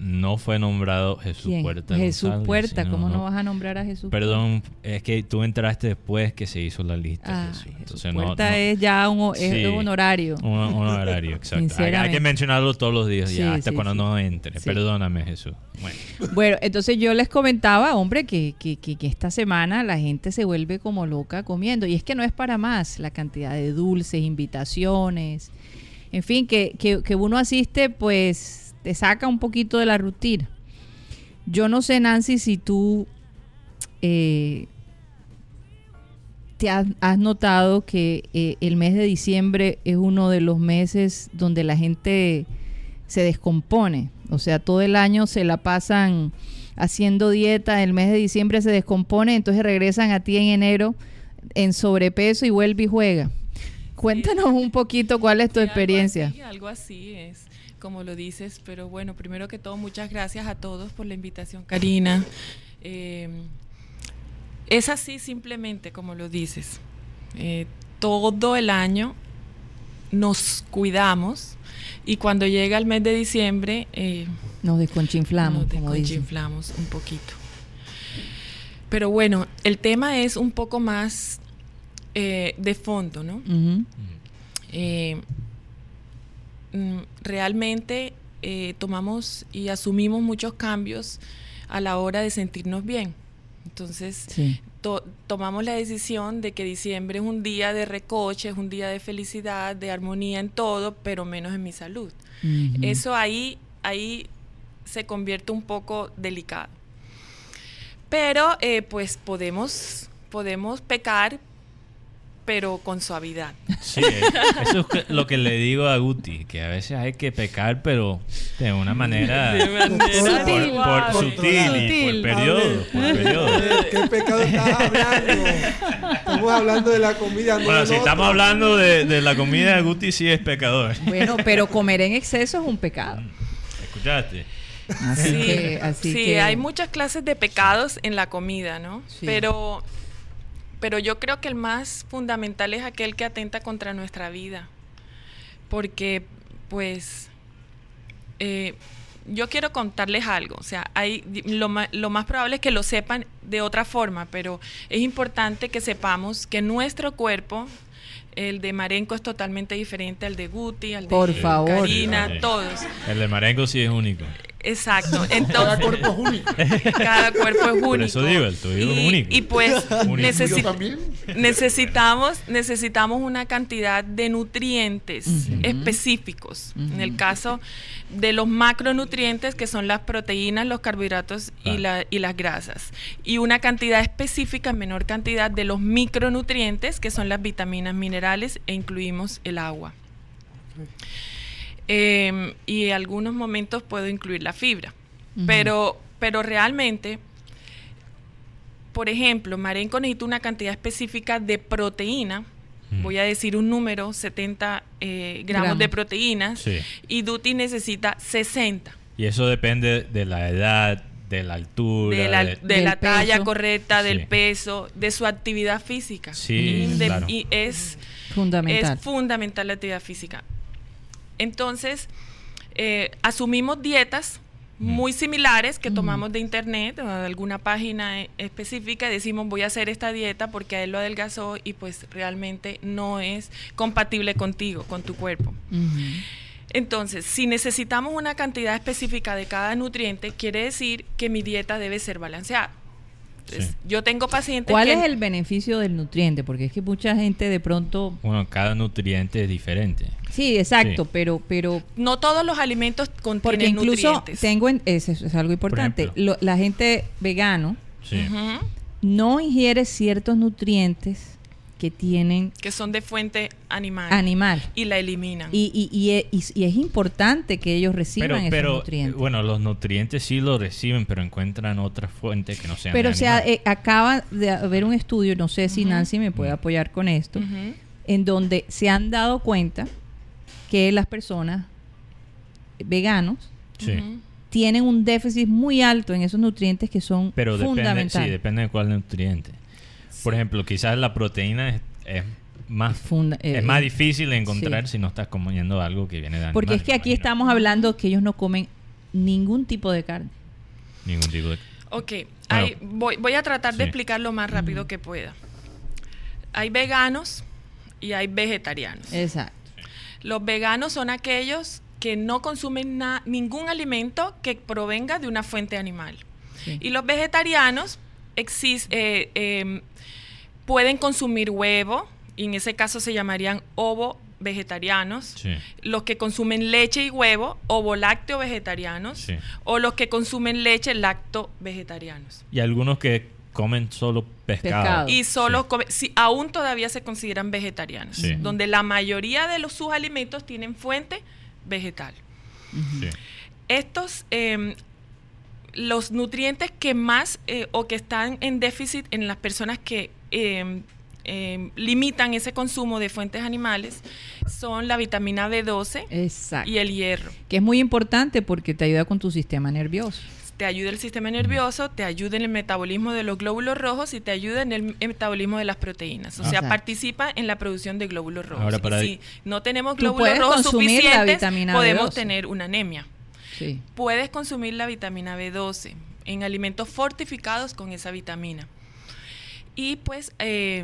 Speaker 4: No fue nombrado Jesús
Speaker 2: ¿Quién?
Speaker 4: Puerta.
Speaker 2: Jesús
Speaker 4: González,
Speaker 2: Puerta.
Speaker 4: sino-
Speaker 2: ¿Cómo no vas a nombrar a Jesús
Speaker 4: Perdón, es que tú entraste después que se hizo la lista.
Speaker 2: Ah,
Speaker 4: Jesús.
Speaker 2: Jesús
Speaker 4: Entonces, no-
Speaker 2: Puerta
Speaker 4: no-
Speaker 2: es ya un, es
Speaker 4: Sí.
Speaker 2: un honorario.
Speaker 4: Un, un horario, (laughs) exacto. Hay, que mencionarlo todos los días,
Speaker 2: Sí,
Speaker 4: ya, hasta
Speaker 2: sí,
Speaker 4: cuando no entre. Perdóname, Jesús. Bueno, (laughs)
Speaker 2: Bueno, entonces yo les comentaba, hombre, que, que, que- que esta semana la gente se vuelve como loca comiendo. Y es que no es para más la cantidad de dulces, invitaciones. En fin, que, que, que uno asiste, pues te saca un poquito de la rutina. Yo no sé, Nancy, si tú eh, te has, has notado que eh, el mes de diciembre es uno de los meses donde la gente se descompone. O sea, todo el año se la pasan haciendo dieta, el mes de diciembre se descompone, entonces regresan a ti en enero en sobrepeso y vuelve y juega. Cuéntanos un poquito cuál es tu
Speaker 8: Sí,
Speaker 2: experiencia.
Speaker 8: Algo así, algo así es, como lo dices, pero bueno, primero que todo, muchas gracias a todos por la invitación, Karina. Eh, es así simplemente como lo dices. Eh, todo el año nos cuidamos y cuando llega el mes de diciembre eh,
Speaker 2: Nos desconchinflamos,
Speaker 8: nos desconchinflamos un poquito. Pero bueno, el tema es un poco más eh, de fondo, ¿no? Realmente eh, tomamos y asumimos muchos cambios a la hora de sentirnos bien. Entonces,
Speaker 2: Sí.
Speaker 8: to- tomamos la decisión de que diciembre es un día de recoche, es un día de felicidad, de armonía en todo, pero menos en mi salud. Eso ahí, ahí se convierte un poco delicado. Pero eh, pues podemos, podemos pecar, pero con suavidad.
Speaker 4: Sí, eh, eso es lo que le digo a Guti, que a veces hay que pecar, pero de una manera
Speaker 8: De manera
Speaker 4: por, sutil y
Speaker 2: Sutil.
Speaker 4: por periodo. por periodo.
Speaker 6: ¿De ¿Qué pecado estás hablando? Estamos hablando de la comida, no
Speaker 4: Bueno, si estamos
Speaker 6: otro.
Speaker 4: hablando de, de la comida de Guti, sí es pecador.
Speaker 2: Bueno, pero comer en exceso es un pecado.
Speaker 4: ¿Escuchaste?
Speaker 2: Así
Speaker 8: Sí,
Speaker 2: que, así
Speaker 8: sí,
Speaker 2: que
Speaker 8: hay muchas clases de pecados en la comida, ¿no?
Speaker 2: Sí.
Speaker 8: Pero, pero yo creo que el más fundamental es aquel que atenta contra nuestra vida. Porque, pues, eh, yo quiero contarles algo. O sea, hay, lo, ma- lo más probable es que lo sepan de otra forma, pero es importante que sepamos que nuestro cuerpo, el de Marenco es totalmente diferente al de Guti, al de
Speaker 2: Por favor.
Speaker 8: Karina,
Speaker 4: Sí.
Speaker 8: todos.
Speaker 4: El de Marengo sí es único.
Speaker 8: Exacto.
Speaker 7: Cada cuerpo es único. (laughs)
Speaker 8: cada cuerpo es único.
Speaker 4: Por eso digo, el tuyo es
Speaker 8: y,
Speaker 4: único.
Speaker 8: Y pues (laughs) necesi- necesitamos, necesitamos una cantidad de nutrientes específicos. En el caso de los macronutrientes, que son las proteínas, los carbohidratos y, la- y las grasas. Y una cantidad específica, en menor cantidad, de los micronutrientes, que son las vitaminas, minerales, e incluimos el agua. Eh, y en algunos momentos puedo incluir la fibra. Pero, pero realmente, por ejemplo, Marenco necesita una cantidad específica de proteína. Voy a decir un número, 70 eh, gramos,
Speaker 2: Gramos.
Speaker 8: de proteínas.
Speaker 4: Sí.
Speaker 8: Y Duty necesita 60.
Speaker 4: Y eso depende de la edad, de la altura.
Speaker 8: De la,
Speaker 4: de-
Speaker 8: de
Speaker 2: Del
Speaker 8: la talla
Speaker 2: peso.
Speaker 8: correcta, del
Speaker 4: Sí.
Speaker 8: peso, de su actividad física.
Speaker 4: Sí,
Speaker 8: Y de-
Speaker 4: claro.
Speaker 8: y es,
Speaker 2: fundamental.
Speaker 8: es fundamental la actividad física. Entonces, eh, asumimos dietas muy similares que
Speaker 2: Ujú.
Speaker 8: tomamos de internet o de alguna página e- específica y decimos voy a hacer esta dieta porque a él lo adelgazó y pues realmente no es compatible contigo, con tu cuerpo. Entonces, si necesitamos una cantidad específica de cada nutriente, quiere decir que mi dieta debe ser balanceada. Entonces,
Speaker 4: Sí.
Speaker 8: Yo tengo pacientes
Speaker 2: ¿Cuál
Speaker 8: que
Speaker 2: es el beneficio del nutriente? Porque es que mucha gente de pronto...
Speaker 4: Bueno, cada nutriente es diferente.
Speaker 2: Sí, exacto,
Speaker 4: Sí.
Speaker 2: pero, pero
Speaker 8: no todos los alimentos contienen
Speaker 2: porque incluso
Speaker 8: nutrientes.
Speaker 2: tengo, en, eso es algo importante,
Speaker 4: ejemplo.
Speaker 2: Lo- la gente vegano
Speaker 4: Sí.
Speaker 2: No ingiere ciertos nutrientes que tienen
Speaker 8: que son de fuente animal
Speaker 2: animal.
Speaker 8: y la eliminan.
Speaker 2: Y, y, y, e- y- es importante que ellos reciban
Speaker 4: Pero,
Speaker 2: esos
Speaker 4: pero
Speaker 2: nutrientes.
Speaker 4: bueno, los nutrientes sí los reciben, pero encuentran otra fuente que no sea
Speaker 2: pero o sea,
Speaker 4: animal.
Speaker 2: eh, acaba de haber un estudio, no sé si. Nancy me puede apoyar con esto, en donde se han dado cuenta que las personas veganos
Speaker 4: Sí.
Speaker 2: Tienen un déficit muy alto en esos nutrientes que son
Speaker 4: Pero depende, sí,
Speaker 2: fundamentales.
Speaker 4: depende de cuál nutriente. Por ejemplo, quizás la proteína es, es más
Speaker 2: Funda- eh,
Speaker 4: es más
Speaker 2: eh,
Speaker 4: difícil de encontrar
Speaker 2: sí.
Speaker 4: si no estás comiendo algo que viene de
Speaker 2: Porque
Speaker 4: animales,
Speaker 2: es que aquí
Speaker 4: imagino.
Speaker 2: estamos hablando que ellos no comen ningún tipo de carne.
Speaker 4: ningún tipo de
Speaker 8: Ok, hay- voy, voy a tratar de explicar lo más rápido que pueda. Hay veganos y hay vegetarianos.
Speaker 2: Exacto.
Speaker 8: Los veganos son aquellos que no consumen na- ningún alimento que provenga de una fuente animal.
Speaker 2: Sí.
Speaker 8: Y los vegetarianos exis- eh, em, pueden consumir huevo, y en ese caso se llamarían ovo vegetarianos.
Speaker 4: Sí.
Speaker 8: Los que consumen leche y huevo, ovo lácteo vegetarianos.
Speaker 4: Sí.
Speaker 8: O los que consumen leche lacto vegetarianos.
Speaker 4: Y algunos que comen solo pescado.
Speaker 2: Pescado.
Speaker 8: Y solo
Speaker 4: Sí.
Speaker 8: come- si aún todavía se consideran vegetarianos,
Speaker 4: Sí.
Speaker 8: donde la mayoría de los, sus alimentos tienen fuente vegetal.
Speaker 4: Sí.
Speaker 8: Estos, eh, los nutrientes que más eh, o que están en déficit en las personas que eh, eh, limitan ese consumo de fuentes animales son la vitamina B12
Speaker 2: Exacto.
Speaker 8: y el hierro.
Speaker 2: Que es muy importante porque te ayuda con tu sistema nervioso.
Speaker 8: Te ayuda el sistema nervioso, te ayuda en el metabolismo de los glóbulos rojos y te ayuda en el metabolismo de las proteínas. O sea, participa en la producción de glóbulos rojos.
Speaker 4: Ahora, para-
Speaker 8: Y si no tenemos glóbulos rojos suficientes,
Speaker 2: vitamina
Speaker 8: podemos
Speaker 2: B12.
Speaker 8: tener una anemia.
Speaker 2: Sí.
Speaker 8: Puedes consumir la vitamina B12 en alimentos fortificados con esa vitamina. Y pues eh,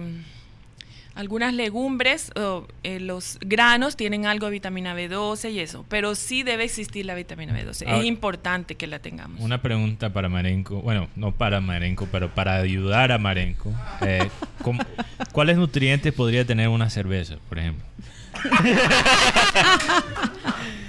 Speaker 8: algunas legumbres, o, eh, los granos tienen algo de vitamina B12 y eso, pero sí debe existir la vitamina B12.
Speaker 4: Ahora-
Speaker 8: es importante que la tengamos.
Speaker 4: Una pregunta para Marenco, bueno, no para Marenco, pero para ayudar a Marenco. Eh, ¿cómo- ¿Cuáles nutrientes podría tener una cerveza, por ejemplo? (laughs)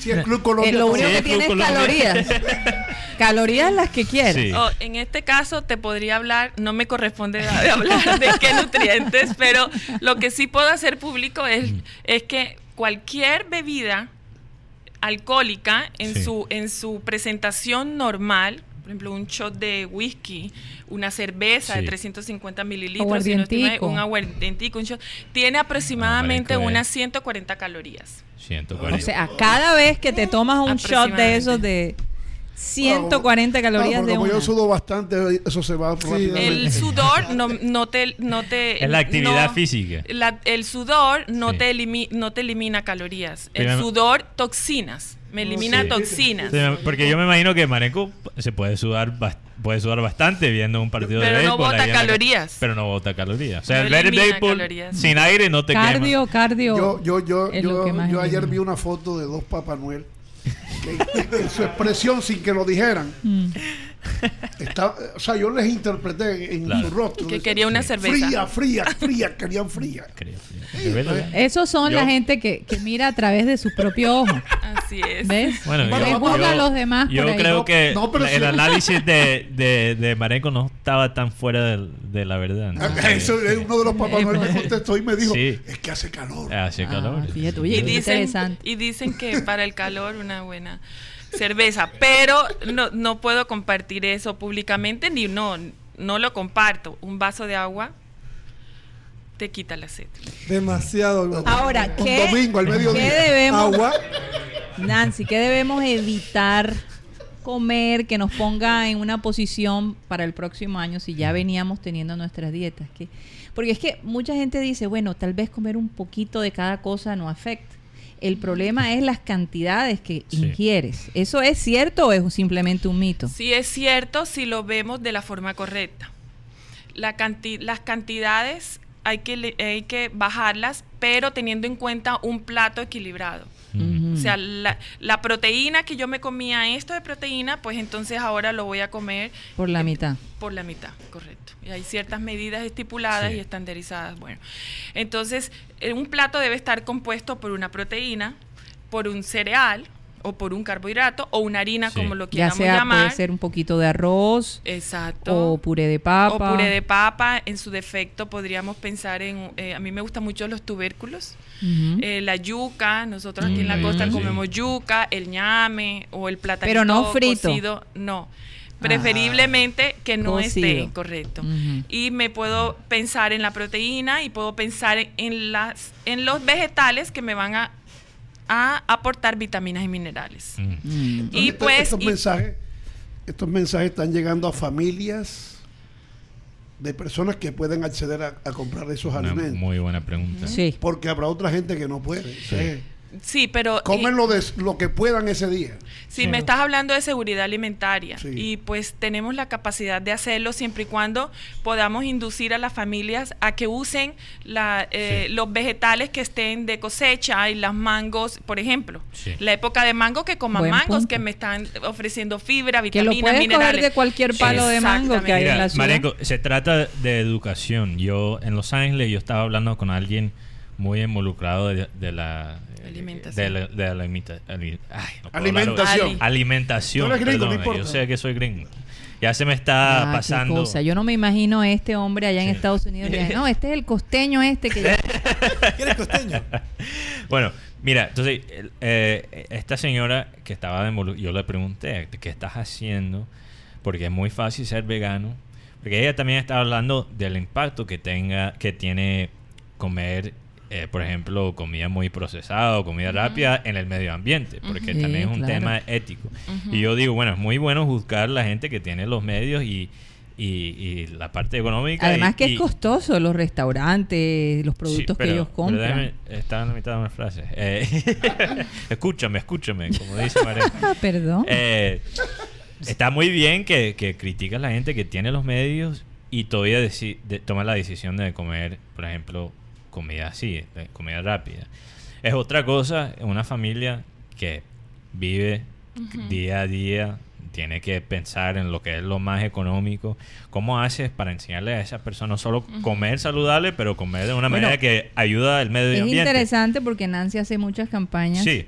Speaker 7: Si el Club
Speaker 2: Eh,
Speaker 7: Colombia...
Speaker 2: lo único
Speaker 4: Sí,
Speaker 2: que tiene es
Speaker 4: Colombia.
Speaker 2: calorías. (laughs) calorías las que quieras.
Speaker 4: Sí.
Speaker 8: Oh, en este caso te podría hablar, no me corresponde de (laughs) hablar de qué nutrientes, pero lo que sí puedo hacer público es, es que cualquier bebida alcohólica en
Speaker 4: Sí.
Speaker 8: su en su presentación normal, por ejemplo un shot de whisky, una cerveza
Speaker 4: Sí.
Speaker 8: de 350 mililitros, si no
Speaker 2: Aguardientico.
Speaker 8: un aguardientico, un shot, tiene aproximadamente
Speaker 4: eh.
Speaker 8: unas 140 calorías.
Speaker 4: 140.
Speaker 2: O sea, cada vez que te tomas un shot de esos de 140 calorías
Speaker 7: No,
Speaker 2: de
Speaker 7: como
Speaker 2: una.
Speaker 7: yo sudo bastante, eso se va rápidamente.
Speaker 8: El sudor no, no te no te (laughs)
Speaker 4: es la actividad
Speaker 8: no-
Speaker 4: física.
Speaker 8: La- el sudor no,
Speaker 4: Sí.
Speaker 8: te elimi- no te elimina calorías. El sudor, toxinas. Me elimina
Speaker 4: Sí.
Speaker 8: toxinas.
Speaker 4: Sí, porque yo me imagino que Marenco se puede sudar puede sudar bastante viendo un partido
Speaker 8: Pero
Speaker 4: de
Speaker 8: no
Speaker 4: béisbol.
Speaker 8: bota
Speaker 4: en la ca-
Speaker 8: calorías.
Speaker 4: Pero no bota calorías. O sea,
Speaker 8: No
Speaker 4: el ver el
Speaker 8: elimina
Speaker 4: béisbol
Speaker 8: calorías.
Speaker 4: sin aire no te
Speaker 2: cardio, cardio.
Speaker 7: Yo, yo, yo, yo,
Speaker 2: más
Speaker 7: yo ayer
Speaker 2: elimina.
Speaker 7: vi una foto de dos Papá Noel. que su expresión, sin que lo dijeran,
Speaker 2: Mm.
Speaker 7: Está- o sea, yo les interpreté en
Speaker 4: Claro.
Speaker 7: su rostro.
Speaker 8: Que quería una cerveza.
Speaker 7: Fría, fría, fría, querían fría. (laughs)
Speaker 4: Es verdad.
Speaker 2: Esos son
Speaker 4: Yo-
Speaker 2: la gente que, que mira a través de sus propios ojos.
Speaker 8: Así es.
Speaker 2: ¿Ves?
Speaker 4: Bueno,
Speaker 7: Bueno,
Speaker 2: Que
Speaker 7: vamos a
Speaker 4: yo-
Speaker 2: los demás
Speaker 4: Yo
Speaker 2: por ahí.
Speaker 4: creo
Speaker 7: No,
Speaker 4: que
Speaker 7: no, pero
Speaker 4: el
Speaker 7: sí.
Speaker 4: análisis de, (laughs) de, de Marenco no estaba tan fuera del- de, la verdad. ¿no?
Speaker 7: Eso es uno de los Papá Noel me contestó y me dijo,
Speaker 4: Sí.
Speaker 7: es que hace calor.
Speaker 4: Hace calor.
Speaker 2: Ah, fíjate, oye,
Speaker 8: Y dicen,
Speaker 2: interesante.
Speaker 8: y dicen que para el calor una buena cerveza, pero no, no puedo compartir eso públicamente ni no, no lo comparto. Un vaso de agua te quita la sed.
Speaker 6: Demasiado.
Speaker 2: Ahora,
Speaker 7: Un
Speaker 2: ¿qué,
Speaker 7: domingo al mediodía.
Speaker 2: ¿qué debemos,
Speaker 6: Agua.
Speaker 2: Nancy, qué debemos evitar comer que nos ponga en una posición para el próximo año si ya veníamos teniendo nuestras dietas? ¿Qué? Porque es que mucha gente dice, bueno, tal vez comer un poquito de cada cosa no afecta. El problema es las cantidades que
Speaker 4: Sí.
Speaker 2: ingieres. ¿Eso es cierto o es simplemente un mito?
Speaker 8: Sí es cierto si lo vemos de la forma correcta. La canti- las cantidades hay que, le- hay que bajarlas, pero teniendo en cuenta un plato equilibrado. O sea, la, la proteína que yo me comía, esto de proteína, pues entonces ahora lo voy a comer
Speaker 2: por la mitad.
Speaker 8: por la mitad, correcto. Y hay ciertas medidas estipuladas
Speaker 4: Sí.
Speaker 8: y estandarizadas. Bueno, entonces eh, un plato debe estar compuesto por una proteína, por un cereal o por un carbohidrato o una harina,
Speaker 4: Sí.
Speaker 8: como lo
Speaker 2: Ya
Speaker 8: quieramos
Speaker 2: sea,
Speaker 8: llamar.
Speaker 2: puede ser un poquito de arroz
Speaker 8: Exacto.
Speaker 2: o puré de papa.
Speaker 8: O puré de papa. En su defecto podríamos pensar en, eh, a mí me gustan mucho los tubérculos. Eh, la yuca, nosotros aquí
Speaker 4: Mm,
Speaker 8: en la
Speaker 4: la
Speaker 8: costa
Speaker 4: sí.
Speaker 8: comemos yuca, el ñame o el plátano
Speaker 2: Pero no frito.
Speaker 8: cocido, no. Preferiblemente que no
Speaker 2: Cocido.
Speaker 8: esté, correcto. Y me puedo pensar en la proteína y puedo pensar en, en las en los vegetales que me van a, a aportar vitaminas y minerales.
Speaker 4: Mm.
Speaker 2: Mm.
Speaker 8: Y
Speaker 7: Estos-
Speaker 8: pues
Speaker 7: estos
Speaker 8: y-
Speaker 7: mensajes, estos mensajes están llegando a familias de personas que pueden acceder a, a comprar esos
Speaker 4: Una
Speaker 7: alimentos.
Speaker 4: muy buena pregunta.
Speaker 2: Sí.
Speaker 7: Porque habrá otra gente que no puede. Sí.
Speaker 8: sí, pero
Speaker 7: Comen lo, de, lo que puedan ese día.
Speaker 8: Si me estás hablando de seguridad alimentaria
Speaker 7: Sí.
Speaker 8: y pues tenemos la capacidad de hacerlo siempre y cuando podamos inducir a las familias a que usen la, eh,
Speaker 4: Sí.
Speaker 8: los vegetales que estén de cosecha y las mangos, por ejemplo.
Speaker 4: Sí.
Speaker 8: La época de mango que coman
Speaker 2: Buen
Speaker 8: mangos
Speaker 2: punto.
Speaker 8: que me están ofreciendo fibra,
Speaker 2: Que lo
Speaker 8: vitaminas,
Speaker 2: puedes coger
Speaker 8: minerales.
Speaker 2: de cualquier palo de mango que hay en la ciudad.
Speaker 4: Marenco, se trata de educación. Yo en Los Ángeles yo estaba hablando con alguien muy involucrado de, de la
Speaker 8: Alimentación.
Speaker 4: de la, de la imita- ali- ay, no
Speaker 7: Alimentación.
Speaker 8: Ali.
Speaker 4: alimentación.
Speaker 7: Eres gringo, no
Speaker 4: perdóname, yo sé que soy gringo. Ya se me está
Speaker 2: Ah, qué
Speaker 4: pasando.
Speaker 2: cosa. Yo no me imagino a este hombre allá en
Speaker 4: Sí.
Speaker 2: Estados Unidos. (laughs) no, este es el costeño este que ya- (laughs)
Speaker 5: ¿Quieres costeño?
Speaker 4: Bueno, mira, entonces eh, esta señora que estaba de yo le pregunté, ¿qué estás haciendo? Porque es muy fácil ser vegano, Porque ella también está hablando del impacto que tenga, que tiene comer, eh, por ejemplo, comida muy procesada o comida rápida en el medio ambiente, porque también es un
Speaker 2: claro.
Speaker 4: tema ético. Y yo digo, bueno, es muy bueno juzgar la gente que tiene los medios y, y, y la parte económica.
Speaker 2: Además
Speaker 4: y-
Speaker 2: que es costoso los restaurantes, los productos
Speaker 4: Sí, pero-
Speaker 2: que ellos compran.
Speaker 4: déjame- estaba en la mitad de una frase. Eh, (laughs) escúchame, escúchame, como dice María. (laughs)
Speaker 2: Perdón.
Speaker 4: Eh, está muy bien que, que criticas a la gente que tiene los medios y todavía de- toma la decisión de comer, por ejemplo, comida así, eh, comida rápida. Es otra cosa, una familia que vive día a día, tiene que pensar en lo que es lo más económico. ¿Cómo haces para enseñarle a esas personas no solo comer saludable, pero comer de una
Speaker 2: Bueno,
Speaker 4: manera que ayuda al medio
Speaker 2: es
Speaker 4: ambiente?
Speaker 2: interesante porque Nancy hace muchas campañas
Speaker 4: Sí.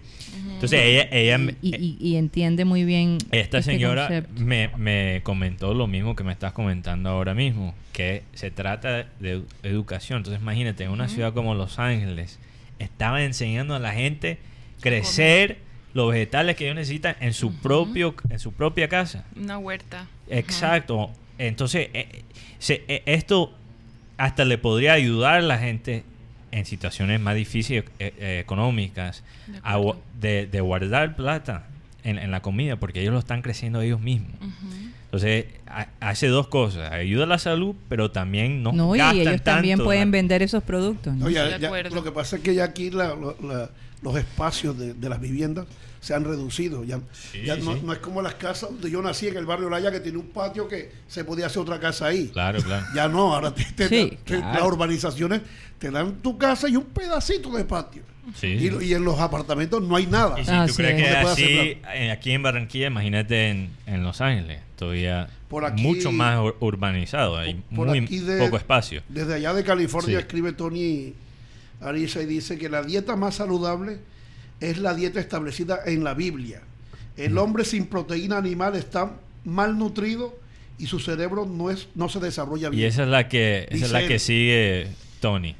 Speaker 4: Entonces ella, ella
Speaker 2: y, y- y entiende muy bien
Speaker 4: esta
Speaker 2: este
Speaker 4: señora me, me comentó lo mismo que me estás comentando ahora mismo, que se trata de edu- educación. Entonces imagínate, en una ciudad como Los Ángeles, estaban enseñando a la gente crecer los vegetales que ellos necesitan en su propio en su propia casa.
Speaker 8: Una huerta.
Speaker 4: Exacto. Entonces, eh, se- eh, esto hasta le podría ayudar a la gente en situaciones más difíciles eh, eh, económicas
Speaker 8: De
Speaker 4: a
Speaker 8: acuerdo.
Speaker 4: gua- de, de guardar plata en, en la comida porque ellos lo están creciendo ellos mismos. Entonces, ha- hace dos cosas. Ayuda a la salud, pero también no,
Speaker 2: No, y ellos también
Speaker 4: tanto,
Speaker 2: pueden
Speaker 4: ¿no?
Speaker 2: vender esos productos. ¿no?
Speaker 7: No, ya-
Speaker 8: Estoy de
Speaker 7: ya-
Speaker 8: acuerdo.
Speaker 7: lo que pasa es que ya aquí la- lo- la- los espacios de, de las viviendas se han reducido. Ya,
Speaker 4: Sí,
Speaker 7: ya no,
Speaker 4: sí.
Speaker 7: no es como las casas donde yo nací en el barrio Laya que tiene un patio que se podía hacer otra casa ahí.
Speaker 4: Claro, claro.
Speaker 7: Ya no, ahora te- te-
Speaker 2: Sí,
Speaker 7: te-
Speaker 2: claro.
Speaker 7: las urbanizaciones te dan tu casa y un pedacito de patio.
Speaker 4: Sí,
Speaker 7: Y,
Speaker 4: sí.
Speaker 7: lo- y en los apartamentos no hay nada.
Speaker 4: Y si
Speaker 2: Ah,
Speaker 4: tú
Speaker 2: sí.
Speaker 4: crees que
Speaker 7: No
Speaker 4: así eh, aquí en Barranquilla, imagínate en, en Los Ángeles, todavía
Speaker 7: Por aquí-
Speaker 4: mucho más ur- urbanizado, hay
Speaker 7: Por
Speaker 4: muy
Speaker 7: aquí de-
Speaker 4: poco espacio.
Speaker 7: Desde allá de California
Speaker 4: Sí.
Speaker 7: escribe Tony Arisa y dice que la dieta más saludable es la dieta establecida en la Biblia. El hombre sin proteína animal está malnutrido y su cerebro no es no se desarrolla bien.
Speaker 4: Y esa es la que esa es la que sigue Tony.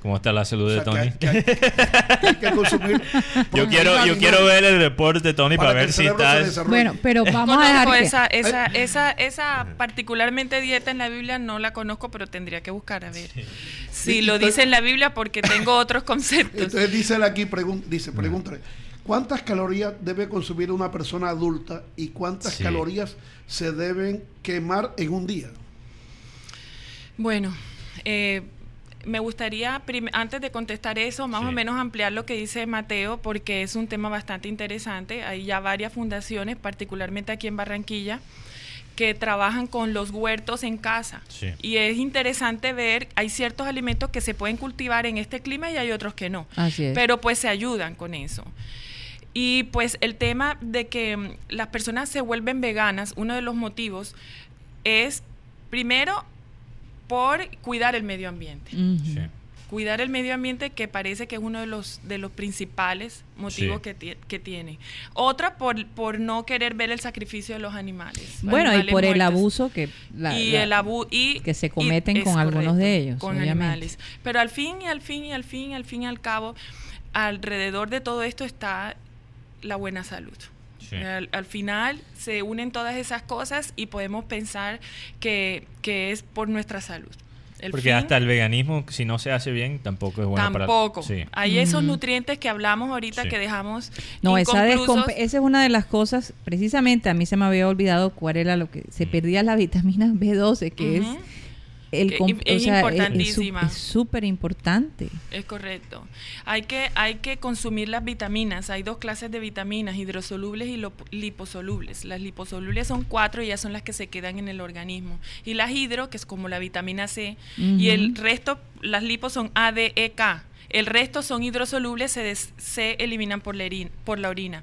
Speaker 4: ¿Cómo está la salud
Speaker 7: O
Speaker 4: de
Speaker 7: sea,
Speaker 4: Tony?
Speaker 7: que hay- que hay- que hay que consumir (laughs)
Speaker 4: yo quiero yo
Speaker 7: animal
Speaker 4: quiero ver el reporte de Tony para, ver si
Speaker 7: desarrolle.
Speaker 2: Bueno, pero vamos a dejar que...
Speaker 8: esa, esa, esa, esa particularmente dieta en la Biblia, no la conozco, pero tendría que buscar a ver. Si lo dice en la Biblia, porque tengo otros conceptos.
Speaker 7: Entonces dice aquí, pregun- dice, pregúntale, ¿cuántas calorías debe consumir una persona adulta y cuántas
Speaker 4: Sí.
Speaker 7: calorías se deben quemar en un día?
Speaker 8: Bueno, eh, me gustaría, antes de contestar eso, más
Speaker 4: Sí.
Speaker 8: o menos ampliar lo que dice Mateo, porque es un tema bastante interesante. Hay ya varias fundaciones, particularmente aquí en Barranquilla, que trabajan con los huertos en casa.
Speaker 4: Sí.
Speaker 8: Y es interesante ver, hay ciertos alimentos que se pueden cultivar en este clima y hay otros que no.
Speaker 2: Así es.
Speaker 8: Pero pues se ayudan con eso. Y pues el tema de que mm, las personas se vuelven veganas, uno de los motivos es, primero, por cuidar el medio ambiente.
Speaker 4: Sí.
Speaker 8: Cuidar el medio ambiente que parece que es uno de los, de los principales motivos
Speaker 4: Sí.
Speaker 8: que, ti- que tiene. Otra, por, por no querer ver el sacrificio de los animales.
Speaker 2: Bueno, y por el abuso que... la-
Speaker 8: y
Speaker 2: la-
Speaker 8: el abu y
Speaker 2: que se cometen con algunos de ellos,
Speaker 8: con
Speaker 2: obviamente.
Speaker 8: animales pero al fin y al fin y al fin y al fin y al cabo alrededor de todo esto está la buena salud
Speaker 4: Sí.
Speaker 8: al, al final se unen todas esas cosas y podemos pensar que, que es por nuestra salud El
Speaker 4: Porque
Speaker 8: fin-
Speaker 4: hasta el veganismo, si no se hace bien, tampoco es bueno
Speaker 8: Tampoco.
Speaker 4: para... Sí.
Speaker 8: Hay esos
Speaker 2: Ujú.
Speaker 8: nutrientes que hablamos ahorita
Speaker 4: Sí.
Speaker 8: que dejamos
Speaker 2: No, esa, esa es una de las cosas, precisamente a mí se me había olvidado cuál era lo que se
Speaker 4: Mm.
Speaker 2: perdía la vitamina B12, que es el
Speaker 8: es
Speaker 2: o sea, es-
Speaker 8: importantísima.
Speaker 2: Es súper importante.
Speaker 8: Es correcto. Hay que, hay que consumir las vitaminas. Hay dos clases de vitaminas, hidrosolubles y lo- liposolubles. Las liposolubles son cuatro y ya son las que se quedan en el organismo. Y las hidro, que es como la vitamina C, y el resto, las lipos son A, D, E, K. El resto son hidrosolubles, se, des- se eliminan por la, por la orina.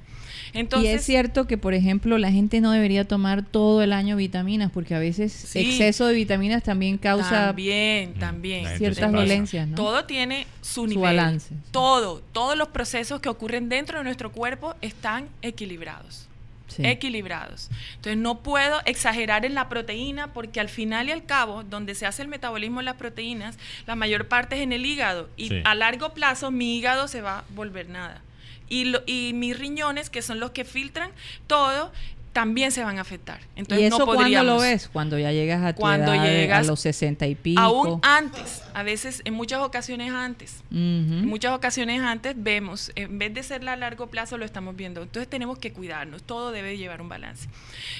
Speaker 8: Entonces,
Speaker 2: y es cierto que, por ejemplo, la gente no debería tomar todo el año vitaminas, porque a veces
Speaker 8: Sí.
Speaker 2: exceso de vitaminas también causa
Speaker 8: También,
Speaker 4: Mm,
Speaker 8: también.
Speaker 2: ciertas dolencias, ¿no?
Speaker 8: Todo tiene su,
Speaker 2: Su
Speaker 8: nivel.
Speaker 2: balance.
Speaker 8: Todo, todos los procesos que ocurren dentro de nuestro cuerpo están equilibrados.
Speaker 2: Sí.
Speaker 8: Equilibrados. Entonces no puedo exagerar en la proteína porque al final y al cabo, donde se hace el metabolismo de las proteínas, la mayor parte es en el hígado. Y
Speaker 4: Sí.
Speaker 8: a largo plazo mi hígado se va a volver nada. Y, lo- y mis riñones, que son los que filtran todo, también se van a afectar. Entonces
Speaker 2: ¿Y eso
Speaker 8: no
Speaker 2: cuándo
Speaker 8: podríamos.
Speaker 2: lo ves? Cuando ya llegas a tu
Speaker 8: Cuando
Speaker 2: edad,
Speaker 8: llegas
Speaker 2: a los 60 y pico.
Speaker 8: Aún antes, a veces, en muchas ocasiones antes. En muchas ocasiones antes vemos, en vez de ser a largo plazo, lo estamos viendo. Entonces tenemos que cuidarnos, todo debe llevar un balance.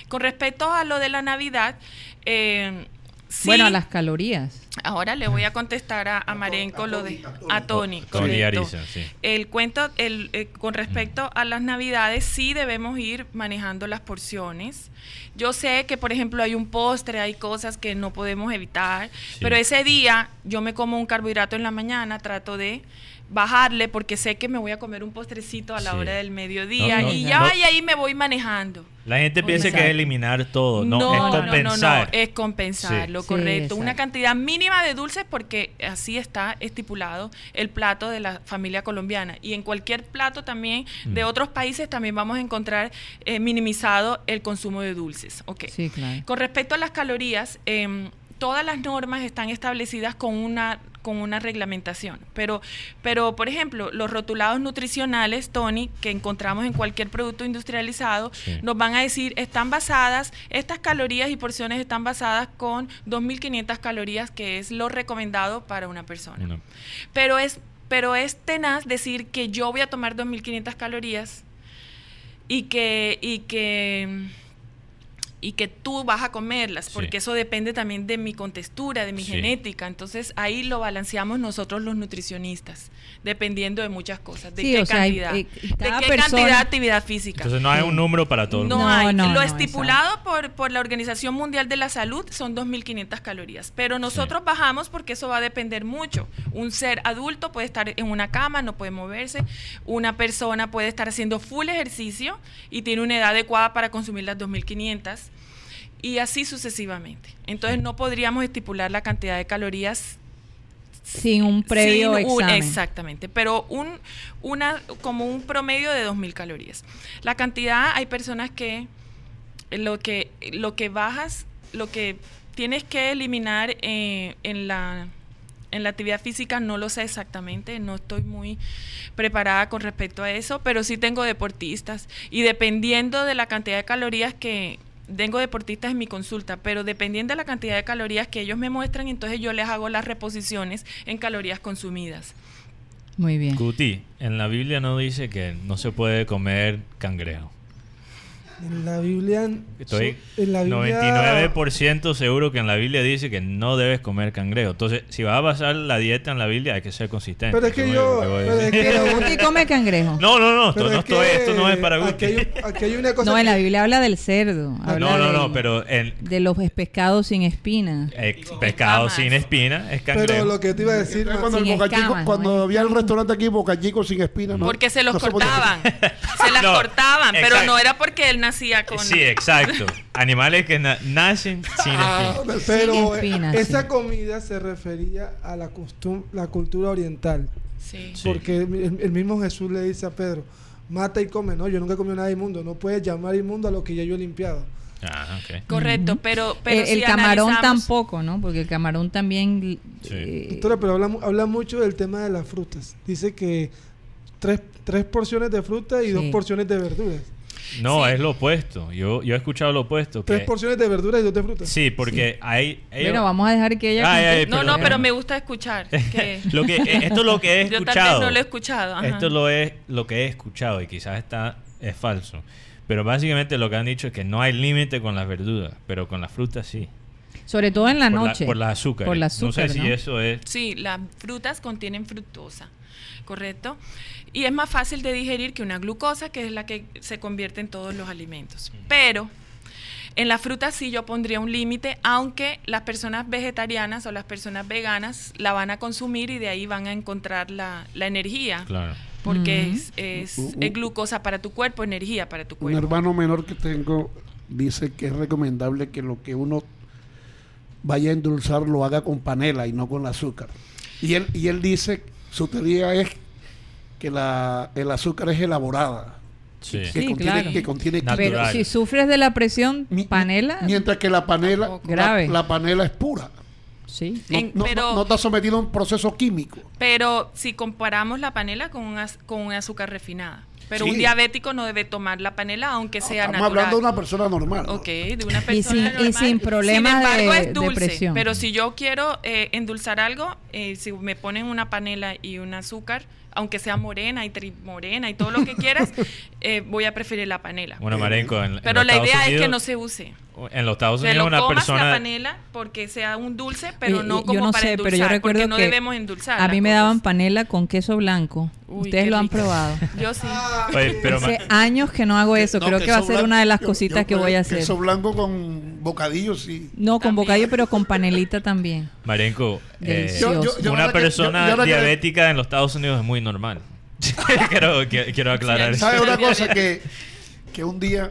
Speaker 8: Con respecto a lo de la Navidad, eh, sí,
Speaker 2: Bueno, a las calorías.
Speaker 8: ahora le voy a contestar a, a Marenco lo de a Tony.
Speaker 4: Tony. Ariza, sí.
Speaker 8: El cuento, el, eh, con respecto a las navidades, sí debemos ir manejando las porciones. Yo sé que, por ejemplo, hay un postre, hay cosas que no podemos evitar,
Speaker 4: Sí.
Speaker 8: pero ese día yo me como un carbohidrato en la mañana, trato de bajarle porque sé que me voy a comer un postrecito a la
Speaker 4: Sí.
Speaker 8: hora del mediodía
Speaker 4: No, no,
Speaker 8: y
Speaker 4: no.
Speaker 8: ya
Speaker 4: No.
Speaker 8: y ahí me voy manejando.
Speaker 4: La gente piensa que es eliminar todo. No, es
Speaker 8: no,
Speaker 4: compensar.
Speaker 8: no, es compensarlo,
Speaker 2: Sí.
Speaker 8: correcto.
Speaker 2: Sí,
Speaker 8: Una cantidad mínima de dulces porque así está estipulado el plato de la familia colombiana. Y en cualquier plato también de
Speaker 4: Mm.
Speaker 8: otros países también vamos a encontrar eh, minimizado el consumo de dulces. Ok.
Speaker 2: Sí, claro.
Speaker 8: Con respecto a las calorías, em, todas las normas están establecidas con una con una reglamentación. Pero, pero, por ejemplo, los rotulados nutricionales, Tony, que encontramos en cualquier producto industrializado,
Speaker 4: Sí.
Speaker 8: nos van a decir, están basadas, estas calorías y porciones están basadas con 2.500 calorías, que es lo recomendado para una persona. Pero es, pero es tenaz decir que yo voy a tomar 2.500 calorías y que, y que, y que tú vas a comerlas,
Speaker 4: Sí.
Speaker 8: porque eso depende también de mi contextura, de mi
Speaker 4: Sí.
Speaker 8: genética. Entonces ahí lo balanceamos nosotros los nutricionistas, dependiendo de muchas cosas, de
Speaker 2: Sí,
Speaker 8: qué
Speaker 2: sea,
Speaker 8: cantidad,
Speaker 2: eh,
Speaker 8: de qué
Speaker 2: persona-
Speaker 8: cantidad de actividad física.
Speaker 4: Entonces no hay un número para todo el
Speaker 8: No,
Speaker 4: mundo.
Speaker 2: No,
Speaker 8: hay.
Speaker 2: no,
Speaker 8: lo
Speaker 2: no,
Speaker 8: estipulado por, por la Organización Mundial de la Salud son 2.500 calorías. Pero nosotros bajamos porque eso va a depender mucho. Un ser adulto puede estar en una cama, no puede moverse. Una persona puede estar haciendo full ejercicio y tiene una edad adecuada para consumir las 2.500. Y así sucesivamente. Entonces no podríamos estipular la cantidad de calorías
Speaker 2: Sin un previo
Speaker 8: sin un-
Speaker 2: examen.
Speaker 8: exactamente, pero un, una, como un promedio de 2.000 calorías. La cantidad, hay personas que lo que, lo que bajas, lo que tienes que eliminar eh, en, la, en la actividad física, no lo sé exactamente, no estoy muy preparada con respecto a eso, pero sí tengo deportistas y dependiendo de la cantidad de calorías que... Tengo deportistas en mi consulta, pero dependiendo de la cantidad de calorías que ellos me muestran, entonces yo les hago las reposiciones en calorías consumidas.
Speaker 2: Muy bien.
Speaker 4: Cuti, en la Biblia no dice que no se puede comer cangrejo.
Speaker 6: En la Biblia.
Speaker 4: Estoy
Speaker 6: en la Biblia
Speaker 4: 99% seguro que en la Biblia dice que no debes comer cangrejo. Entonces, si vas a basar la dieta en la Biblia, hay que ser consistente.
Speaker 6: Pero es que yo-
Speaker 4: acabo de
Speaker 6: pero es
Speaker 4: decir.
Speaker 6: que-
Speaker 2: Pero Guti come cangrejo.
Speaker 4: No, no, no, esto, no,
Speaker 6: es
Speaker 4: esto,
Speaker 6: que
Speaker 4: esto no es para
Speaker 6: aquí
Speaker 4: Guti.
Speaker 6: hay, aquí hay una cosa.
Speaker 2: No, en la Biblia habla del cerdo. habla
Speaker 4: No, no,
Speaker 2: de-
Speaker 4: no, pero en,
Speaker 2: De los pescados sin espina.
Speaker 4: eh, pescado
Speaker 8: Escamas.
Speaker 4: sin espina es cangrejo.
Speaker 6: Pero lo que te iba a decir.
Speaker 7: Cuando, el Boca Chico-
Speaker 2: escamas,
Speaker 7: cuando
Speaker 2: ¿no?
Speaker 7: había el restaurante aquí, Boca Chico sin espina, ¿no?
Speaker 8: Porque se los
Speaker 7: no
Speaker 8: cortaban. se las
Speaker 4: No,
Speaker 8: cortaban, pero no era porque él nacía con.
Speaker 4: Sí, exacto. (laughs) Animales que na- nacen sin
Speaker 7: Ah,
Speaker 4: espina.
Speaker 6: Pero
Speaker 2: Sin
Speaker 6: eh,
Speaker 2: espinas,
Speaker 6: esa
Speaker 2: sí.
Speaker 6: comida se refería a la, costum- la cultura oriental.
Speaker 8: Sí.
Speaker 4: Sí.
Speaker 6: Porque el, el mismo Jesús le dice a Pedro: mata y come. No, yo nunca he comido nada inmundo. No puedes llamar inmundo a lo que ya yo he limpiado.
Speaker 4: Ah, ok.
Speaker 8: Correcto, pero, pero
Speaker 2: el,
Speaker 8: si
Speaker 2: el camarón
Speaker 8: analizamos-
Speaker 2: tampoco, ¿no? Porque el camarón también...
Speaker 4: Sí.
Speaker 2: eh,
Speaker 6: Doctora, pero habla, habla mucho del tema de las frutas. Dice que tres, tres porciones de fruta y
Speaker 2: Sí.
Speaker 6: dos porciones de verduras.
Speaker 4: No,
Speaker 8: Sí.
Speaker 4: es lo opuesto. Yo, yo he escuchado lo opuesto.
Speaker 6: Tres
Speaker 4: que-
Speaker 6: porciones de verduras y dos de fruta.
Speaker 4: Sí, porque hay... ellos-
Speaker 2: bueno, vamos a dejar que ella...
Speaker 4: Ay.
Speaker 8: No, no, pero me gusta escuchar. (laughs) que-
Speaker 4: lo que, eh, esto es lo que he (laughs)
Speaker 8: Yo tal
Speaker 4: escuchado.
Speaker 8: vez no lo he escuchado. ajá.
Speaker 4: Esto lo es lo que he escuchado y quizás está es falso. Pero básicamente lo que han dicho es que no hay límite con las verduras, pero con las frutas sí.
Speaker 2: Sobre todo en la
Speaker 4: por,
Speaker 2: noche.
Speaker 4: por las azúcares.
Speaker 2: Por el
Speaker 4: no
Speaker 2: azúcar,
Speaker 4: sé si eso es...
Speaker 8: Sí, las frutas contienen fructosa, ¿correcto? Y es más fácil de digerir que una glucosa, que es la que se convierte en todos los alimentos. Pero en las frutas sí yo pondría un límite, aunque las personas vegetarianas o las personas veganas la van a consumir y de ahí van a encontrar la, la energía.
Speaker 4: Claro.
Speaker 8: Porque
Speaker 2: Ujú.
Speaker 8: es, es- glucosa para tu cuerpo, energía para tu
Speaker 7: Un
Speaker 8: cuerpo.
Speaker 7: hermano menor que tengo dice que es recomendable que lo que uno vaya a endulzar lo haga con panela y no con azúcar. Y él, y él dice, su teoría es que la, el azúcar es elaborada,
Speaker 4: Sí.
Speaker 7: que,
Speaker 2: Sí,
Speaker 7: contiene,
Speaker 2: claro.
Speaker 7: que contiene
Speaker 4: Natural.
Speaker 2: Pero si sufres de la presión,
Speaker 7: Mi-
Speaker 2: panela,
Speaker 7: Mientras que la panela, la,
Speaker 2: Grave.
Speaker 7: la panela es pura.
Speaker 2: sí.
Speaker 7: No,
Speaker 8: En-
Speaker 7: no-
Speaker 8: pero-
Speaker 7: no- no está sometido a un proceso químico.
Speaker 8: Pero si comparamos la panela con un, az- con un azúcar refinada. Pero
Speaker 7: Sí.
Speaker 8: un diabético no debe tomar la panela aunque sea
Speaker 7: Estamos
Speaker 8: natural.
Speaker 7: hablando de una persona normal. ¿no?
Speaker 8: Ok, de una persona
Speaker 2: Y sin- y
Speaker 8: normal.
Speaker 2: sin problemas
Speaker 8: Sin embargo,
Speaker 2: de-
Speaker 8: es
Speaker 2: de
Speaker 8: dulce.
Speaker 2: presión.
Speaker 8: Pero si yo quiero eh, endulzar algo, eh, si me ponen una panela y un azúcar, aunque sea morena y tri- morena y todo lo que quieras, (laughs) eh, voy a preferir la panela.
Speaker 4: Bueno, Marenco, en,
Speaker 8: Pero la
Speaker 4: Estados
Speaker 8: idea es que no se use.
Speaker 4: En los Estados Unidos
Speaker 8: lo
Speaker 4: una
Speaker 8: comas la
Speaker 4: persona...
Speaker 8: panela porque sea un dulce, pero
Speaker 2: Oye,
Speaker 8: no como
Speaker 2: yo no
Speaker 8: para
Speaker 2: sé,
Speaker 8: endulzar,
Speaker 2: pero yo recuerdo
Speaker 8: porque no
Speaker 2: que
Speaker 8: debemos endulzar.
Speaker 2: A mí me
Speaker 8: cosas.
Speaker 2: daban panela con queso blanco.
Speaker 8: Uy,
Speaker 2: Ustedes lo han
Speaker 8: rico.
Speaker 2: probado. (laughs)
Speaker 8: Yo sí.
Speaker 4: Oye, pero
Speaker 2: Hace años que no hago eso.
Speaker 7: No,
Speaker 2: Creo que va a ser
Speaker 7: blanco-
Speaker 2: una de las
Speaker 7: yo-
Speaker 2: cositas
Speaker 7: yo
Speaker 2: que voy a hacer.
Speaker 7: Queso blanco con bocadillos y...
Speaker 2: No, con
Speaker 8: También.
Speaker 2: bocadillo, pero con panelita también.
Speaker 4: Marenco, eh.
Speaker 2: Yo- yo-
Speaker 7: yo
Speaker 4: una persona
Speaker 7: yo- yo
Speaker 4: diabética en los Estados Unidos es muy normal. (laughs) quiero, qui- quiero aclarar
Speaker 8: Sí,
Speaker 4: eso.
Speaker 7: ¿Sabes una cosa? Que, que un día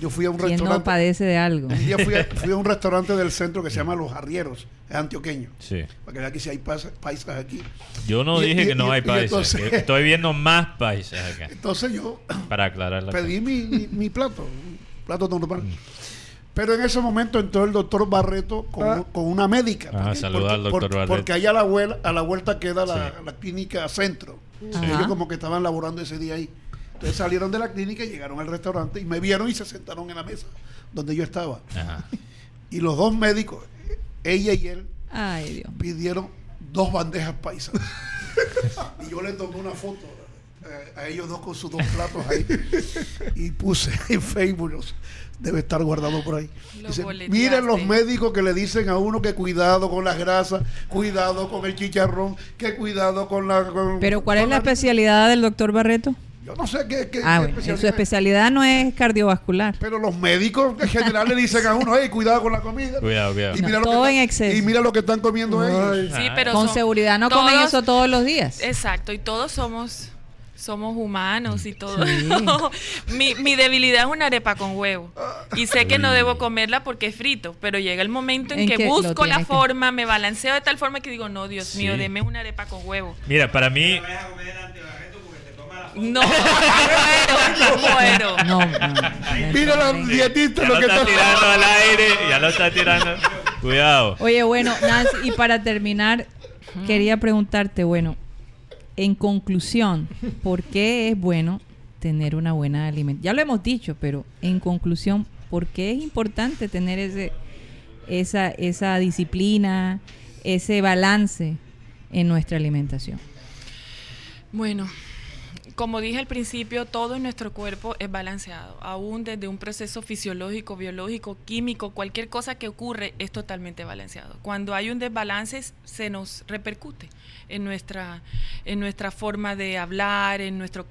Speaker 7: yo fui a un
Speaker 2: ¿Quién no
Speaker 7: restaurante...
Speaker 2: padece de algo?
Speaker 7: un día fui a, (laughs) fui a un restaurante del centro que se llama Los Arrieros, es antioqueño.
Speaker 4: Sí.
Speaker 7: Para que vean que si hay paisas aquí.
Speaker 4: Yo no
Speaker 7: Y-
Speaker 4: dije
Speaker 7: y-
Speaker 4: que no hay
Speaker 7: entonces-
Speaker 4: que estoy viendo más países acá.
Speaker 7: Entonces yo
Speaker 4: Para aclarar la
Speaker 7: pedí mi, mi- mi plato, un plato normal. Pero en ese momento entró el doctor Barreto con,
Speaker 6: Ah.
Speaker 7: con una médica.
Speaker 4: Ah, saluda al doctor Barreto.
Speaker 7: Porque allá a la, vuel- a la vuelta queda la,
Speaker 4: Sí.
Speaker 7: la clínica centro.
Speaker 2: Ajá.
Speaker 7: Ellos como que estaban laborando ese día ahí. Entonces salieron de la clínica y llegaron al restaurante y me vieron y se sentaron en la mesa donde yo estaba.
Speaker 4: Ajá. (laughs)
Speaker 7: Y los dos médicos, ella y él,
Speaker 2: Ay, Dios.
Speaker 7: pidieron dos bandejas paisas. (laughs) y yo le tomé una foto eh, a ellos dos con sus dos platos ahí. y puse en Facebook, debe estar guardado por ahí.
Speaker 8: Lo
Speaker 7: Dice,
Speaker 8: boleteaste.
Speaker 7: miren los médicos que le dicen a uno que cuidado con las grasas, cuidado con el chicharrón, que cuidado con la... con-
Speaker 2: Pero ¿cuál es la especialidad del doctor Barreto?
Speaker 7: Yo no sé qué, qué-
Speaker 2: Ah,
Speaker 7: qué
Speaker 2: bueno, su
Speaker 7: especialidad es.
Speaker 2: especialidad no es cardiovascular.
Speaker 7: Pero los médicos en general le dicen a uno, hey, cuidado con la comida.
Speaker 4: Cuidado, cuidado.
Speaker 7: Y
Speaker 2: No,
Speaker 7: mira lo
Speaker 2: todo
Speaker 7: que
Speaker 2: en
Speaker 7: está-
Speaker 2: exceso.
Speaker 7: Y mira lo que están comiendo ellos.
Speaker 8: Sí, pero
Speaker 2: Con
Speaker 8: son-
Speaker 2: seguridad no comen eso todos los días.
Speaker 8: Exacto, y todos somos somos humanos y todo.
Speaker 2: Sí. (laughs)
Speaker 8: mi, mi debilidad es una arepa con huevo. Y sé que no debo comerla porque es frito, pero llega el momento en,
Speaker 2: En
Speaker 8: que, busco la
Speaker 2: que-
Speaker 8: forma, me balanceo de tal forma que digo, no, Dios mío, deme una arepa con huevo.
Speaker 4: Mira, para mí,
Speaker 8: No, (laughs) muero, muero.
Speaker 2: No, no, no. (laughs)
Speaker 7: Mira los dietistas
Speaker 4: ya
Speaker 7: lo
Speaker 4: lo
Speaker 7: que
Speaker 4: está
Speaker 7: están
Speaker 4: tirando al aire, ya lo está tirando. Cuidado.
Speaker 2: Oye, bueno, Nancy, y para terminar, quería preguntarte, bueno, en conclusión, ¿por qué es bueno tener una buena alimentación? Ya lo hemos dicho, pero en conclusión, ¿por qué es importante tener ese, esa, esa disciplina, ese balance en nuestra alimentación?
Speaker 8: Bueno, como dije al principio, todo en nuestro cuerpo es balanceado. Aún desde un proceso fisiológico, biológico, químico, cualquier cosa que ocurre es totalmente balanceado. Cuando hay un desbalance se nos repercute en nuestra en nuestra forma de hablar, en nuestro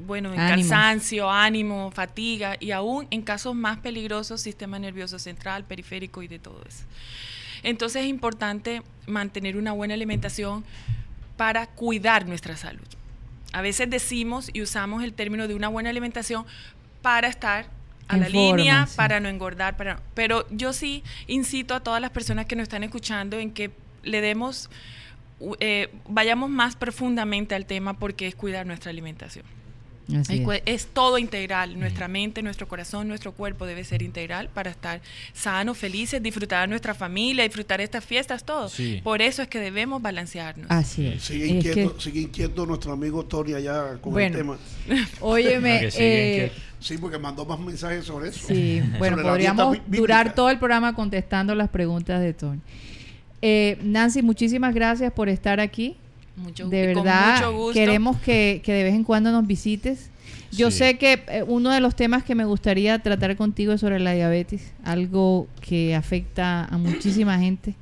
Speaker 8: bueno, en
Speaker 2: Ánimo.
Speaker 8: cansancio, ánimo, fatiga y aún en casos más peligrosos sistema nervioso central, periférico y de todo eso. Entonces es importante mantener una buena alimentación para cuidar nuestra salud. A veces decimos y usamos el término de una buena alimentación para estar a
Speaker 2: En
Speaker 8: la
Speaker 2: forma,
Speaker 8: línea,
Speaker 2: sí.
Speaker 8: para no engordar, para pero yo sí incito a todas las personas que nos están escuchando en que le demos eh, vayamos más profundamente al tema porque es cuidar nuestra alimentación.
Speaker 2: Así
Speaker 8: Es,
Speaker 2: es.
Speaker 8: cu- es todo integral. Nuestra mente, nuestro corazón, nuestro cuerpo debe ser integral para estar sanos, felices, disfrutar nuestra familia, disfrutar estas fiestas, todo.
Speaker 4: Sí.
Speaker 8: Por eso es que debemos balancearnos.
Speaker 2: Así es.
Speaker 7: Sigue
Speaker 2: Es
Speaker 7: inquieto,
Speaker 2: que-
Speaker 7: sigue inquieto nuestro amigo Tony allá con
Speaker 2: Bueno.
Speaker 7: el tema. (laughs)
Speaker 2: óyeme, eh.
Speaker 7: Sí, porque mandó más mensajes sobre eso.
Speaker 2: Sí, (laughs) bueno, podríamos durar todo el programa contestando las preguntas de Tony. Eh, Nancy, muchísimas gracias por estar aquí.
Speaker 8: Mucho-
Speaker 2: De
Speaker 8: con
Speaker 2: verdad,
Speaker 8: mucho gusto.
Speaker 2: queremos que, que de vez en cuando nos visites. Yo
Speaker 4: Sí.
Speaker 2: sé que eh, uno de los temas que me gustaría tratar contigo es sobre la diabetes, algo que afecta a muchísima gente.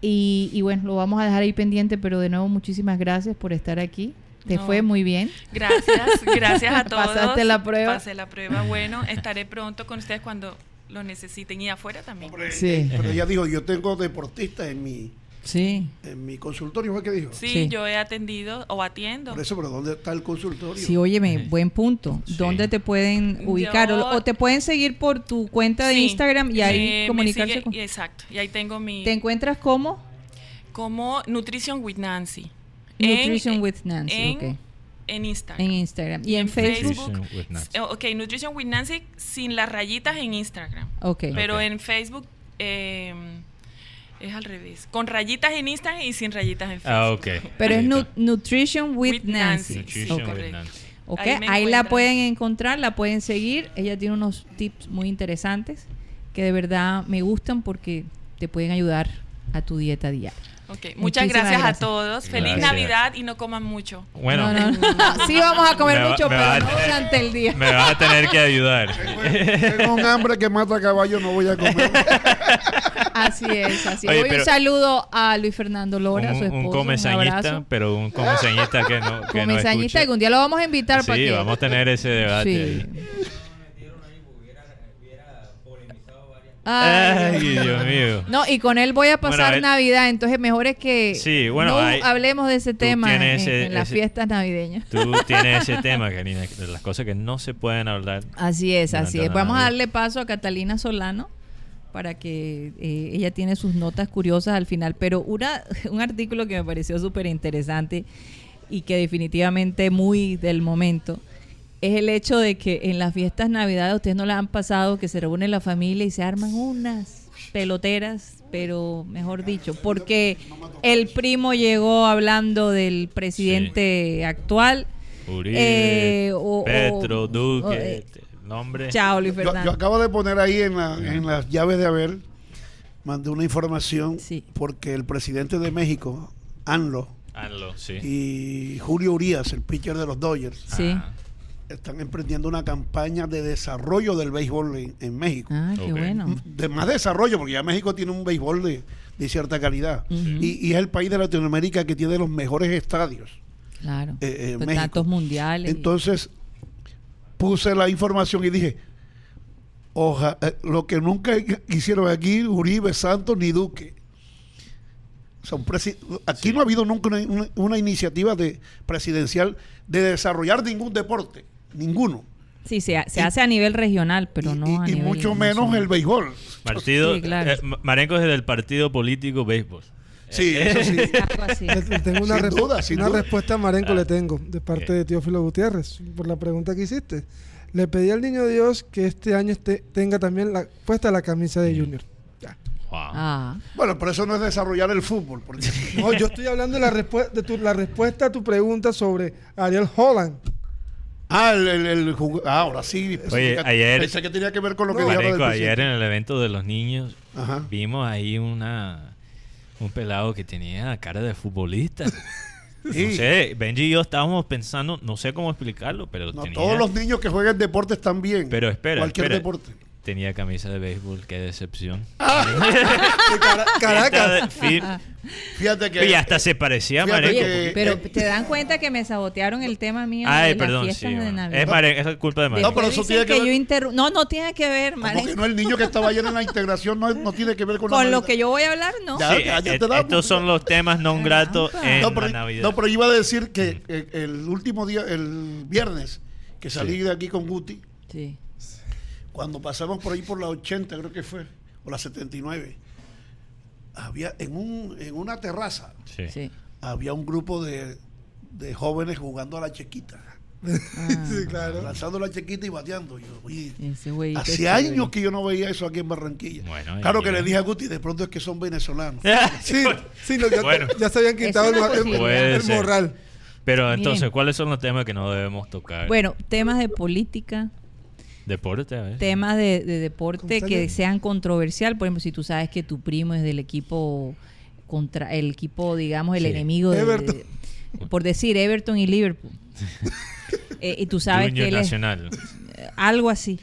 Speaker 2: Y, y bueno, lo vamos a dejar ahí pendiente, pero de nuevo muchísimas gracias por estar aquí. Te
Speaker 8: No.
Speaker 2: fue muy bien.
Speaker 8: Gracias, gracias a todos. (laughs)
Speaker 2: Pasaste la prueba.
Speaker 8: Pasé la prueba. Bueno, estaré pronto con ustedes cuando lo necesiten y afuera también.
Speaker 7: Hombre,
Speaker 2: Sí.
Speaker 7: Pero ella dijo, yo tengo deportistas en mi,
Speaker 2: Sí.
Speaker 7: en mi consultorio, ¿fue que dijo?
Speaker 8: Sí,
Speaker 2: Sí.
Speaker 8: yo he atendido o atiendo.
Speaker 7: Por eso, pero ¿dónde está el consultorio?
Speaker 2: Sí, óyeme, buen punto.
Speaker 4: Sí.
Speaker 2: ¿Dónde te pueden ubicar? O-
Speaker 8: Yo-
Speaker 2: o, te pueden seguir por tu cuenta de
Speaker 8: Sí,
Speaker 2: Instagram y ahí
Speaker 8: me- me
Speaker 2: comunicarse
Speaker 8: sigue-
Speaker 2: con...
Speaker 8: Exacto, y ahí tengo mi...
Speaker 2: ¿Te encuentras como?
Speaker 8: como Nutrition with Nancy.
Speaker 2: Nutrition with Nancy,
Speaker 8: en,
Speaker 2: ok.
Speaker 8: en Instagram.
Speaker 2: En Instagram. ¿Y
Speaker 8: Y
Speaker 2: en
Speaker 8: en
Speaker 2: Facebook?
Speaker 8: Facebook.
Speaker 4: Nutrition with Nancy.
Speaker 8: Eh, Ok, Nutrition with Nancy sin las rayitas en Instagram.
Speaker 2: Ok.
Speaker 8: Pero en Facebook eh, es al revés. Con rayitas en Instagram y sin rayitas en Facebook.
Speaker 4: Ah, ok.
Speaker 2: Pero es nu-. Nutrition with,
Speaker 8: With
Speaker 2: Nancy.
Speaker 8: Nancy.
Speaker 4: Nutrition
Speaker 2: Ok.
Speaker 4: with
Speaker 8: correcto.
Speaker 4: Nancy.
Speaker 2: ¿Ok?
Speaker 8: Ahí
Speaker 2: la pueden encontrar, la pueden seguir. Ella tiene unos tips muy interesantes que de verdad me gustan porque te pueden ayudar a tu dieta diaria.
Speaker 8: Ok, Muchas gracias,
Speaker 2: gracias.
Speaker 8: a todos. Feliz
Speaker 4: Gracias.
Speaker 8: Navidad y no coman mucho.
Speaker 4: Bueno,
Speaker 2: No, no, no. (laughs) Sí vamos a comer
Speaker 4: Me va-
Speaker 2: mucho, pero no durante el día.
Speaker 4: me vas a tener que ayudar. (laughs)
Speaker 7: Tengo un hambre que mata a caballo, no voy a comer. (laughs)
Speaker 2: Así es, así
Speaker 4: Oye,
Speaker 2: es. Hoy un saludo a Luis Fernando Lora,
Speaker 4: un,
Speaker 2: su esposo.
Speaker 4: un
Speaker 2: Un,
Speaker 4: comesañista,
Speaker 2: abrazo.
Speaker 4: pero un comesañista que no, que
Speaker 2: Comesañista, un día lo vamos a invitar para
Speaker 4: Sí,
Speaker 2: que...
Speaker 4: vamos a tener ese debate
Speaker 2: Sí.
Speaker 4: ahí.
Speaker 2: Ay,
Speaker 4: Ay, Dios mío.
Speaker 2: No, y con él voy a pasar Navidad, entonces mejor es que
Speaker 4: Sí, bueno,
Speaker 2: no
Speaker 4: hay-
Speaker 2: hablemos de ese tema en,
Speaker 4: ese-
Speaker 2: en las
Speaker 4: ese-
Speaker 2: fiestas navideñas.
Speaker 4: Tú tienes ese (laughs) tema, Karina, de las cosas que no se pueden hablar.
Speaker 2: Así es, así es. Vamos a darle paso a Catalina Solano para que eh, ella tiene sus notas curiosas al final. Pero una, (laughs) un artículo que me pareció súper interesante y que definitivamente muy del momento es el hecho de que en las fiestas navidades ustedes no la han pasado que se reúne la familia y se arman unas peloteras, pero mejor dicho, porque el primo llegó hablando del presidente actual.
Speaker 4: Uribe,
Speaker 2: Eh, o- o-
Speaker 4: Petro, Duque,
Speaker 2: o, eh,
Speaker 4: nombre.
Speaker 2: Chao, Luis
Speaker 7: Yo,
Speaker 2: Fernando.
Speaker 7: yo acabo de poner ahí en, la- en las llaves de haber, mandé una información
Speaker 2: Sí.
Speaker 7: porque el presidente de México, ANLO,
Speaker 4: Hazlo, sí.
Speaker 7: y Julio Urias, el pitcher de los Dodgers,
Speaker 2: Sí.
Speaker 4: Ah,
Speaker 7: están emprendiendo una campaña de desarrollo del béisbol en, en México.
Speaker 2: Ah, qué bueno.
Speaker 7: De más desarrollo, porque ya México tiene un béisbol de, de cierta calidad. Y, y es el país de Latinoamérica que tiene los mejores estadios.
Speaker 2: Claro.
Speaker 7: eh, eh,
Speaker 2: tantos mundiales.
Speaker 7: Entonces, puse la información y dije, oja, eh, lo que nunca hicieron aquí, Uribe, Santos ni Duque. Son aquí no ha habido nunca una, una- una iniciativa de presidencial de desarrollar ningún deporte, ninguno.
Speaker 2: sí, se, se
Speaker 7: y-
Speaker 2: hace a nivel regional, pero
Speaker 7: y,
Speaker 2: no
Speaker 7: y-
Speaker 2: a
Speaker 7: y
Speaker 2: nivel
Speaker 7: mucho menos
Speaker 2: nacional.
Speaker 7: el béisbol.
Speaker 4: Partido,
Speaker 2: Sí, claro.
Speaker 4: eh, Ma- Marenco es del partido político béisbol.
Speaker 7: Sí, eso sí. (laughs)
Speaker 6: Le- le tengo una,
Speaker 7: Sin
Speaker 6: resp-
Speaker 7: duda, sin
Speaker 6: una
Speaker 7: duda.
Speaker 6: respuesta a Marenco
Speaker 4: Ah.
Speaker 6: le tengo de parte
Speaker 4: ¿Qué?
Speaker 6: de Teófilo Gutiérrez por la pregunta que hiciste. Le pedí al niño Dios que este año este- tenga también la, puesta la camisa de Junior. Ya.
Speaker 4: Wow.
Speaker 2: Ah,
Speaker 7: Bueno, pero eso no es desarrollar el fútbol. Porque (laughs)
Speaker 6: No, yo estoy hablando de la, de tu- la respuesta a tu pregunta sobre Ariel Holland.
Speaker 7: Ah, el, el- el ah, ahora sí. pensé
Speaker 4: Oye,
Speaker 7: que-
Speaker 4: ayer-
Speaker 7: Pensé que tenía que ver con lo que
Speaker 6: No,
Speaker 7: del
Speaker 4: Marenco, ayer en el evento de los niños
Speaker 7: Ajá.
Speaker 4: vimos ahí una un pelado que tenía cara de futbolista. (laughs)
Speaker 7: Sí.
Speaker 4: No sé, Benji y yo estábamos pensando, no sé cómo explicarlo, pero
Speaker 7: No,
Speaker 4: tenía,
Speaker 7: todos los niños que juegan deporte están bien.
Speaker 4: Pero espera,
Speaker 7: Cualquier
Speaker 4: espera.
Speaker 7: deporte.
Speaker 4: Tenía camisa de béisbol, qué decepción. (laughs)
Speaker 6: De Cara- Caracas.
Speaker 7: Fíjate que.
Speaker 4: Y hasta se parecía a
Speaker 7: Fíjate
Speaker 4: Marenco.
Speaker 7: que-
Speaker 2: pero
Speaker 7: eh,
Speaker 2: te dan cuenta que me sabotearon el tema mío
Speaker 4: Ay,
Speaker 2: de las
Speaker 4: perdón,
Speaker 2: fiestas
Speaker 4: sí.
Speaker 2: de
Speaker 4: bueno.
Speaker 2: Navidad.
Speaker 4: Es, Maren- es culpa de Marenco.
Speaker 7: No, pero
Speaker 2: Después
Speaker 7: eso
Speaker 2: dicen
Speaker 7: tiene que
Speaker 2: yo
Speaker 7: ver-
Speaker 2: interru- No, no tiene que ver,
Speaker 7: ¿Cómo
Speaker 2: Maren.
Speaker 7: que no? El niño que estaba ayer en la integración no, no tiene que ver con, la
Speaker 2: Con lo
Speaker 7: Navidad.
Speaker 2: que yo voy a hablar, no.
Speaker 7: Ya,
Speaker 4: Sí, eh,
Speaker 7: te damos.
Speaker 4: estos son los temas non gratos en
Speaker 7: no, pero,
Speaker 4: la Navidad.
Speaker 7: no, pero iba a decir que eh, el último día, el viernes, que salí
Speaker 4: Sí.
Speaker 7: de aquí con Guti,
Speaker 2: Sí.
Speaker 7: Cuando pasamos por ahí por la 80, creo que fue, o la 79, había en, un, en una terraza,
Speaker 4: Sí.
Speaker 2: Sí.
Speaker 7: había un grupo de, de jóvenes jugando a la chequita,
Speaker 2: Ah, (laughs)
Speaker 6: Sí, claro.
Speaker 7: lanzando la chequita y bateando. Yo, oye, hace años que yo no veía eso aquí en Barranquilla.
Speaker 4: Bueno,
Speaker 7: claro que le dije a Guti, de pronto es que son venezolanos. (laughs)
Speaker 6: Sí, sí, no, ya,
Speaker 4: Bueno.
Speaker 6: ya se habían quitado el, el- morral.
Speaker 4: Pero
Speaker 2: Miren.
Speaker 4: entonces, ¿cuáles son los temas que no debemos tocar?
Speaker 2: Bueno, temas de política,
Speaker 4: Deporte, a ver.
Speaker 2: temas de, de deporte
Speaker 6: ¿Cómo
Speaker 2: que sean controversial. Por ejemplo, si tú sabes que tu primo es del equipo contra el equipo, digamos, el
Speaker 4: Sí.
Speaker 2: enemigo de,
Speaker 6: Everton.
Speaker 2: de- por decir Everton y Liverpool. (laughs) Eh, y tú sabes
Speaker 4: Junior
Speaker 2: que él es-
Speaker 4: Nacional.
Speaker 2: eh, (laughs) algo así.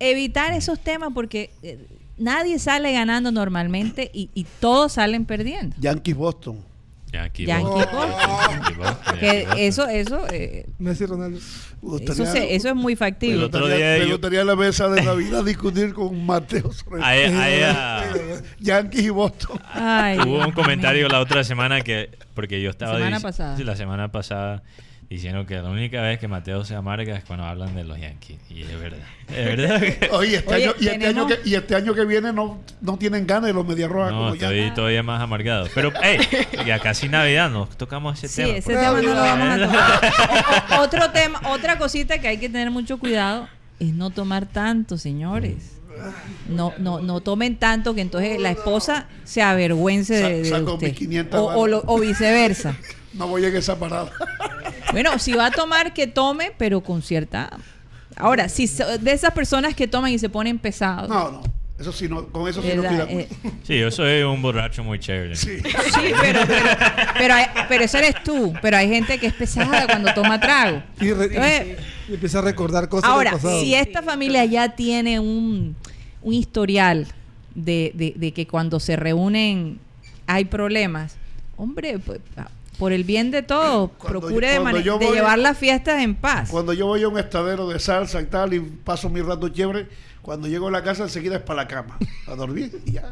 Speaker 2: Evitar esos temas porque eh, nadie sale ganando normalmente y, y todos salen perdiendo.
Speaker 7: Yankees Boston.
Speaker 4: Yankee
Speaker 2: Yankee (laughs) Que eso, eso, eh,
Speaker 6: Messi Ronaldo.
Speaker 2: Eso,
Speaker 7: gustaría-
Speaker 2: se- eso es muy factible.
Speaker 4: El otro
Speaker 7: gustaría-
Speaker 4: día
Speaker 7: me
Speaker 4: yo-
Speaker 7: gustaría la mesa de Navidad (laughs) discutir con Mateo sobre (laughs) Yankees y Boston.
Speaker 2: Ay,
Speaker 4: Hubo un comentario la otra semana que, porque yo estaba
Speaker 2: semana
Speaker 4: dic-
Speaker 2: pasada.
Speaker 4: sí, la semana pasada diciendo que la única vez que Mateo se amarga es cuando hablan de los Yankees. Y es verdad. Es (laughs) verdad que
Speaker 7: Oye, este
Speaker 2: Oye,
Speaker 7: año, y, este año que, y este año que viene no, no tienen ganas de los Medias Rojas
Speaker 4: no,
Speaker 7: como
Speaker 4: estoy todavía más amargado. Pero, hey, ya casi Navidad nos tocamos ese
Speaker 2: Sí,
Speaker 4: tema.
Speaker 2: ese
Speaker 4: por
Speaker 2: tema no lo vamos a tocar. (laughs) O- o- otro tema, otra cosita que hay que tener mucho cuidado es no tomar tanto, señores. No, no, no tomen tanto que entonces la esposa se avergüence de, de usted.
Speaker 7: mis 500
Speaker 2: O, o lo- o viceversa. (laughs)
Speaker 7: No voy en esa parada.
Speaker 2: Bueno, si va a tomar, que tome, pero con cierta... Ahora, si so- de esas personas que toman y se ponen pesados.
Speaker 7: No, no. Eso sí, no, con eso sí no estoy de
Speaker 2: Eh,
Speaker 7: acuerdo.
Speaker 4: Sí, yo soy un borracho muy chévere.
Speaker 7: Sí.
Speaker 2: sí, pero, pero, pero, hay- pero eso eres tú. Pero hay gente que es pesada cuando toma trago.
Speaker 6: Y, re- y-
Speaker 2: Entonces,
Speaker 6: y empieza a recordar cosas
Speaker 2: Ahora,
Speaker 6: del pasado.
Speaker 2: si esta familia ya tiene un, un historial de, de- de que cuando se reúnen hay problemas, hombre, pues, por el bien de todos,
Speaker 7: Cuando
Speaker 2: procure
Speaker 7: yo-
Speaker 2: de, llevar las fiestas en paz.
Speaker 7: Cuando yo voy a un estadero de salsa y tal y paso mi rato chévere, cuando llego a la casa enseguida es para la cama, a dormir y ya.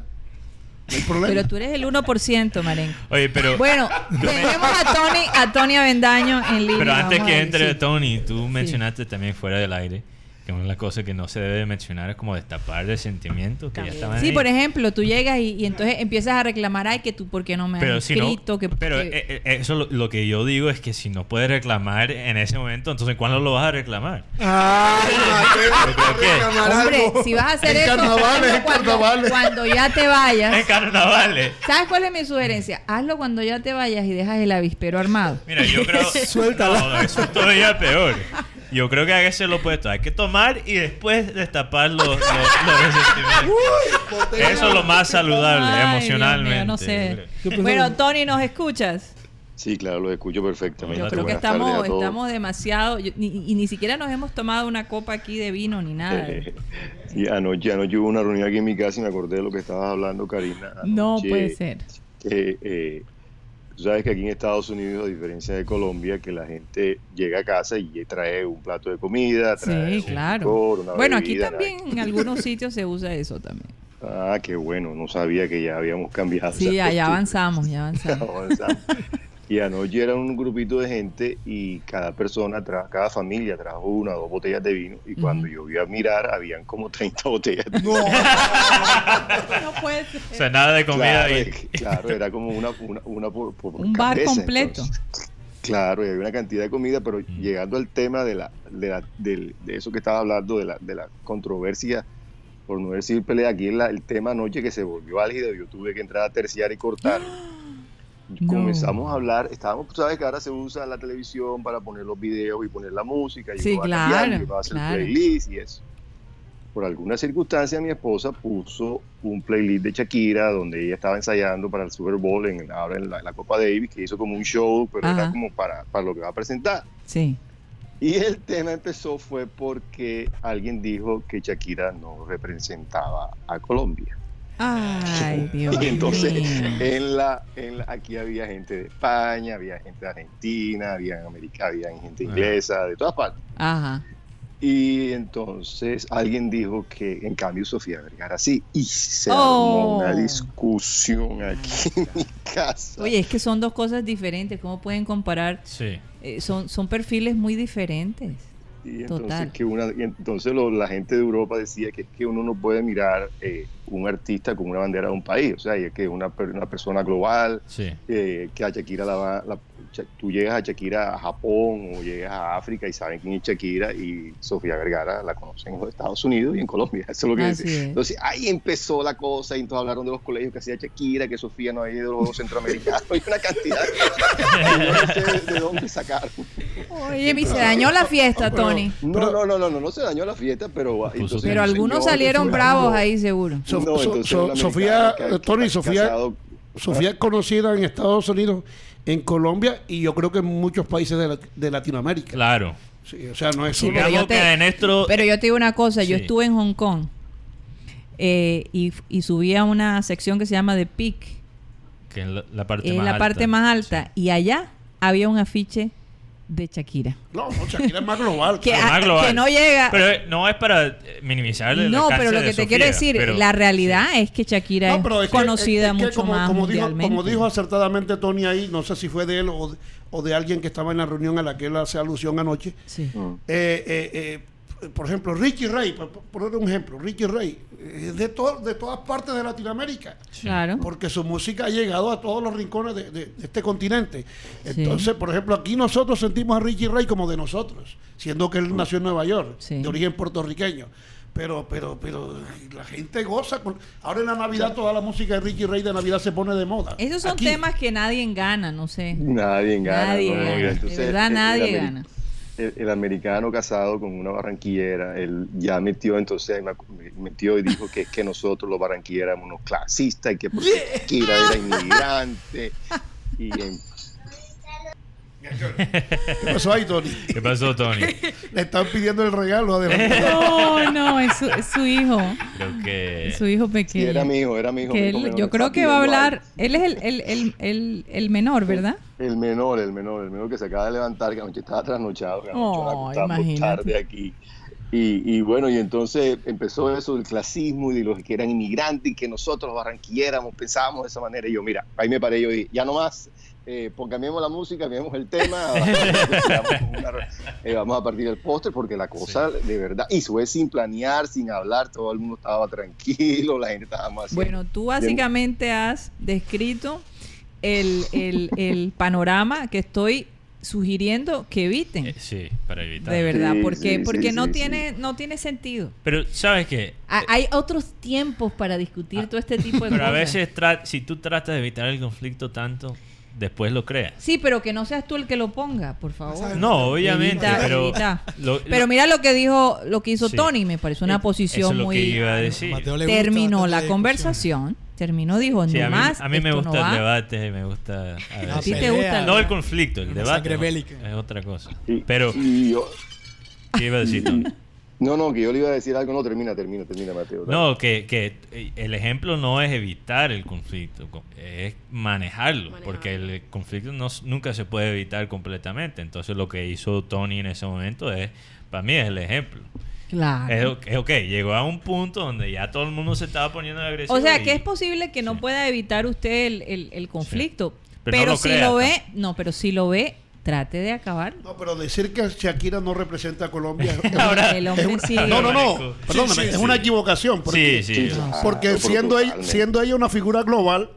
Speaker 7: No hay problema.
Speaker 2: Pero tú eres el 1%, Marenco.
Speaker 4: Oye, pero,
Speaker 2: Bueno, (laughs) tenemos a Tony, a Tony Avendaño en línea.
Speaker 4: pero antes que entre
Speaker 2: sí.
Speaker 4: Tony, tú mencionaste también fuera del aire que una de las cosas que no se debe mencionar es como destapar de sentimientos que ya estaban
Speaker 2: Sí,
Speaker 4: ahí.
Speaker 2: por ejemplo, tú llegas y, y entonces empiezas a reclamar, ay, que tú, ¿por qué no me
Speaker 4: pero
Speaker 2: has
Speaker 4: si no,
Speaker 2: escrito? que,
Speaker 4: pero
Speaker 2: que-
Speaker 4: eh, eh, eso lo, lo que yo digo es que si no puedes reclamar en ese momento, entonces ¿cuándo lo vas a reclamar?
Speaker 7: Ay, (laughs)
Speaker 2: Hombre,
Speaker 7: algo.
Speaker 2: si vas a hacer
Speaker 7: en
Speaker 2: eso,
Speaker 7: carnavales, en
Speaker 2: cuando,
Speaker 7: carnavales.
Speaker 2: cuando ya te vayas,
Speaker 4: En carnavales.
Speaker 2: ¿sabes cuál es mi sugerencia? Hazlo cuando ya te vayas y dejas el avispero armado.
Speaker 4: Mira, yo creo. (laughs)
Speaker 6: Suéltala.
Speaker 4: No, eso es todavía peor. Yo creo que hay que hacer lo opuesto. Hay que tomar y después destapar los, los, los resentimientos. Eso es lo más saludable
Speaker 2: Ay, mío,
Speaker 4: emocionalmente.
Speaker 2: no sé. Bueno, Tony, ¿nos escuchas?
Speaker 9: Sí, claro, lo escucho perfectamente.
Speaker 2: Yo creo que
Speaker 9: Buenas
Speaker 2: estamos, estamos demasiado, yo- ni- y ni siquiera nos hemos tomado una copa aquí de vino ni nada. (laughs)
Speaker 9: Y anoche, anoche hubo una reunión aquí en mi casa y me acordé de lo que estabas hablando, Karina.
Speaker 2: No puede ser.
Speaker 9: que, eh, tú sabes que aquí en Estados Unidos, a diferencia de Colombia, que la gente llega a casa y trae un plato de comida, trae
Speaker 2: Sí,
Speaker 9: un
Speaker 2: claro.
Speaker 9: licor, una
Speaker 2: Bueno, aquí también en algunos sitios se usa eso también.
Speaker 9: Ah, qué bueno, no sabía que ya habíamos cambiado.
Speaker 2: Sí, (laughs) ya, ya avanzamos, ya avanzamos. (laughs)
Speaker 9: Avanzamos. Y anoche era un grupito de gente y cada persona, tra- cada familia trajo una o dos botellas de vino y cuando yo vi a mirar habían como 30 (laughs) botellas de
Speaker 7: No.
Speaker 2: No puede ser.
Speaker 4: O sea, nada de comida
Speaker 9: Claro,
Speaker 4: ahí.
Speaker 9: claro, era como una, una, una por, por
Speaker 2: Un bar completo.
Speaker 9: entonces. claro, y había una cantidad de comida, pero llegando al tema de, la, de, la, del- de eso que estaba hablando, de la, de la controversia, por no decir pelea, aquí es la- el tema anoche que se volvió álgido, yo tuve que entrar a terciar y cortar.
Speaker 2: No.
Speaker 9: Comenzamos a hablar, estábamos, tú sabes que ahora se usa la televisión para poner los videos y poner la música, y
Speaker 2: Sí,
Speaker 9: va
Speaker 2: claro,
Speaker 9: cambiando, y va a hacer
Speaker 2: claro.
Speaker 9: playlist y eso. Por alguna circunstancia mi esposa puso un playlist de Shakira donde ella estaba ensayando para el Super Bowl en, ahora en la, en la Copa Davis, que hizo como un show, pero
Speaker 2: Ajá.
Speaker 9: era como para, para lo que va a presentar.
Speaker 2: Sí.
Speaker 9: Y el tema empezó fue porque alguien dijo que Shakira no representaba a Colombia.
Speaker 2: Ay, Dios
Speaker 9: Y entonces
Speaker 2: mío.
Speaker 9: en la, en la- aquí había gente de España, había gente de Argentina, había América, había gente
Speaker 4: Ah.
Speaker 9: inglesa, de todas partes.
Speaker 2: Ajá.
Speaker 9: Y entonces alguien dijo que en cambio Sofía Vergara sí. Y se
Speaker 2: Oh.
Speaker 9: armó una discusión aquí (laughs) en mi casa.
Speaker 2: Oye, es que son dos cosas diferentes. ¿Cómo pueden comparar?
Speaker 4: Sí.
Speaker 2: Eh, son, son perfiles muy diferentes.
Speaker 9: y entonces,
Speaker 2: total.
Speaker 9: que una, y entonces lo- la gente de Europa decía que es que uno no puede mirar eh, un artista con una bandera de un país. O sea, y es que una, una persona global,
Speaker 4: Sí.
Speaker 9: eh, que a Shakira la va, la- Cha- tú llegas a Shakira a Japón o llegas a África y saben quién es Shakira y Sofía Vergara la conocen en los Estados Unidos y en Colombia. (laughs) Eso es lo que dice.
Speaker 2: es.
Speaker 9: Entonces ahí empezó la cosa y entonces hablaron de los colegios que hacía Shakira, que Sofía no había ido a los centroamericanos (laughs) y una cantidad de (laughs) no sé de dónde sacaron.
Speaker 2: Oye, y se dañó la fiesta, Tony.
Speaker 9: No, no, no, no, no, no se dañó la fiesta, pero entonces
Speaker 2: Pero
Speaker 9: un
Speaker 2: algunos
Speaker 9: señor-
Speaker 2: salieron bravos ahí, seguro.
Speaker 7: So-
Speaker 9: No,
Speaker 7: so-
Speaker 9: entonces
Speaker 7: so-
Speaker 9: un
Speaker 7: Sofía,
Speaker 9: que-
Speaker 7: eh, Tony,
Speaker 9: que-
Speaker 7: Sofía,
Speaker 9: casado-
Speaker 7: Sofía es conocida en Estados Unidos, en Colombia y yo creo que en muchos países de, la- de Latinoamérica.
Speaker 4: Claro.
Speaker 7: Sí, o sea, no es
Speaker 2: Sí,
Speaker 7: solo-
Speaker 2: pero yo te-. Pero yo te digo una cosa, yo estuve en Hong Kong eh, y, y subí a una sección que se llama The Peak,
Speaker 4: que es la, la parte más
Speaker 2: la
Speaker 4: alta.
Speaker 2: parte más alta, y allá había un afiche de Shakira.
Speaker 7: No, no, Shakira es más global.
Speaker 2: Que,
Speaker 4: Pero
Speaker 2: a-
Speaker 4: más global.
Speaker 2: que no llega...
Speaker 4: Pero eh, no es para eh, minimizar el
Speaker 2: no, pero lo que te
Speaker 4: Sofía,
Speaker 2: quiero decir,
Speaker 4: pero-
Speaker 2: la realidad es que Shakira
Speaker 7: No,
Speaker 2: es,
Speaker 7: pero es que-
Speaker 2: conocida
Speaker 7: es que
Speaker 2: mucho
Speaker 7: como,
Speaker 2: más
Speaker 7: como dijo, como dijo acertadamente Tony ahí, no sé si fue de él o de, o de alguien que estaba en la reunión a la que él hace alusión anoche.
Speaker 2: Sí.
Speaker 7: Eh, eh, eh, por ejemplo, Ricky Ray, por por poner un ejemplo, Ricky Ray, es de, to- de todas partes de Latinoamérica.
Speaker 2: Claro.
Speaker 7: Porque su música ha llegado a todos los rincones de, de- de este continente. Entonces, por ejemplo, aquí nosotros sentimos a Ricky Ray como de nosotros, siendo que él nació en Nueva York,
Speaker 2: Sí.
Speaker 7: de origen puertorriqueño. Pero, pero, pero la gente goza. Con... Ahora en la Navidad toda la música de Ricky Rey de Navidad se pone de moda.
Speaker 2: Esos son
Speaker 7: Aquí.
Speaker 2: temas que nadie gana, no sé.
Speaker 9: Nadie gana.
Speaker 2: Nadie
Speaker 9: ¿no?
Speaker 2: gana.
Speaker 9: Entonces,
Speaker 2: de verdad,
Speaker 9: el- el
Speaker 2: nadie gana.
Speaker 9: El, el americano casado con una barranquillera, él ya metió, entonces metió y dijo que, que nosotros los barranquilleros éramos unos clasistas y que porque Shakira era inmigrante. Y en-
Speaker 7: ¿Qué pasó ahí, Tony?
Speaker 4: ¿Qué pasó, Tony? (laughs)
Speaker 7: Le están pidiendo el regalo. Adelante. (laughs)
Speaker 2: No, no, es su, es su hijo.
Speaker 4: Creo que...
Speaker 2: Es su hijo
Speaker 9: sí,
Speaker 2: pequeño.
Speaker 9: era mi hijo, era mi hijo.
Speaker 2: Que
Speaker 9: mi
Speaker 2: él-
Speaker 9: hijo menor,
Speaker 2: yo creo que va a hablar. Él es el, el, el, el, el menor, ¿verdad?
Speaker 9: El menor, el menor, el menor que se acaba de levantar, que anoche estaba trasnochado, que anoche
Speaker 2: Oh,
Speaker 9: tarde aquí. Y, y bueno, y entonces empezó eso del clasismo y de los que eran inmigrantes y que nosotros los barranquilléramos pensábamos de esa manera. Y yo, mira, ahí me paré yo y dije, ya no más, eh, pues cambiemos la música, cambiemos el tema, (laughs) eh, vamos a partir del postre porque la cosa de verdad, y fue sin planear, sin hablar, todo el mundo estaba tranquilo, la gente estaba más...
Speaker 2: Bueno, tú básicamente has descrito el, el, el panorama que estoy sugiriendo que eviten.
Speaker 4: Eh, sí, para evitar.
Speaker 2: De verdad,
Speaker 9: Sí,
Speaker 2: porque,
Speaker 9: sí,
Speaker 2: porque
Speaker 9: sí,
Speaker 2: no,
Speaker 9: sí,
Speaker 2: tiene, no tiene sentido.
Speaker 4: Pero, ¿sabes qué?
Speaker 2: Ha- Hay otros tiempos para discutir todo este tipo de
Speaker 4: Pero a
Speaker 2: cosas.
Speaker 4: veces, tra- si tú tratas de evitar el conflicto tanto, después lo creas.
Speaker 2: Sí, pero que no seas tú el que lo ponga, por favor.
Speaker 4: No, obviamente,
Speaker 2: Evita,
Speaker 4: pero...
Speaker 2: evita.
Speaker 4: lo-
Speaker 2: Pero mira lo que dijo, lo que hizo
Speaker 4: Sí.
Speaker 2: Tony, me pareció una
Speaker 4: Eh,
Speaker 2: posición
Speaker 4: eso es lo
Speaker 2: muy...
Speaker 4: que iba a decir.
Speaker 5: Mateo le gusta
Speaker 2: Terminó la conversación, terminó, dijo,
Speaker 4: Sí,
Speaker 2: no
Speaker 4: a mí,
Speaker 2: más,
Speaker 4: a mí me gusta
Speaker 2: no
Speaker 4: el
Speaker 2: va".
Speaker 4: debate, me gusta... a
Speaker 2: ¿A ti te gusta el-
Speaker 4: No el conflicto, el debate ¿no? es otra cosa. Pero, ¿qué iba a decir Tony? (laughs)
Speaker 9: no, no, que yo le iba a decir algo, no, termina, termina, termina, Mateo. dale.
Speaker 4: No, que, que el ejemplo no es evitar el conflicto, co- es manejarlo,
Speaker 8: Manejarlo.
Speaker 4: porque el conflicto no, nunca se puede evitar completamente. Entonces lo que hizo Tony en ese momento es, para mí es el ejemplo.
Speaker 2: Claro.
Speaker 4: Es, ok, llegó a un punto donde ya todo el mundo se estaba poniendo agresivo.
Speaker 2: O sea,
Speaker 4: y-
Speaker 2: que es posible que no
Speaker 4: Sí.
Speaker 2: pueda evitar usted el, el- el conflicto.
Speaker 4: Pero
Speaker 2: Pero,
Speaker 4: no lo
Speaker 2: si
Speaker 4: crea,
Speaker 2: lo
Speaker 4: ¿no?
Speaker 2: ve, no, pero si lo ve, trate de acabar.
Speaker 7: No, pero decir que Shakira no representa a Colombia. (laughs) es-
Speaker 4: Ahora-
Speaker 2: el hombre
Speaker 7: es-
Speaker 2: sigue.
Speaker 7: no, no, no. Perdóname,
Speaker 4: sí,
Speaker 7: es
Speaker 4: sí.
Speaker 7: una equivocación. Porque,
Speaker 4: Sí, sí.
Speaker 9: Sí,
Speaker 7: porque siendo, ella, siendo ella una figura global,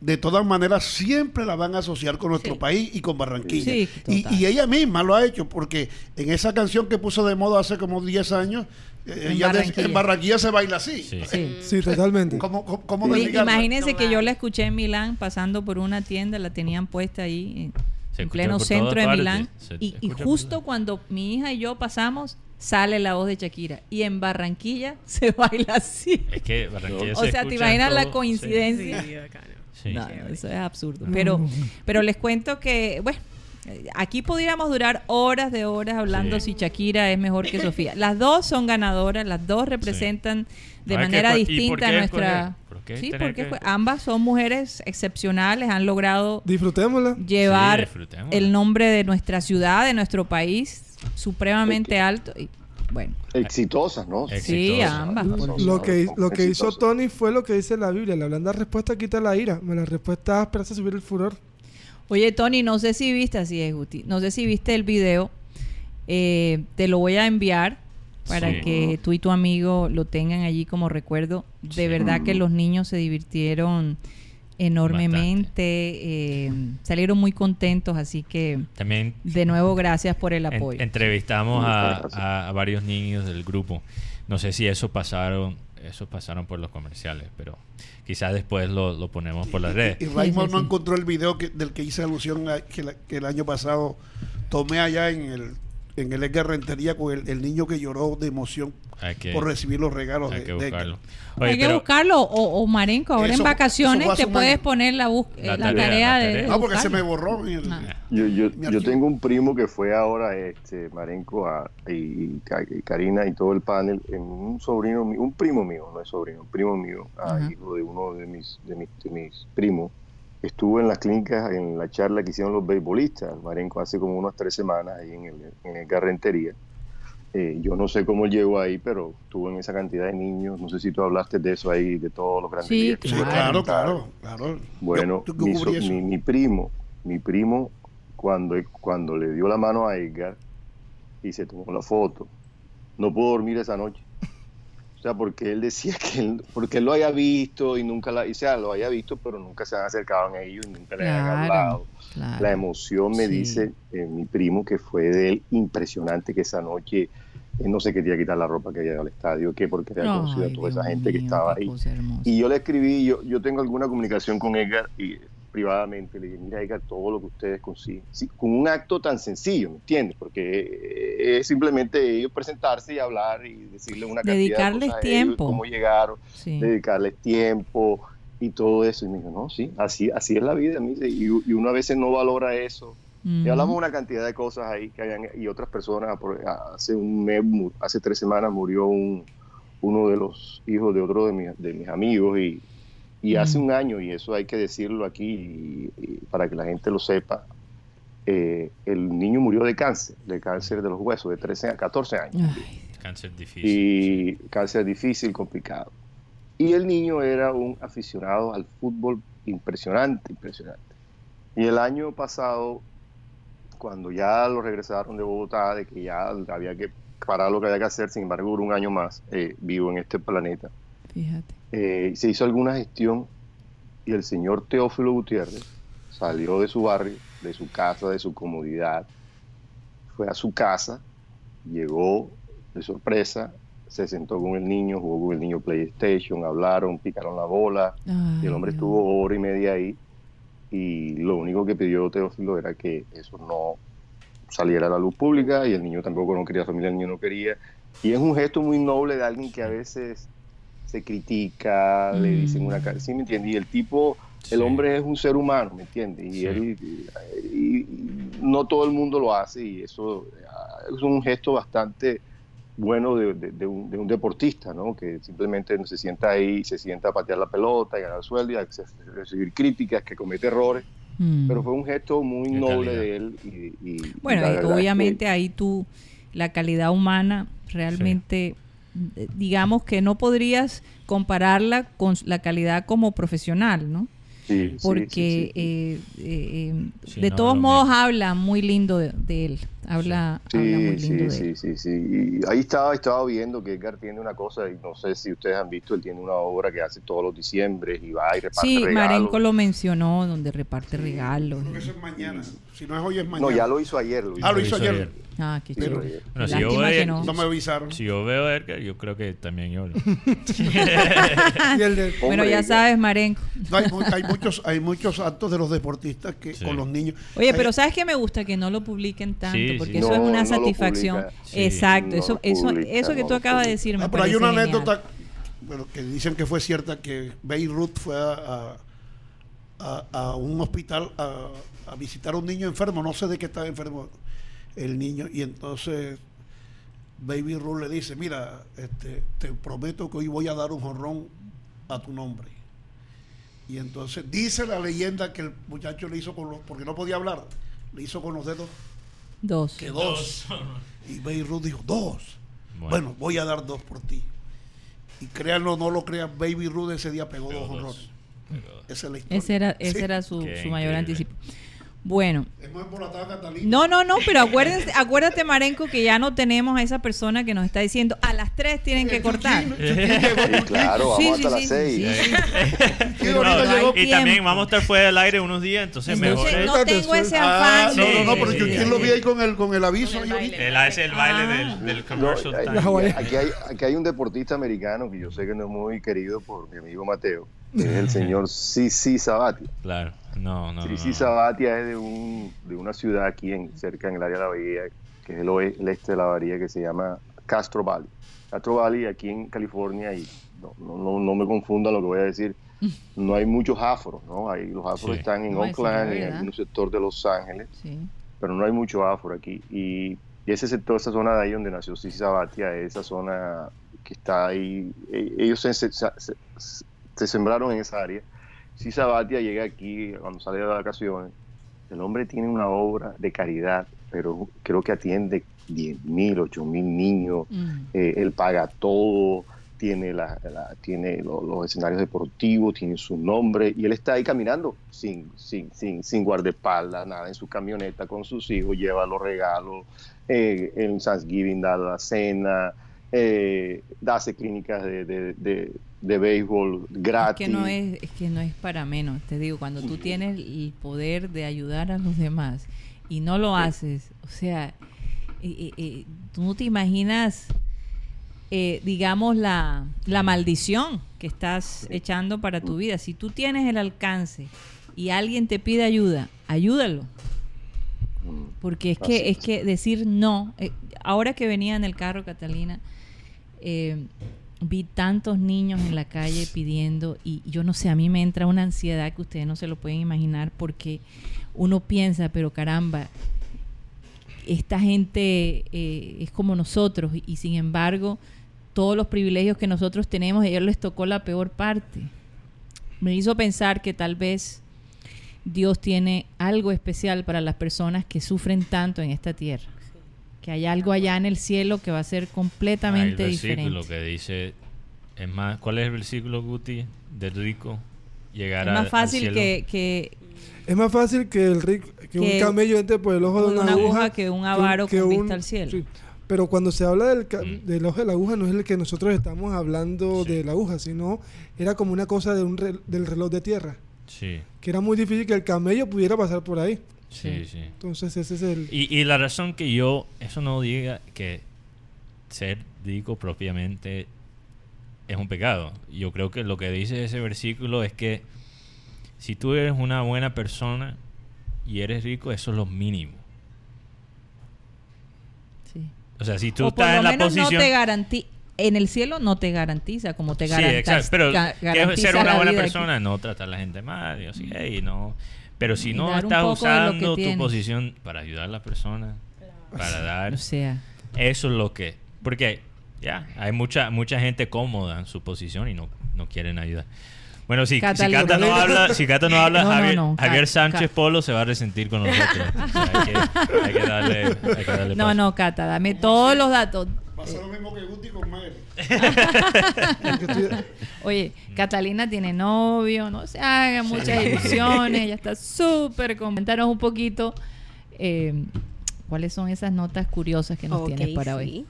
Speaker 7: de todas maneras siempre la van a asociar con nuestro
Speaker 2: Sí.
Speaker 7: país y con Barranquilla.
Speaker 2: Sí,
Speaker 7: y, y ella misma lo ha hecho, porque en esa canción que puso de moda hace como 10 años, eh,
Speaker 2: En
Speaker 7: ella de-
Speaker 2: Barranquilla.
Speaker 7: en Barranquilla se baila así.
Speaker 4: Sí.
Speaker 2: Sí.
Speaker 6: Sí, totalmente.
Speaker 7: ¿Cómo, cómo, cómo?
Speaker 2: Imagínense
Speaker 8: No
Speaker 2: que yo la escuché en Milán pasando por una tienda, la tenían puesta ahí en, en pleno centro de. Milán. Y, y
Speaker 4: escucha por
Speaker 2: justo cuando mi hija y yo pasamos, sale la voz de Shakira. Y en Barranquilla (laughs) se baila así.
Speaker 4: Es que Barranquilla
Speaker 2: O
Speaker 4: se
Speaker 2: sea, ¿te imaginas la coincidencia?
Speaker 8: Sí,
Speaker 4: sí.
Speaker 2: No, eso es absurdo. Pero, pero les cuento que, bueno, aquí podríamos durar horas de horas hablando
Speaker 4: Sí.
Speaker 2: si Shakira es mejor que Sofía. Las dos son ganadoras, las dos representan de manera
Speaker 4: esco- ¿y por
Speaker 2: distinta nuestra...
Speaker 4: escoger? ¿Por qué
Speaker 2: sí,
Speaker 4: tener
Speaker 2: porque
Speaker 4: que-
Speaker 2: ambas son mujeres excepcionales, han logrado
Speaker 6: Disfrutémosla.
Speaker 2: llevar
Speaker 4: disfrutémosla.
Speaker 2: el nombre de nuestra ciudad, de nuestro país, supremamente alto. Y, bueno,
Speaker 9: Exitosas, ¿no?
Speaker 4: Exitosas.
Speaker 2: sí, ambas.
Speaker 6: Lo que, lo que hizo. Tony fue lo que dice la Biblia. La blanda respuesta quita la ira. La respuesta áspera hace subir el furor.
Speaker 2: Oye, Tony, no sé si viste, así es, Guti, no sé si viste el video, eh, te lo voy a enviar para
Speaker 4: Sí.
Speaker 2: que tú y tu amigo lo tengan allí como recuerdo. De
Speaker 4: Sí.
Speaker 2: verdad que los niños se divirtieron enormemente, eh, salieron muy contentos, así que
Speaker 4: También
Speaker 2: de nuevo gracias por el
Speaker 4: en-
Speaker 2: apoyo.
Speaker 4: entrevistamos a,
Speaker 9: gracias.
Speaker 4: a- a varios niños del grupo. No sé si eso pasaron, eso pasaron por los comerciales, pero quizás después lo, lo ponemos por las redes.
Speaker 7: Y Raymond
Speaker 2: sí,
Speaker 7: no
Speaker 2: sí.
Speaker 7: encontró el video que, del que hice alusión a- que, la- que el año pasado tomé allá en el en el Edgar Rentería con el, el niño que lloró de emoción
Speaker 4: que,
Speaker 7: por recibir los regalos
Speaker 4: hay
Speaker 7: de,
Speaker 4: que buscarlo.
Speaker 2: Hay que buscarlo o, o Marenco, ahora
Speaker 7: Eso-
Speaker 2: en vacaciones te puedes
Speaker 7: año.
Speaker 2: poner la, bus-
Speaker 4: La
Speaker 2: eh, la
Speaker 4: tarea,
Speaker 2: tarea,
Speaker 4: la
Speaker 2: de...
Speaker 4: tarea.
Speaker 2: de
Speaker 7: Ah, porque se me borró. el-
Speaker 2: Ah.
Speaker 9: Yo, yo, yo tengo un primo que fue ahora, este, Marenco a- y, y Ca- y Karina y todo el panel, en un sobrino, mío- un primo mío, no es sobrino, un primo mío, ah, hijo de uno de mis, de mis, de mis primos, estuvo en las clínicas, en la charla que hicieron los beisbolistas, Marenco hace como unas tres semanas ahí en el, en el Garrentería. Eh, yo no sé cómo llegó ahí, pero estuvo en esa cantidad de niños. No sé si tú hablaste de eso ahí, de todos los grandes
Speaker 2: Sí,
Speaker 7: claro, claro, claro.
Speaker 9: Bueno,
Speaker 7: Yo- yo
Speaker 9: mi,
Speaker 7: cubrí
Speaker 9: so-
Speaker 7: eso.
Speaker 9: mi- mi primo, mi primo, cuando, cuando le dio la mano a Edgar y se tomó la foto, no pudo dormir esa noche. O sea, porque él decía (laughs) que él, porque él lo había visto y nunca la, o sea, lo había visto, pero nunca se han acercado a ellos y nunca le
Speaker 2: Claro,
Speaker 9: hablado.
Speaker 2: claro.
Speaker 9: La emoción me
Speaker 2: Sí.
Speaker 9: dice eh, mi primo que fue de él impresionante que esa noche Él no se quería quitar la ropa que había ido al estadio, que porque había conocido a toda esa gente que estaba ahí. Y yo le escribí, yo, yo tengo alguna comunicación con Edgar y privadamente le dije, mira Edgar, todo lo que ustedes consiguen, Sí, con un acto tan sencillo, ¿me entiendes? Porque eh, es simplemente ellos presentarse y hablar y decirle una cantidad de cosas a ellos,
Speaker 2: tiempo.
Speaker 9: cómo llegaron,
Speaker 2: Sí.
Speaker 9: dedicarles tiempo y todo eso. Y me dijo, no, sí, así, así es la vida. Me dice, y, y uno a veces no valora eso. Y
Speaker 2: Ujú.
Speaker 9: hablamos una cantidad de cosas ahí que habían, y otras personas, hace un mes, hace tres semanas murió un, uno de los hijos de otro de, mis- de mis amigos y, y hace un año, y eso hay que decirlo aquí y- y para que la gente lo sepa, eh, el niño murió de cáncer, de cáncer de los huesos, de 13 a 14 años
Speaker 2: Ay,
Speaker 4: Cáncer difícil.
Speaker 9: y cáncer difícil, complicado. Y el niño era un aficionado al fútbol impresionante, impresionante. Y el año pasado, cuando ya lo regresaron de Bogotá, de que ya había que parar lo que había que hacer, sin embargo, duró un año más eh, vivo en este planeta,
Speaker 2: fíjate.
Speaker 9: Eh, se hizo alguna gestión y el señor Teófilo Gutiérrez salió de su barrio, de su casa, de su comodidad, fue a su casa, llegó de sorpresa, se sentó con el niño, jugó con el niño PlayStation, hablaron, picaron la bola, y el hombre estuvo hora y media ahí y lo único que pidió Teófilo era que eso no saliera a la luz pública y el niño tampoco no quería, la familia del niño no quería. Y es un gesto muy noble de alguien que a veces se critica, le dicen una cara, ¿sí me entiendes? Y el tipo, el hombre es un ser humano, ¿me entiendes? Y,
Speaker 4: Sí.
Speaker 9: él, y- y no todo el mundo lo hace y eso ah, es un gesto bastante bueno de, de- de un, de un deportista, ¿no? Que simplemente se sienta ahí, se sienta a patear la pelota y ganar sueldo y a recibir críticas, que comete errores,
Speaker 2: Mm.
Speaker 9: pero fue un gesto muy
Speaker 4: Qué
Speaker 9: noble
Speaker 4: calidad.
Speaker 9: de él. Y, y-
Speaker 2: Bueno,
Speaker 9: y
Speaker 2: obviamente
Speaker 9: que-
Speaker 2: ahí tú, la calidad humana, realmente, digamos que no podrías compararla con la calidad como profesional, ¿no?
Speaker 9: sí,
Speaker 2: Porque
Speaker 9: sí, sí.
Speaker 2: eh, eh, eh,
Speaker 4: Sí,
Speaker 2: de
Speaker 4: no,
Speaker 2: todos modos
Speaker 4: mismo.
Speaker 2: habla muy lindo de, de él, habla,
Speaker 9: Sí,
Speaker 2: habla muy lindo
Speaker 9: sí,
Speaker 2: de él.
Speaker 9: sí, sí, sí. Y ahí estaba, estaba viendo que Edgar tiene una cosa, y no sé si ustedes han visto, él tiene una obra que hace todos los diciembres y va y reparte
Speaker 2: Sí,
Speaker 9: regalos.
Speaker 2: Marenco lo mencionó, donde reparte regalos.
Speaker 7: Creo que eso es mañana. Si no es hoy, es mañana.
Speaker 9: No, ya lo hizo ayer. Lo hizo
Speaker 7: Ah, lo
Speaker 9: ayer.
Speaker 7: hizo ayer.
Speaker 2: Ah, qué chévere.
Speaker 4: Bueno, si yo
Speaker 2: que no.
Speaker 7: No me avisaron.
Speaker 4: Si yo veo a Edgar, yo creo que también yo. (laughs)
Speaker 6: Y el de- (laughs)
Speaker 2: Bueno, ya sabes, Marenco.
Speaker 7: No, hay, hay muchos, hay muchos actos de los deportistas que
Speaker 4: Sí.
Speaker 7: con los niños.
Speaker 2: Oye,
Speaker 7: Hay-
Speaker 2: pero ¿sabes qué me gusta? Que no lo publiquen tanto,
Speaker 4: Sí,
Speaker 2: porque
Speaker 4: sí.
Speaker 2: eso
Speaker 9: No,
Speaker 2: es una
Speaker 9: no
Speaker 2: satisfacción. Exacto,
Speaker 9: No
Speaker 2: eso, eso,
Speaker 9: publica,
Speaker 2: eso que tú acabas de decir me
Speaker 7: Ah, pero hay una
Speaker 2: genial.
Speaker 7: anécdota bueno, que dicen que fue cierta que Beirut fue a, a, a un hospital a, a visitar a un niño enfermo, no sé de qué estaba enfermo el niño, y entonces Baby Ruth le dice, mira, este, te prometo que hoy voy a dar un jorrón a tu nombre. Y entonces dice la leyenda que el muchacho le hizo con los, porque no podía hablar, le hizo con los dedos
Speaker 2: Dos.
Speaker 7: que dos. Y Baby Ruth dijo, dos.
Speaker 4: Bueno.
Speaker 7: Bueno, voy a dar dos por ti. Y créanlo o no lo crean, Baby Ruth ese día pegó
Speaker 4: Pegó
Speaker 7: dos honrones.
Speaker 4: Dos.
Speaker 7: Esa es la historia.
Speaker 2: Ese era, ese
Speaker 7: Sí.
Speaker 2: era su, mayor
Speaker 4: increíble.
Speaker 2: anticipo. Bueno,
Speaker 7: Catalina.
Speaker 2: no, no, no, pero acuérdense, acuérdate, Marenco, que ya no tenemos a esa persona que nos está diciendo a las tres tienen que cortar.
Speaker 9: Sí, claro, vamos
Speaker 2: sí,
Speaker 9: hasta
Speaker 2: sí,
Speaker 9: las seis.
Speaker 2: sí, sí.
Speaker 7: Sí,
Speaker 4: No,
Speaker 7: ahorita
Speaker 2: no hay
Speaker 7: llegó-
Speaker 4: y también vamos a estar fuera del aire unos días, entonces mejor
Speaker 2: Entonces,
Speaker 4: es-
Speaker 2: no tengo ese
Speaker 7: Ah,
Speaker 2: afán.
Speaker 7: no, no, no, pero
Speaker 4: sí,
Speaker 7: yo lo vi ahí con el, con el aviso.
Speaker 2: Con el baile.
Speaker 4: Hace el baile
Speaker 2: Ah.
Speaker 4: del, del
Speaker 9: No,
Speaker 4: commercial
Speaker 9: hay-
Speaker 4: time.
Speaker 9: aquí, hay, aquí hay un deportista americano que yo sé que no es muy querido por mi amigo Mateo, que es el señor Sisi Sabatia.
Speaker 4: Claro, no, no. no,
Speaker 9: Sisi
Speaker 4: no.
Speaker 9: Sabatia es de, un, de una ciudad aquí en, cerca en el área de la bahía, que es el, oe- el este de la bahía, que se llama Castro Valley. Castro Valley aquí en California, y no, no, no, no me confundan lo que voy a decir, (laughs) no hay muchos afros, ¿no? Hay, los afros
Speaker 4: Sí.
Speaker 9: están en Oakland, en algún sector de Los Ángeles,
Speaker 2: Sí.
Speaker 9: pero no hay mucho afro aquí. Y, y ese sector, esa zona de ahí donde nació Sisi Sabatia, es esa zona que está ahí, e- ellos se, se- se- se sembraron en esa área. Sisi Sabatia llega aquí cuando sale de vacaciones. El hombre tiene una obra de caridad, pero creo que atiende 10 mil, 8 mil niños.
Speaker 2: Mm.
Speaker 9: Eh, él paga todo, tiene, la, la- tiene lo- los escenarios deportivos, tiene su nombre y él está ahí caminando sin, sin, sin, sin guardaespaldas, nada, en su camioneta con sus hijos, lleva los regalos, eh, en Thanksgiving da la cena, eh, hace clínicas de, de, de, de béisbol
Speaker 2: Es
Speaker 9: gratis.
Speaker 2: que no es, es que no es para menos, te digo, cuando tú tienes el poder de ayudar a los demás y no lo haces, o sea, eh, eh, tú no te imaginas, eh, digamos, la, la maldición que estás echando para tu vida. Si tú tienes el alcance y alguien te pide ayuda, ayúdalo. Porque es que, es
Speaker 9: es.
Speaker 2: que decir no, eh, ahora que venía en el carro, Catalina, eh, vi tantos niños en la calle pidiendo y yo no sé, a mí me entra una ansiedad que ustedes no se lo pueden imaginar porque uno piensa, pero caramba, esta gente eh, es como nosotros y, sin embargo todos los privilegios que nosotros tenemos, a ellos les tocó la peor parte. Me hizo pensar que tal vez Dios tiene algo especial para las personas que sufren tanto en esta tierra. Que hay algo allá en el cielo que va a ser completamente
Speaker 4: versículo
Speaker 2: diferente.
Speaker 4: que dice, es más, ¿cuál es el versículo, Guti, del rico? Llegar
Speaker 2: Es
Speaker 4: al-
Speaker 2: más
Speaker 4: al
Speaker 2: fácil
Speaker 4: cielo?
Speaker 2: que, que
Speaker 6: Es más fácil que el rico, que,
Speaker 2: Que
Speaker 6: un camello entre por el ojo de
Speaker 2: una
Speaker 6: una,
Speaker 2: aguja que un avaro con vista al cielo.
Speaker 6: sí. Pero cuando se habla del, ca-
Speaker 4: Mm.
Speaker 6: del ojo de la aguja, no es el que nosotros estamos hablando
Speaker 4: Sí.
Speaker 6: de la aguja, sino era como una cosa de un rel- del reloj de tierra.
Speaker 4: Sí,
Speaker 6: Que era muy difícil que el camello pudiera pasar por ahí.
Speaker 4: Sí, sí.
Speaker 6: Entonces, ese es el.
Speaker 4: Y, y la razón que yo, eso no diga que ser rico propiamente es un pecado. Yo creo que lo que dice ese versículo es que si tú eres una buena persona y eres rico, eso es lo mínimo.
Speaker 2: sí.
Speaker 4: O sea, si tú
Speaker 2: o por
Speaker 4: estás
Speaker 2: lo
Speaker 4: en la
Speaker 2: menos
Speaker 4: posición...
Speaker 2: no te garantiza, en el cielo no te garantiza como te
Speaker 4: Sí,
Speaker 2: garantiza.
Speaker 4: exacto. Pero
Speaker 2: garantiza
Speaker 4: ser una buena
Speaker 2: aquí.
Speaker 4: persona, no tratar a la gente mal, y así, y no. Pero si no estás usando tu posición para ayudar a la persona, para dar,
Speaker 2: O sea,
Speaker 4: eso es lo que. Porque ya, hay mucha mucha gente cómoda en su posición y no, no quieren ayudar. Bueno, si, si
Speaker 2: Catalina.
Speaker 4: Cata no habla, si Cata no habla, (laughs)
Speaker 2: No,
Speaker 4: Javier,
Speaker 2: no,
Speaker 4: Javier Sánchez Polo se va a resentir con nosotros. (laughs) O sea, hay, que, hay que darle, hay que darle
Speaker 2: no,
Speaker 4: paso.
Speaker 2: no, Cata, dame todos los datos.
Speaker 7: Va a ser lo mismo que Guti con
Speaker 6: estoy- (laughs)
Speaker 2: Oye, Catalina tiene novio, no se hagan muchas ilusiones, ella está súper. Comentaros un poquito eh, cuáles son esas notas curiosas que nos tienes para
Speaker 10: sí.
Speaker 2: hoy.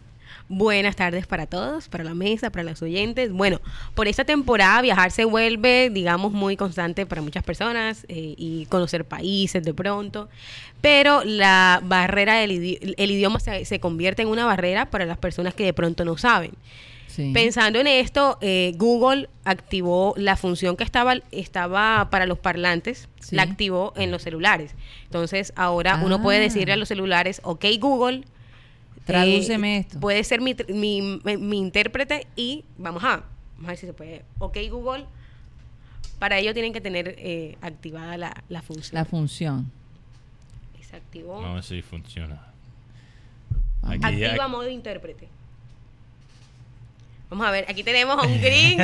Speaker 10: Buenas tardes para todos, para la mesa, para los oyentes. Bueno, por esta temporada viajar se vuelve, digamos, muy constante para muchas personas eh, y conocer países de pronto. Pero la barrera del idi- el idioma se, se convierte en una barrera para las personas que de pronto no saben.
Speaker 2: Sí.
Speaker 10: Pensando en esto, eh, Google activó la función que estaba, estaba para los parlantes,
Speaker 2: Sí.
Speaker 10: la activó en los celulares. Entonces, ahora uno puede
Speaker 2: Ah.
Speaker 10: decirle a los celulares, ok Google,
Speaker 2: Tradúceme
Speaker 10: eh,
Speaker 2: esto.
Speaker 10: Puede ser mi, mi, mi- mi intérprete y vamos a, vamos a ver si se puede. Ok Google, para ello tienen que tener eh, activada la, la función.
Speaker 2: La función.
Speaker 10: Se activó.
Speaker 4: Vamos a ver si funciona. Aquí-
Speaker 10: Activa modo intérprete. Vamos a ver, aquí tenemos a un (laughs) gringo.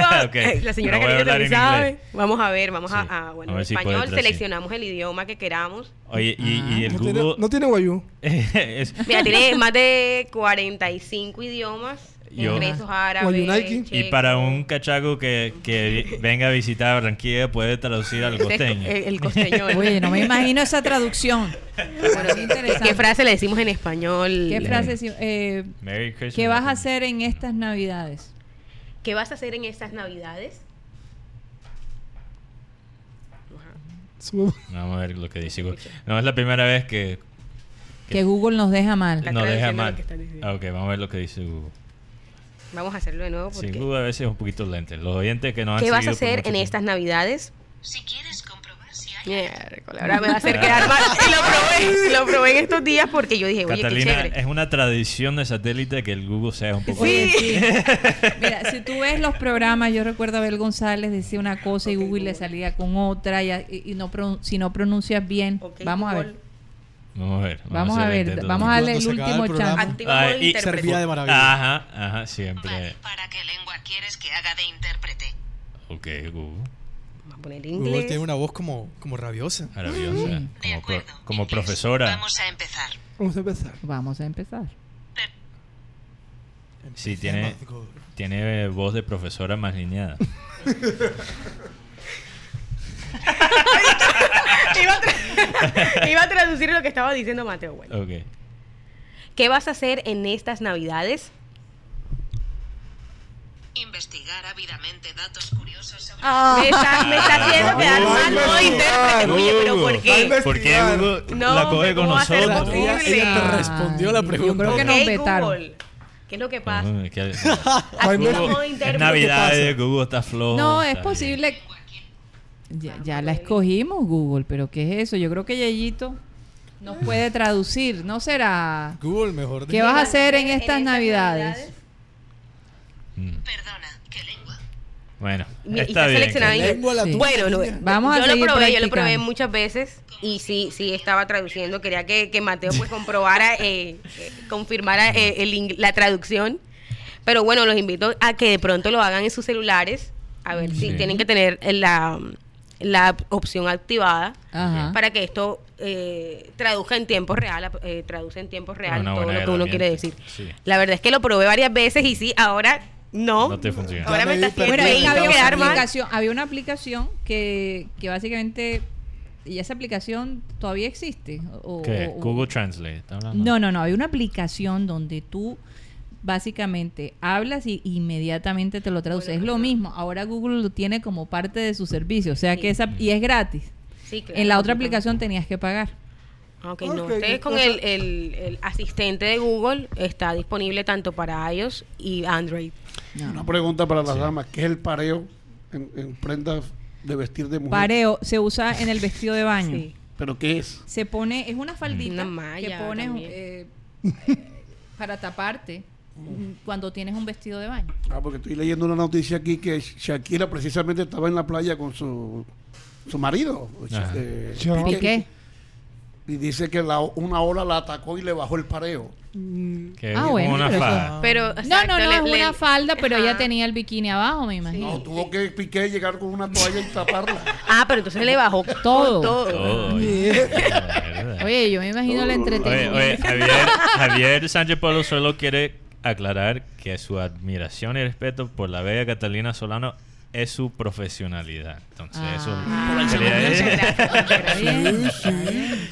Speaker 10: La señora
Speaker 4: no hablar
Speaker 10: también
Speaker 4: en
Speaker 10: sabe. Vamos a ver, vamos
Speaker 4: Sí,
Speaker 10: a, a, bueno,
Speaker 4: a
Speaker 10: en
Speaker 4: si
Speaker 10: español seleccionamos el idioma que queramos.
Speaker 4: Oye, y, y el
Speaker 6: no,
Speaker 4: Google.
Speaker 6: tiene, no tiene guayú. (laughs)
Speaker 4: es-
Speaker 10: Mira, tiene más de 45 idiomas.
Speaker 4: Yo-
Speaker 10: árabes.
Speaker 4: Y para un cachaco que, que venga a visitar Barranquilla puede traducir al costeño.
Speaker 10: El, el costeño.
Speaker 2: Oye, no me imagino esa traducción.
Speaker 10: Bueno,
Speaker 2: Qué interesante.
Speaker 10: ¿Qué frase le decimos en español?
Speaker 2: ¿Qué frase? eh,
Speaker 4: Merry Christmas.
Speaker 2: ¿Qué vas a hacer en estas navidades?
Speaker 10: ¿Qué vas a hacer en estas navidades?
Speaker 4: Vamos a ver lo que dice Google. No es la primera vez que
Speaker 2: Que Google nos deja mal.
Speaker 4: Nos deja mal. Ah, Ok, vamos a ver lo que dice Google.
Speaker 10: Vamos a hacerlo de nuevo
Speaker 4: Sí,
Speaker 10: porque...
Speaker 4: Google a veces es un poquito lento. Los oyentes que nos han
Speaker 10: ¿Qué vas a hacer en
Speaker 4: tiempo.
Speaker 10: estas navidades?
Speaker 11: Si quieres hay
Speaker 10: Miércoles, ahora me va a hacer quedar mal. (laughs) Y lo probé, lo probé en estos días porque yo dije, oye, qué
Speaker 4: Catalina,
Speaker 10: chévere.
Speaker 4: es una tradición de satélite que el Google sea un poco...
Speaker 2: Sí. (laughs) Mira, si tú ves los programas, yo recuerdo a Abel González decía una cosa y Google le salía con otra y, y no pron- si no pronuncias bien, vamos a ver.
Speaker 4: Vamos a ver.
Speaker 2: Vamos a ver,
Speaker 4: intento
Speaker 2: vamos a darle el último chance.
Speaker 5: Servía de maravilla.
Speaker 4: Ajá, ajá, siempre.
Speaker 11: Vale, ¿para qué lengua quieres que haga de intérprete?
Speaker 4: Ok, Google.
Speaker 10: Vamos a poner
Speaker 5: Google
Speaker 10: inglés.
Speaker 5: tiene una voz como, como rabiosa.
Speaker 11: De
Speaker 4: Como, pro-
Speaker 11: acuerdo.
Speaker 4: como
Speaker 11: inglés.
Speaker 4: profesora.
Speaker 11: Vamos a empezar.
Speaker 6: Vamos a empezar.
Speaker 2: Vamos a empezar.
Speaker 4: Sí, tiene, tiene voz de profesora más lineada. (laughs) (laughs)
Speaker 10: iba, a tra- (laughs) iba a traducir lo que estaba diciendo Mateo. Bueno. ¿Qué vas a hacer en estas navidades?
Speaker 11: Investigar ávidamente datos curiosos sobre
Speaker 10: Me está, me está haciendo quedar mal modo intérprete. Oye, pero ¿por qué?
Speaker 4: ¿Por qué Google
Speaker 10: No,
Speaker 4: la coge con
Speaker 10: ¿cómo va a ser
Speaker 4: nosotros?
Speaker 5: Ella, ella te
Speaker 2: Ah,
Speaker 5: respondió la
Speaker 2: yo
Speaker 5: pregunta.
Speaker 2: creo que nos vetaron.
Speaker 10: Google. ¿Qué es lo que pasa? (laughs) (laughs) Es intérprete.
Speaker 4: Navidad,
Speaker 5: ¿qué
Speaker 4: eh, Google está flojo.
Speaker 2: No, es posible. Ya, ya la escogimos, Google, pero ¿qué es eso? Yo creo que Yeyito nos puede traducir, ¿no será?
Speaker 5: Google mejor.
Speaker 2: ¿Qué vas a hacer en estas navidades?
Speaker 4: Mm,
Speaker 11: Perdona, ¿qué lengua?
Speaker 4: Bueno,
Speaker 10: y
Speaker 4: está bien.
Speaker 5: lengua
Speaker 2: Sí.
Speaker 10: Bueno, lo-
Speaker 2: Vamos a
Speaker 10: yo lo
Speaker 2: seguir
Speaker 10: probé, yo lo probé muchas veces y sí, sí estaba traduciendo. Quería que, que Mateo pues comprobara, eh, eh, confirmara eh, el la traducción. Pero bueno, los invito a que de pronto lo hagan en sus celulares. A ver si tienen que tener la, la opción activada
Speaker 2: Ajá.
Speaker 10: para que esto eh, traduzca en tiempo real, eh, traduce en tiempo real
Speaker 4: Una
Speaker 10: todo lo que uno quiere decir.
Speaker 4: Sí.
Speaker 10: La verdad es que lo probé varias veces y sí, ahora no.
Speaker 4: No te funciona.
Speaker 10: Ahora me
Speaker 5: me
Speaker 10: está
Speaker 5: di
Speaker 10: haciendo
Speaker 2: Bueno, había una, aplicación, había una aplicación que, que básicamente, y esa aplicación todavía existe. O,
Speaker 4: ¿Qué?
Speaker 2: o-
Speaker 4: Google Translate.
Speaker 2: No, no, no, había una aplicación donde tú básicamente hablas y inmediatamente te lo traduce. Es lo mismo. Ahora Google lo tiene como parte de su servicio, o sea
Speaker 10: Sí.
Speaker 2: que esa y es gratis.
Speaker 10: Sí, claro,
Speaker 2: En la otra aplicación tenías que pagar.
Speaker 10: Ok, no.
Speaker 6: Ok,
Speaker 10: Ustedes con el, el- el asistente de Google está disponible tanto para iOS y Android.
Speaker 2: No.
Speaker 7: Una pregunta para las
Speaker 4: Sí.
Speaker 7: damas. ¿Qué es el pareo en, en prendas de vestir de mujer?
Speaker 2: Pareo se usa en el vestido de baño.
Speaker 10: Sí.
Speaker 7: ¿Pero qué es?
Speaker 2: Se pone, es una faldita
Speaker 10: Una malla
Speaker 2: que pones
Speaker 10: también.
Speaker 2: eh, para taparte cuando tienes un vestido de baño.
Speaker 7: Ah, porque estoy leyendo una noticia aquí que Shakira precisamente estaba en la playa con su, su marido. Eh,
Speaker 6: Yo-
Speaker 2: Piqué.
Speaker 7: Y dice que la- una ola la atacó y le bajó el pareo.
Speaker 4: Que
Speaker 2: Ah, bueno,
Speaker 4: una
Speaker 2: pero.
Speaker 10: Pero,
Speaker 2: No,
Speaker 10: exacto,
Speaker 2: no, no,
Speaker 10: le-
Speaker 2: es
Speaker 10: le-
Speaker 2: una falda, pero ella tenía el bikini abajo, me imagino.
Speaker 7: No, tuvo que Piqué llegar con una toalla y taparla. (laughs)
Speaker 10: Ah, pero entonces le bajó
Speaker 2: Todo.
Speaker 10: todo.
Speaker 4: Todo, oye.
Speaker 2: Yo me imagino el
Speaker 4: Oye,
Speaker 2: entretenimiento.
Speaker 4: oye, Javier, Javier Sánchez Polo solo quiere aclarar que su admiración y respeto por la bella Catalina Solano es su profesionalidad. Entonces, eso
Speaker 2: Ah,
Speaker 4: quería,
Speaker 10: muchas gracias, (laughs) muchas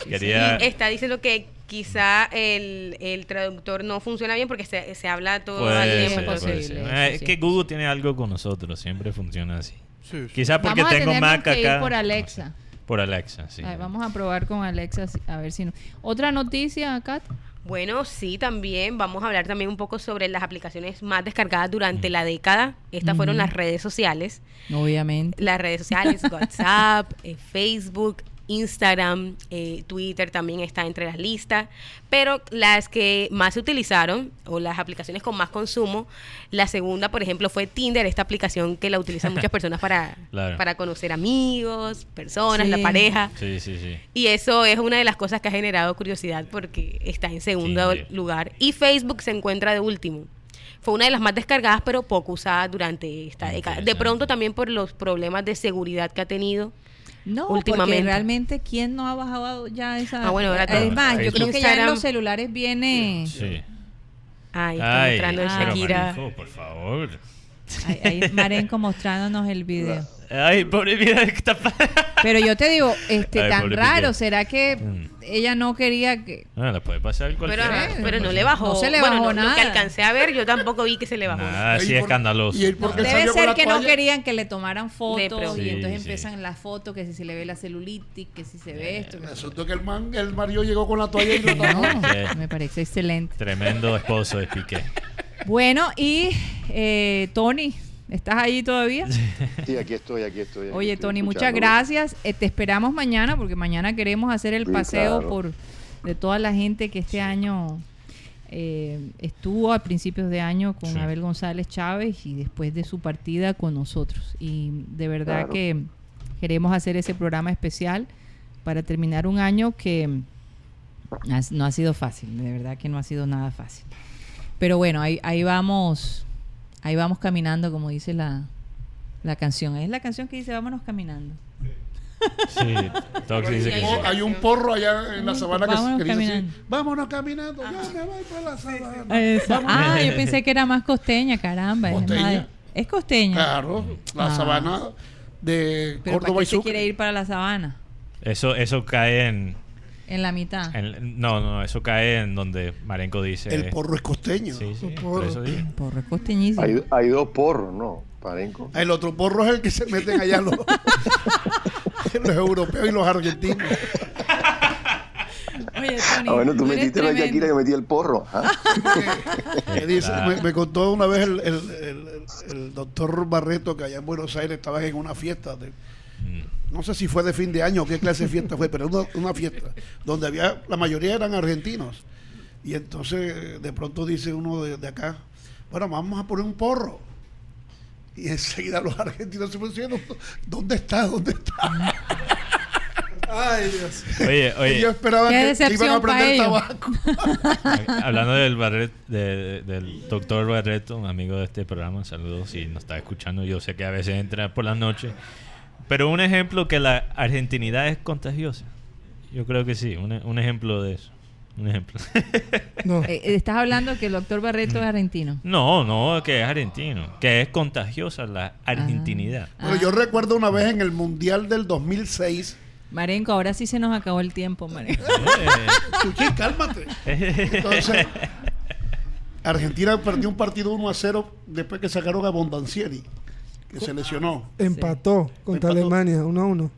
Speaker 2: Está
Speaker 4: quería-
Speaker 10: diciendo que quizá el, el traductor no funciona bien porque se, se habla todo al tiempo.
Speaker 2: posible,
Speaker 4: Eh, es
Speaker 2: es
Speaker 4: que Google tiene algo con nosotros, siempre funciona así.
Speaker 5: Sí, sí.
Speaker 4: Quizá porque
Speaker 2: Vamos a
Speaker 4: tengo Mac
Speaker 2: que ir
Speaker 4: acá.
Speaker 2: por Alexa.
Speaker 4: Por Alexa, sí.
Speaker 2: Ay, vamos a probar con Alexa a ver si no. Otra noticia, Kat.
Speaker 10: Bueno, sí, también vamos a hablar también un poco sobre las aplicaciones más descargadas durante la década. Estas fueron las redes sociales.
Speaker 2: Obviamente.
Speaker 10: Las redes sociales, (laughs) WhatsApp, eh, Facebook, Instagram, eh, Twitter también está entre las listas. Pero las que más se utilizaron, o las aplicaciones con más consumo, la segunda, por ejemplo, fue Tinder, esta aplicación que la utilizan muchas (laughs) personas para,
Speaker 4: Claro.
Speaker 10: para conocer amigos, personas,
Speaker 2: Sí.
Speaker 10: la pareja.
Speaker 4: Sí, sí, sí.
Speaker 10: Y eso es una de las cosas que ha generado curiosidad porque está en segundo lugar. Y Facebook se encuentra de último. Fue una de las más descargadas, pero poco usada durante esta década. De pronto también por los problemas de seguridad que ha tenido.
Speaker 2: No, porque
Speaker 10: Últimamente.
Speaker 2: realmente, ¿quién no ha bajado ya esa?
Speaker 10: Ah, bueno, ahora todo.
Speaker 2: Es más, yo creo que ya en los celulares viene.
Speaker 4: Sí.
Speaker 10: Ay, está
Speaker 4: pero
Speaker 10: Shakira.
Speaker 4: marico, por favor.
Speaker 2: Ahí, ahí (laughs) Marenco mostrándonos el video.
Speaker 4: Ay, pobre vida, ¿qué está?
Speaker 2: Pero yo te digo, este,
Speaker 4: Ay,
Speaker 2: tan raro. ¿será que
Speaker 4: Mm.
Speaker 2: ella no quería que...
Speaker 4: No, le puede pasar
Speaker 10: Pero,
Speaker 4: cualquiera.
Speaker 2: Eh,
Speaker 10: pero no
Speaker 2: pues,
Speaker 10: le bajó.
Speaker 2: no se le
Speaker 10: Bueno,
Speaker 2: bajó
Speaker 10: no, Lo
Speaker 2: nada.
Speaker 10: que alcancé a ver, yo tampoco vi que se le bajó.
Speaker 7: ¿Y por-
Speaker 4: escandaloso.
Speaker 7: y el por qué
Speaker 2: Debe
Speaker 7: salió con
Speaker 2: ser
Speaker 7: la
Speaker 2: que no querían que le tomaran fotos y
Speaker 4: Sí,
Speaker 2: entonces
Speaker 4: sí.
Speaker 2: empiezan las fotos, que si se le ve la celulitis, que si se ve esto. que si-
Speaker 7: Resulta que el man, el marido llegó con la toalla y lo (laughs) tapó.
Speaker 2: No,
Speaker 4: Sí.
Speaker 2: me parece excelente.
Speaker 4: Tremendo esposo de Piqué.
Speaker 2: Bueno, y eh, Tony, ¿estás ahí todavía?
Speaker 9: Sí, aquí estoy, aquí estoy. aquí
Speaker 2: Oye,
Speaker 9: estoy
Speaker 2: Tony, muchas gracias. Eh, te esperamos mañana porque mañana queremos hacer el
Speaker 9: Sí,
Speaker 2: paseo
Speaker 9: claro.
Speaker 2: por de toda la gente que este año eh, estuvo a principios de año con
Speaker 4: Sí.
Speaker 2: Abel González Chávez y después de su partida con nosotros. Y de verdad
Speaker 9: Claro.
Speaker 2: que queremos hacer ese programa especial para terminar un año que has- no ha sido fácil, de verdad que no ha sido nada fácil. Pero bueno, ahí, ahí vamos, ahí vamos caminando, como dice la, la canción. Es la canción que dice vámonos caminando.
Speaker 4: Sí, (laughs) Tox dice que sí.
Speaker 7: Hay un porro allá en la sabana que,
Speaker 2: Vámonos
Speaker 7: que dice así,
Speaker 2: caminando.
Speaker 7: vámonos caminando, yo me voy por la sabana.
Speaker 2: Ah, yo pensé que era más costeña, caramba. es
Speaker 7: ¿Costeña?
Speaker 2: más- Es costeña.
Speaker 7: Claro, la
Speaker 2: Ah.
Speaker 7: sabana de
Speaker 2: Pero ¿para
Speaker 7: Córdoba
Speaker 2: qué
Speaker 7: y
Speaker 2: se
Speaker 7: Sucre.
Speaker 2: quiere ir para la sabana?
Speaker 4: Eso, eso cae en,
Speaker 2: En la mitad.
Speaker 4: En- no, no, eso cae en donde Marenco dice.
Speaker 7: El porro es costeño.
Speaker 4: Sí, sí,
Speaker 6: El
Speaker 4: por
Speaker 6: porro.
Speaker 4: eso digo.
Speaker 2: Porro es costeñísimo.
Speaker 9: Hay, hay dos porros, ¿no? Parenco.
Speaker 7: El otro porro es el que se meten allá los, (laughs) los europeos y los argentinos. (laughs)
Speaker 2: Oye, Tony,
Speaker 9: Ah, bueno, tú metiste la. Shakira que metí el porro. ¿ah? (laughs)
Speaker 7: Dice, me, me contó una vez el, el- el- el doctor Barreto que allá en Buenos Aires estaban en una fiesta. de-
Speaker 4: Mm.
Speaker 7: No sé si fue de fin de año o qué clase de fiesta fue, pero una, una fiesta donde había, la mayoría eran argentinos. Y entonces de pronto dice uno de, de acá, bueno, vamos a poner un porro. Y enseguida los argentinos se pusieron, ¿dónde está? ¿Dónde está?
Speaker 6: Ay, Dios.
Speaker 4: Oye,
Speaker 7: Y
Speaker 4: oye.
Speaker 7: yo esperaba que, que iban a prender tabaco. (laughs)
Speaker 4: Hablando del Barret, de- del doctor Barreto, un amigo de este programa, saludos si nos está escuchando. Yo sé que a veces entra por la noche. Pero un ejemplo que la argentinidad es contagiosa. Yo creo que sí, un, un ejemplo de eso. Un ejemplo. (laughs)
Speaker 6: No.
Speaker 2: Eh, eh, estás hablando que el doctor Barreto es argentino.
Speaker 4: no, no, que es argentino. Que es contagiosa la argentinidad.
Speaker 7: Bueno, yo recuerdo una vez en el Mundial del 2006.
Speaker 2: Marenco, ahora sí se nos acabó el tiempo, Marenco.
Speaker 7: Chuchi, (laughs) cálmate. Entonces, (laughs) Argentina perdió un partido 1 a 0 después que sacaron a Bondancieri, que se lesionó,
Speaker 6: Empató contra
Speaker 7: Empató.
Speaker 6: Alemania, 1 a 1.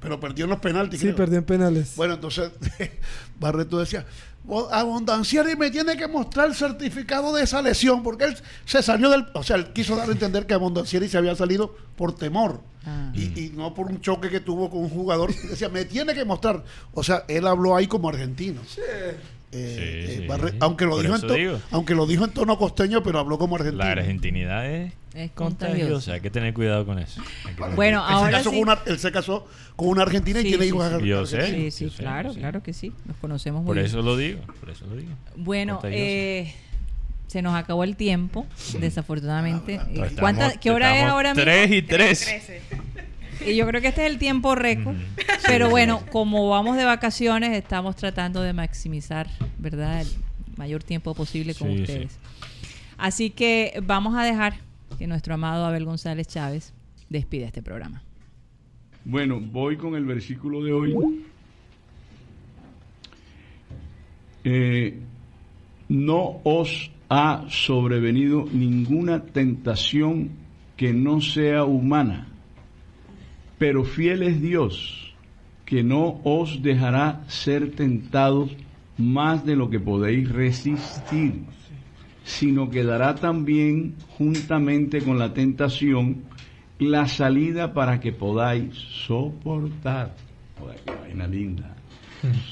Speaker 7: pero perdió en los penaltis.
Speaker 6: Sí,
Speaker 7: creo.
Speaker 6: perdió en penales.
Speaker 7: Bueno, entonces (laughs) Barreto decía, "Bo- a Bondancieri me tiene que mostrar el certificado de esa lesión, porque él se salió del... O sea, él quiso dar a entender que a Bondancieri se había salido por temor.
Speaker 2: Ah.
Speaker 7: Y, y no por un choque que tuvo con un jugador. Decía, me tiene que mostrar. O sea, él habló ahí como argentino. Eh, eh,
Speaker 4: sí.
Speaker 7: Barre- aunque, lo dijo en to-
Speaker 4: digo.
Speaker 7: aunque lo dijo en tono costeño, pero habló como argentino.
Speaker 4: La argentinidad es,
Speaker 2: Es
Speaker 4: contagiosa.
Speaker 2: contagiosa.
Speaker 4: Hay que tener cuidado con eso.
Speaker 2: Bueno,
Speaker 7: Él se,
Speaker 2: ahora
Speaker 7: casó
Speaker 2: sí.
Speaker 7: con una, él se casó con una argentina y
Speaker 2: Sí,
Speaker 7: tiene
Speaker 2: sí,
Speaker 7: hijos
Speaker 2: sí.
Speaker 7: argentinos.
Speaker 2: Sí, sí, claro,
Speaker 4: sí.
Speaker 2: claro que sí. Nos conocemos muy
Speaker 4: Por
Speaker 2: bien.
Speaker 4: eso lo digo. Por eso lo digo.
Speaker 2: Bueno, eh, se nos acabó el tiempo, desafortunadamente.
Speaker 4: Estamos-
Speaker 2: ¿cuánta- ¿Qué hora es
Speaker 4: estamos
Speaker 2: ahora mismo?
Speaker 4: 3 y 3.
Speaker 2: Y yo creo que este es el tiempo récord. (laughs) Pero bueno, como vamos de vacaciones, estamos tratando de maximizar, ¿verdad? El mayor tiempo posible con
Speaker 4: Sí, sí.
Speaker 2: ustedes. Así que vamos a dejar que nuestro amado Abel González Chávez despide este programa.
Speaker 12: Bueno, voy con el versículo de hoy. Eh, no os ha sobrevenido ninguna tentación que no sea humana, pero fiel es Dios, que no os dejará ser tentados más de lo que podéis resistir, sino que dará también juntamente con la tentación la salida para que podáis soportar. Joder, qué vaina linda.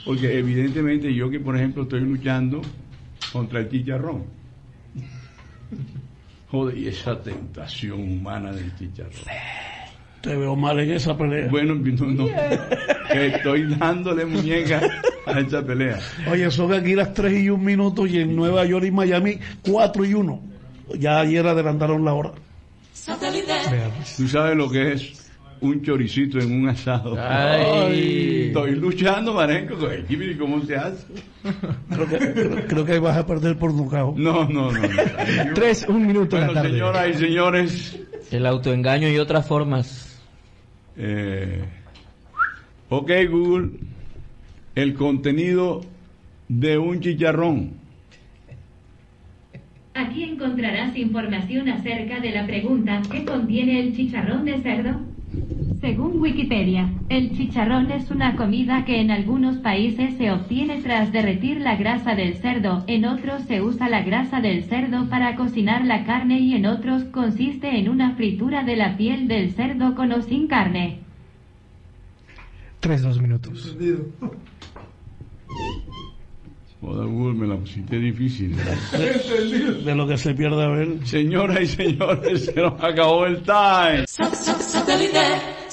Speaker 12: Porque evidentemente yo que por ejemplo estoy luchando contra el chicharrón. Joder, y esa tentación humana del chicharrón.
Speaker 13: Te veo mal en esa pelea.
Speaker 12: Bueno, no, no. Estoy dándole muñeca a esa pelea.
Speaker 13: Oye, son aquí las 3 y 1 minuto y en Nueva York y Miami 4 y 1. Ya ayer adelantaron la hora.
Speaker 12: Tú sabes lo que es un choricito en un asado.
Speaker 13: Ay.
Speaker 12: Estoy luchando, marenco. ¿Y cómo se hace?
Speaker 13: Creo que, creo, creo que vas a perder por nocao.
Speaker 12: No, no, no. no.
Speaker 14: Tres, un minuto en
Speaker 12: Bueno,
Speaker 14: la tarde.
Speaker 12: señoras y señores.
Speaker 14: El autoengaño y otras formas.
Speaker 12: Eh, ok, Google. El contenido de un chicharrón.
Speaker 15: Aquí encontrarás información acerca de la pregunta ¿qué contiene el chicharrón de cerdo? Según Wikipedia, el chicharrón es una comida que en algunos países se obtiene tras derretir la grasa del cerdo, en otros se usa la grasa del cerdo para cocinar la carne y en otros consiste en una fritura de la piel del cerdo con o sin carne.
Speaker 14: Tres, dos minutos.
Speaker 12: Joder, Google, me la pusiste difícil.
Speaker 13: De lo que se pierde a ver.
Speaker 12: Señoras y señores, se nos acabó el time.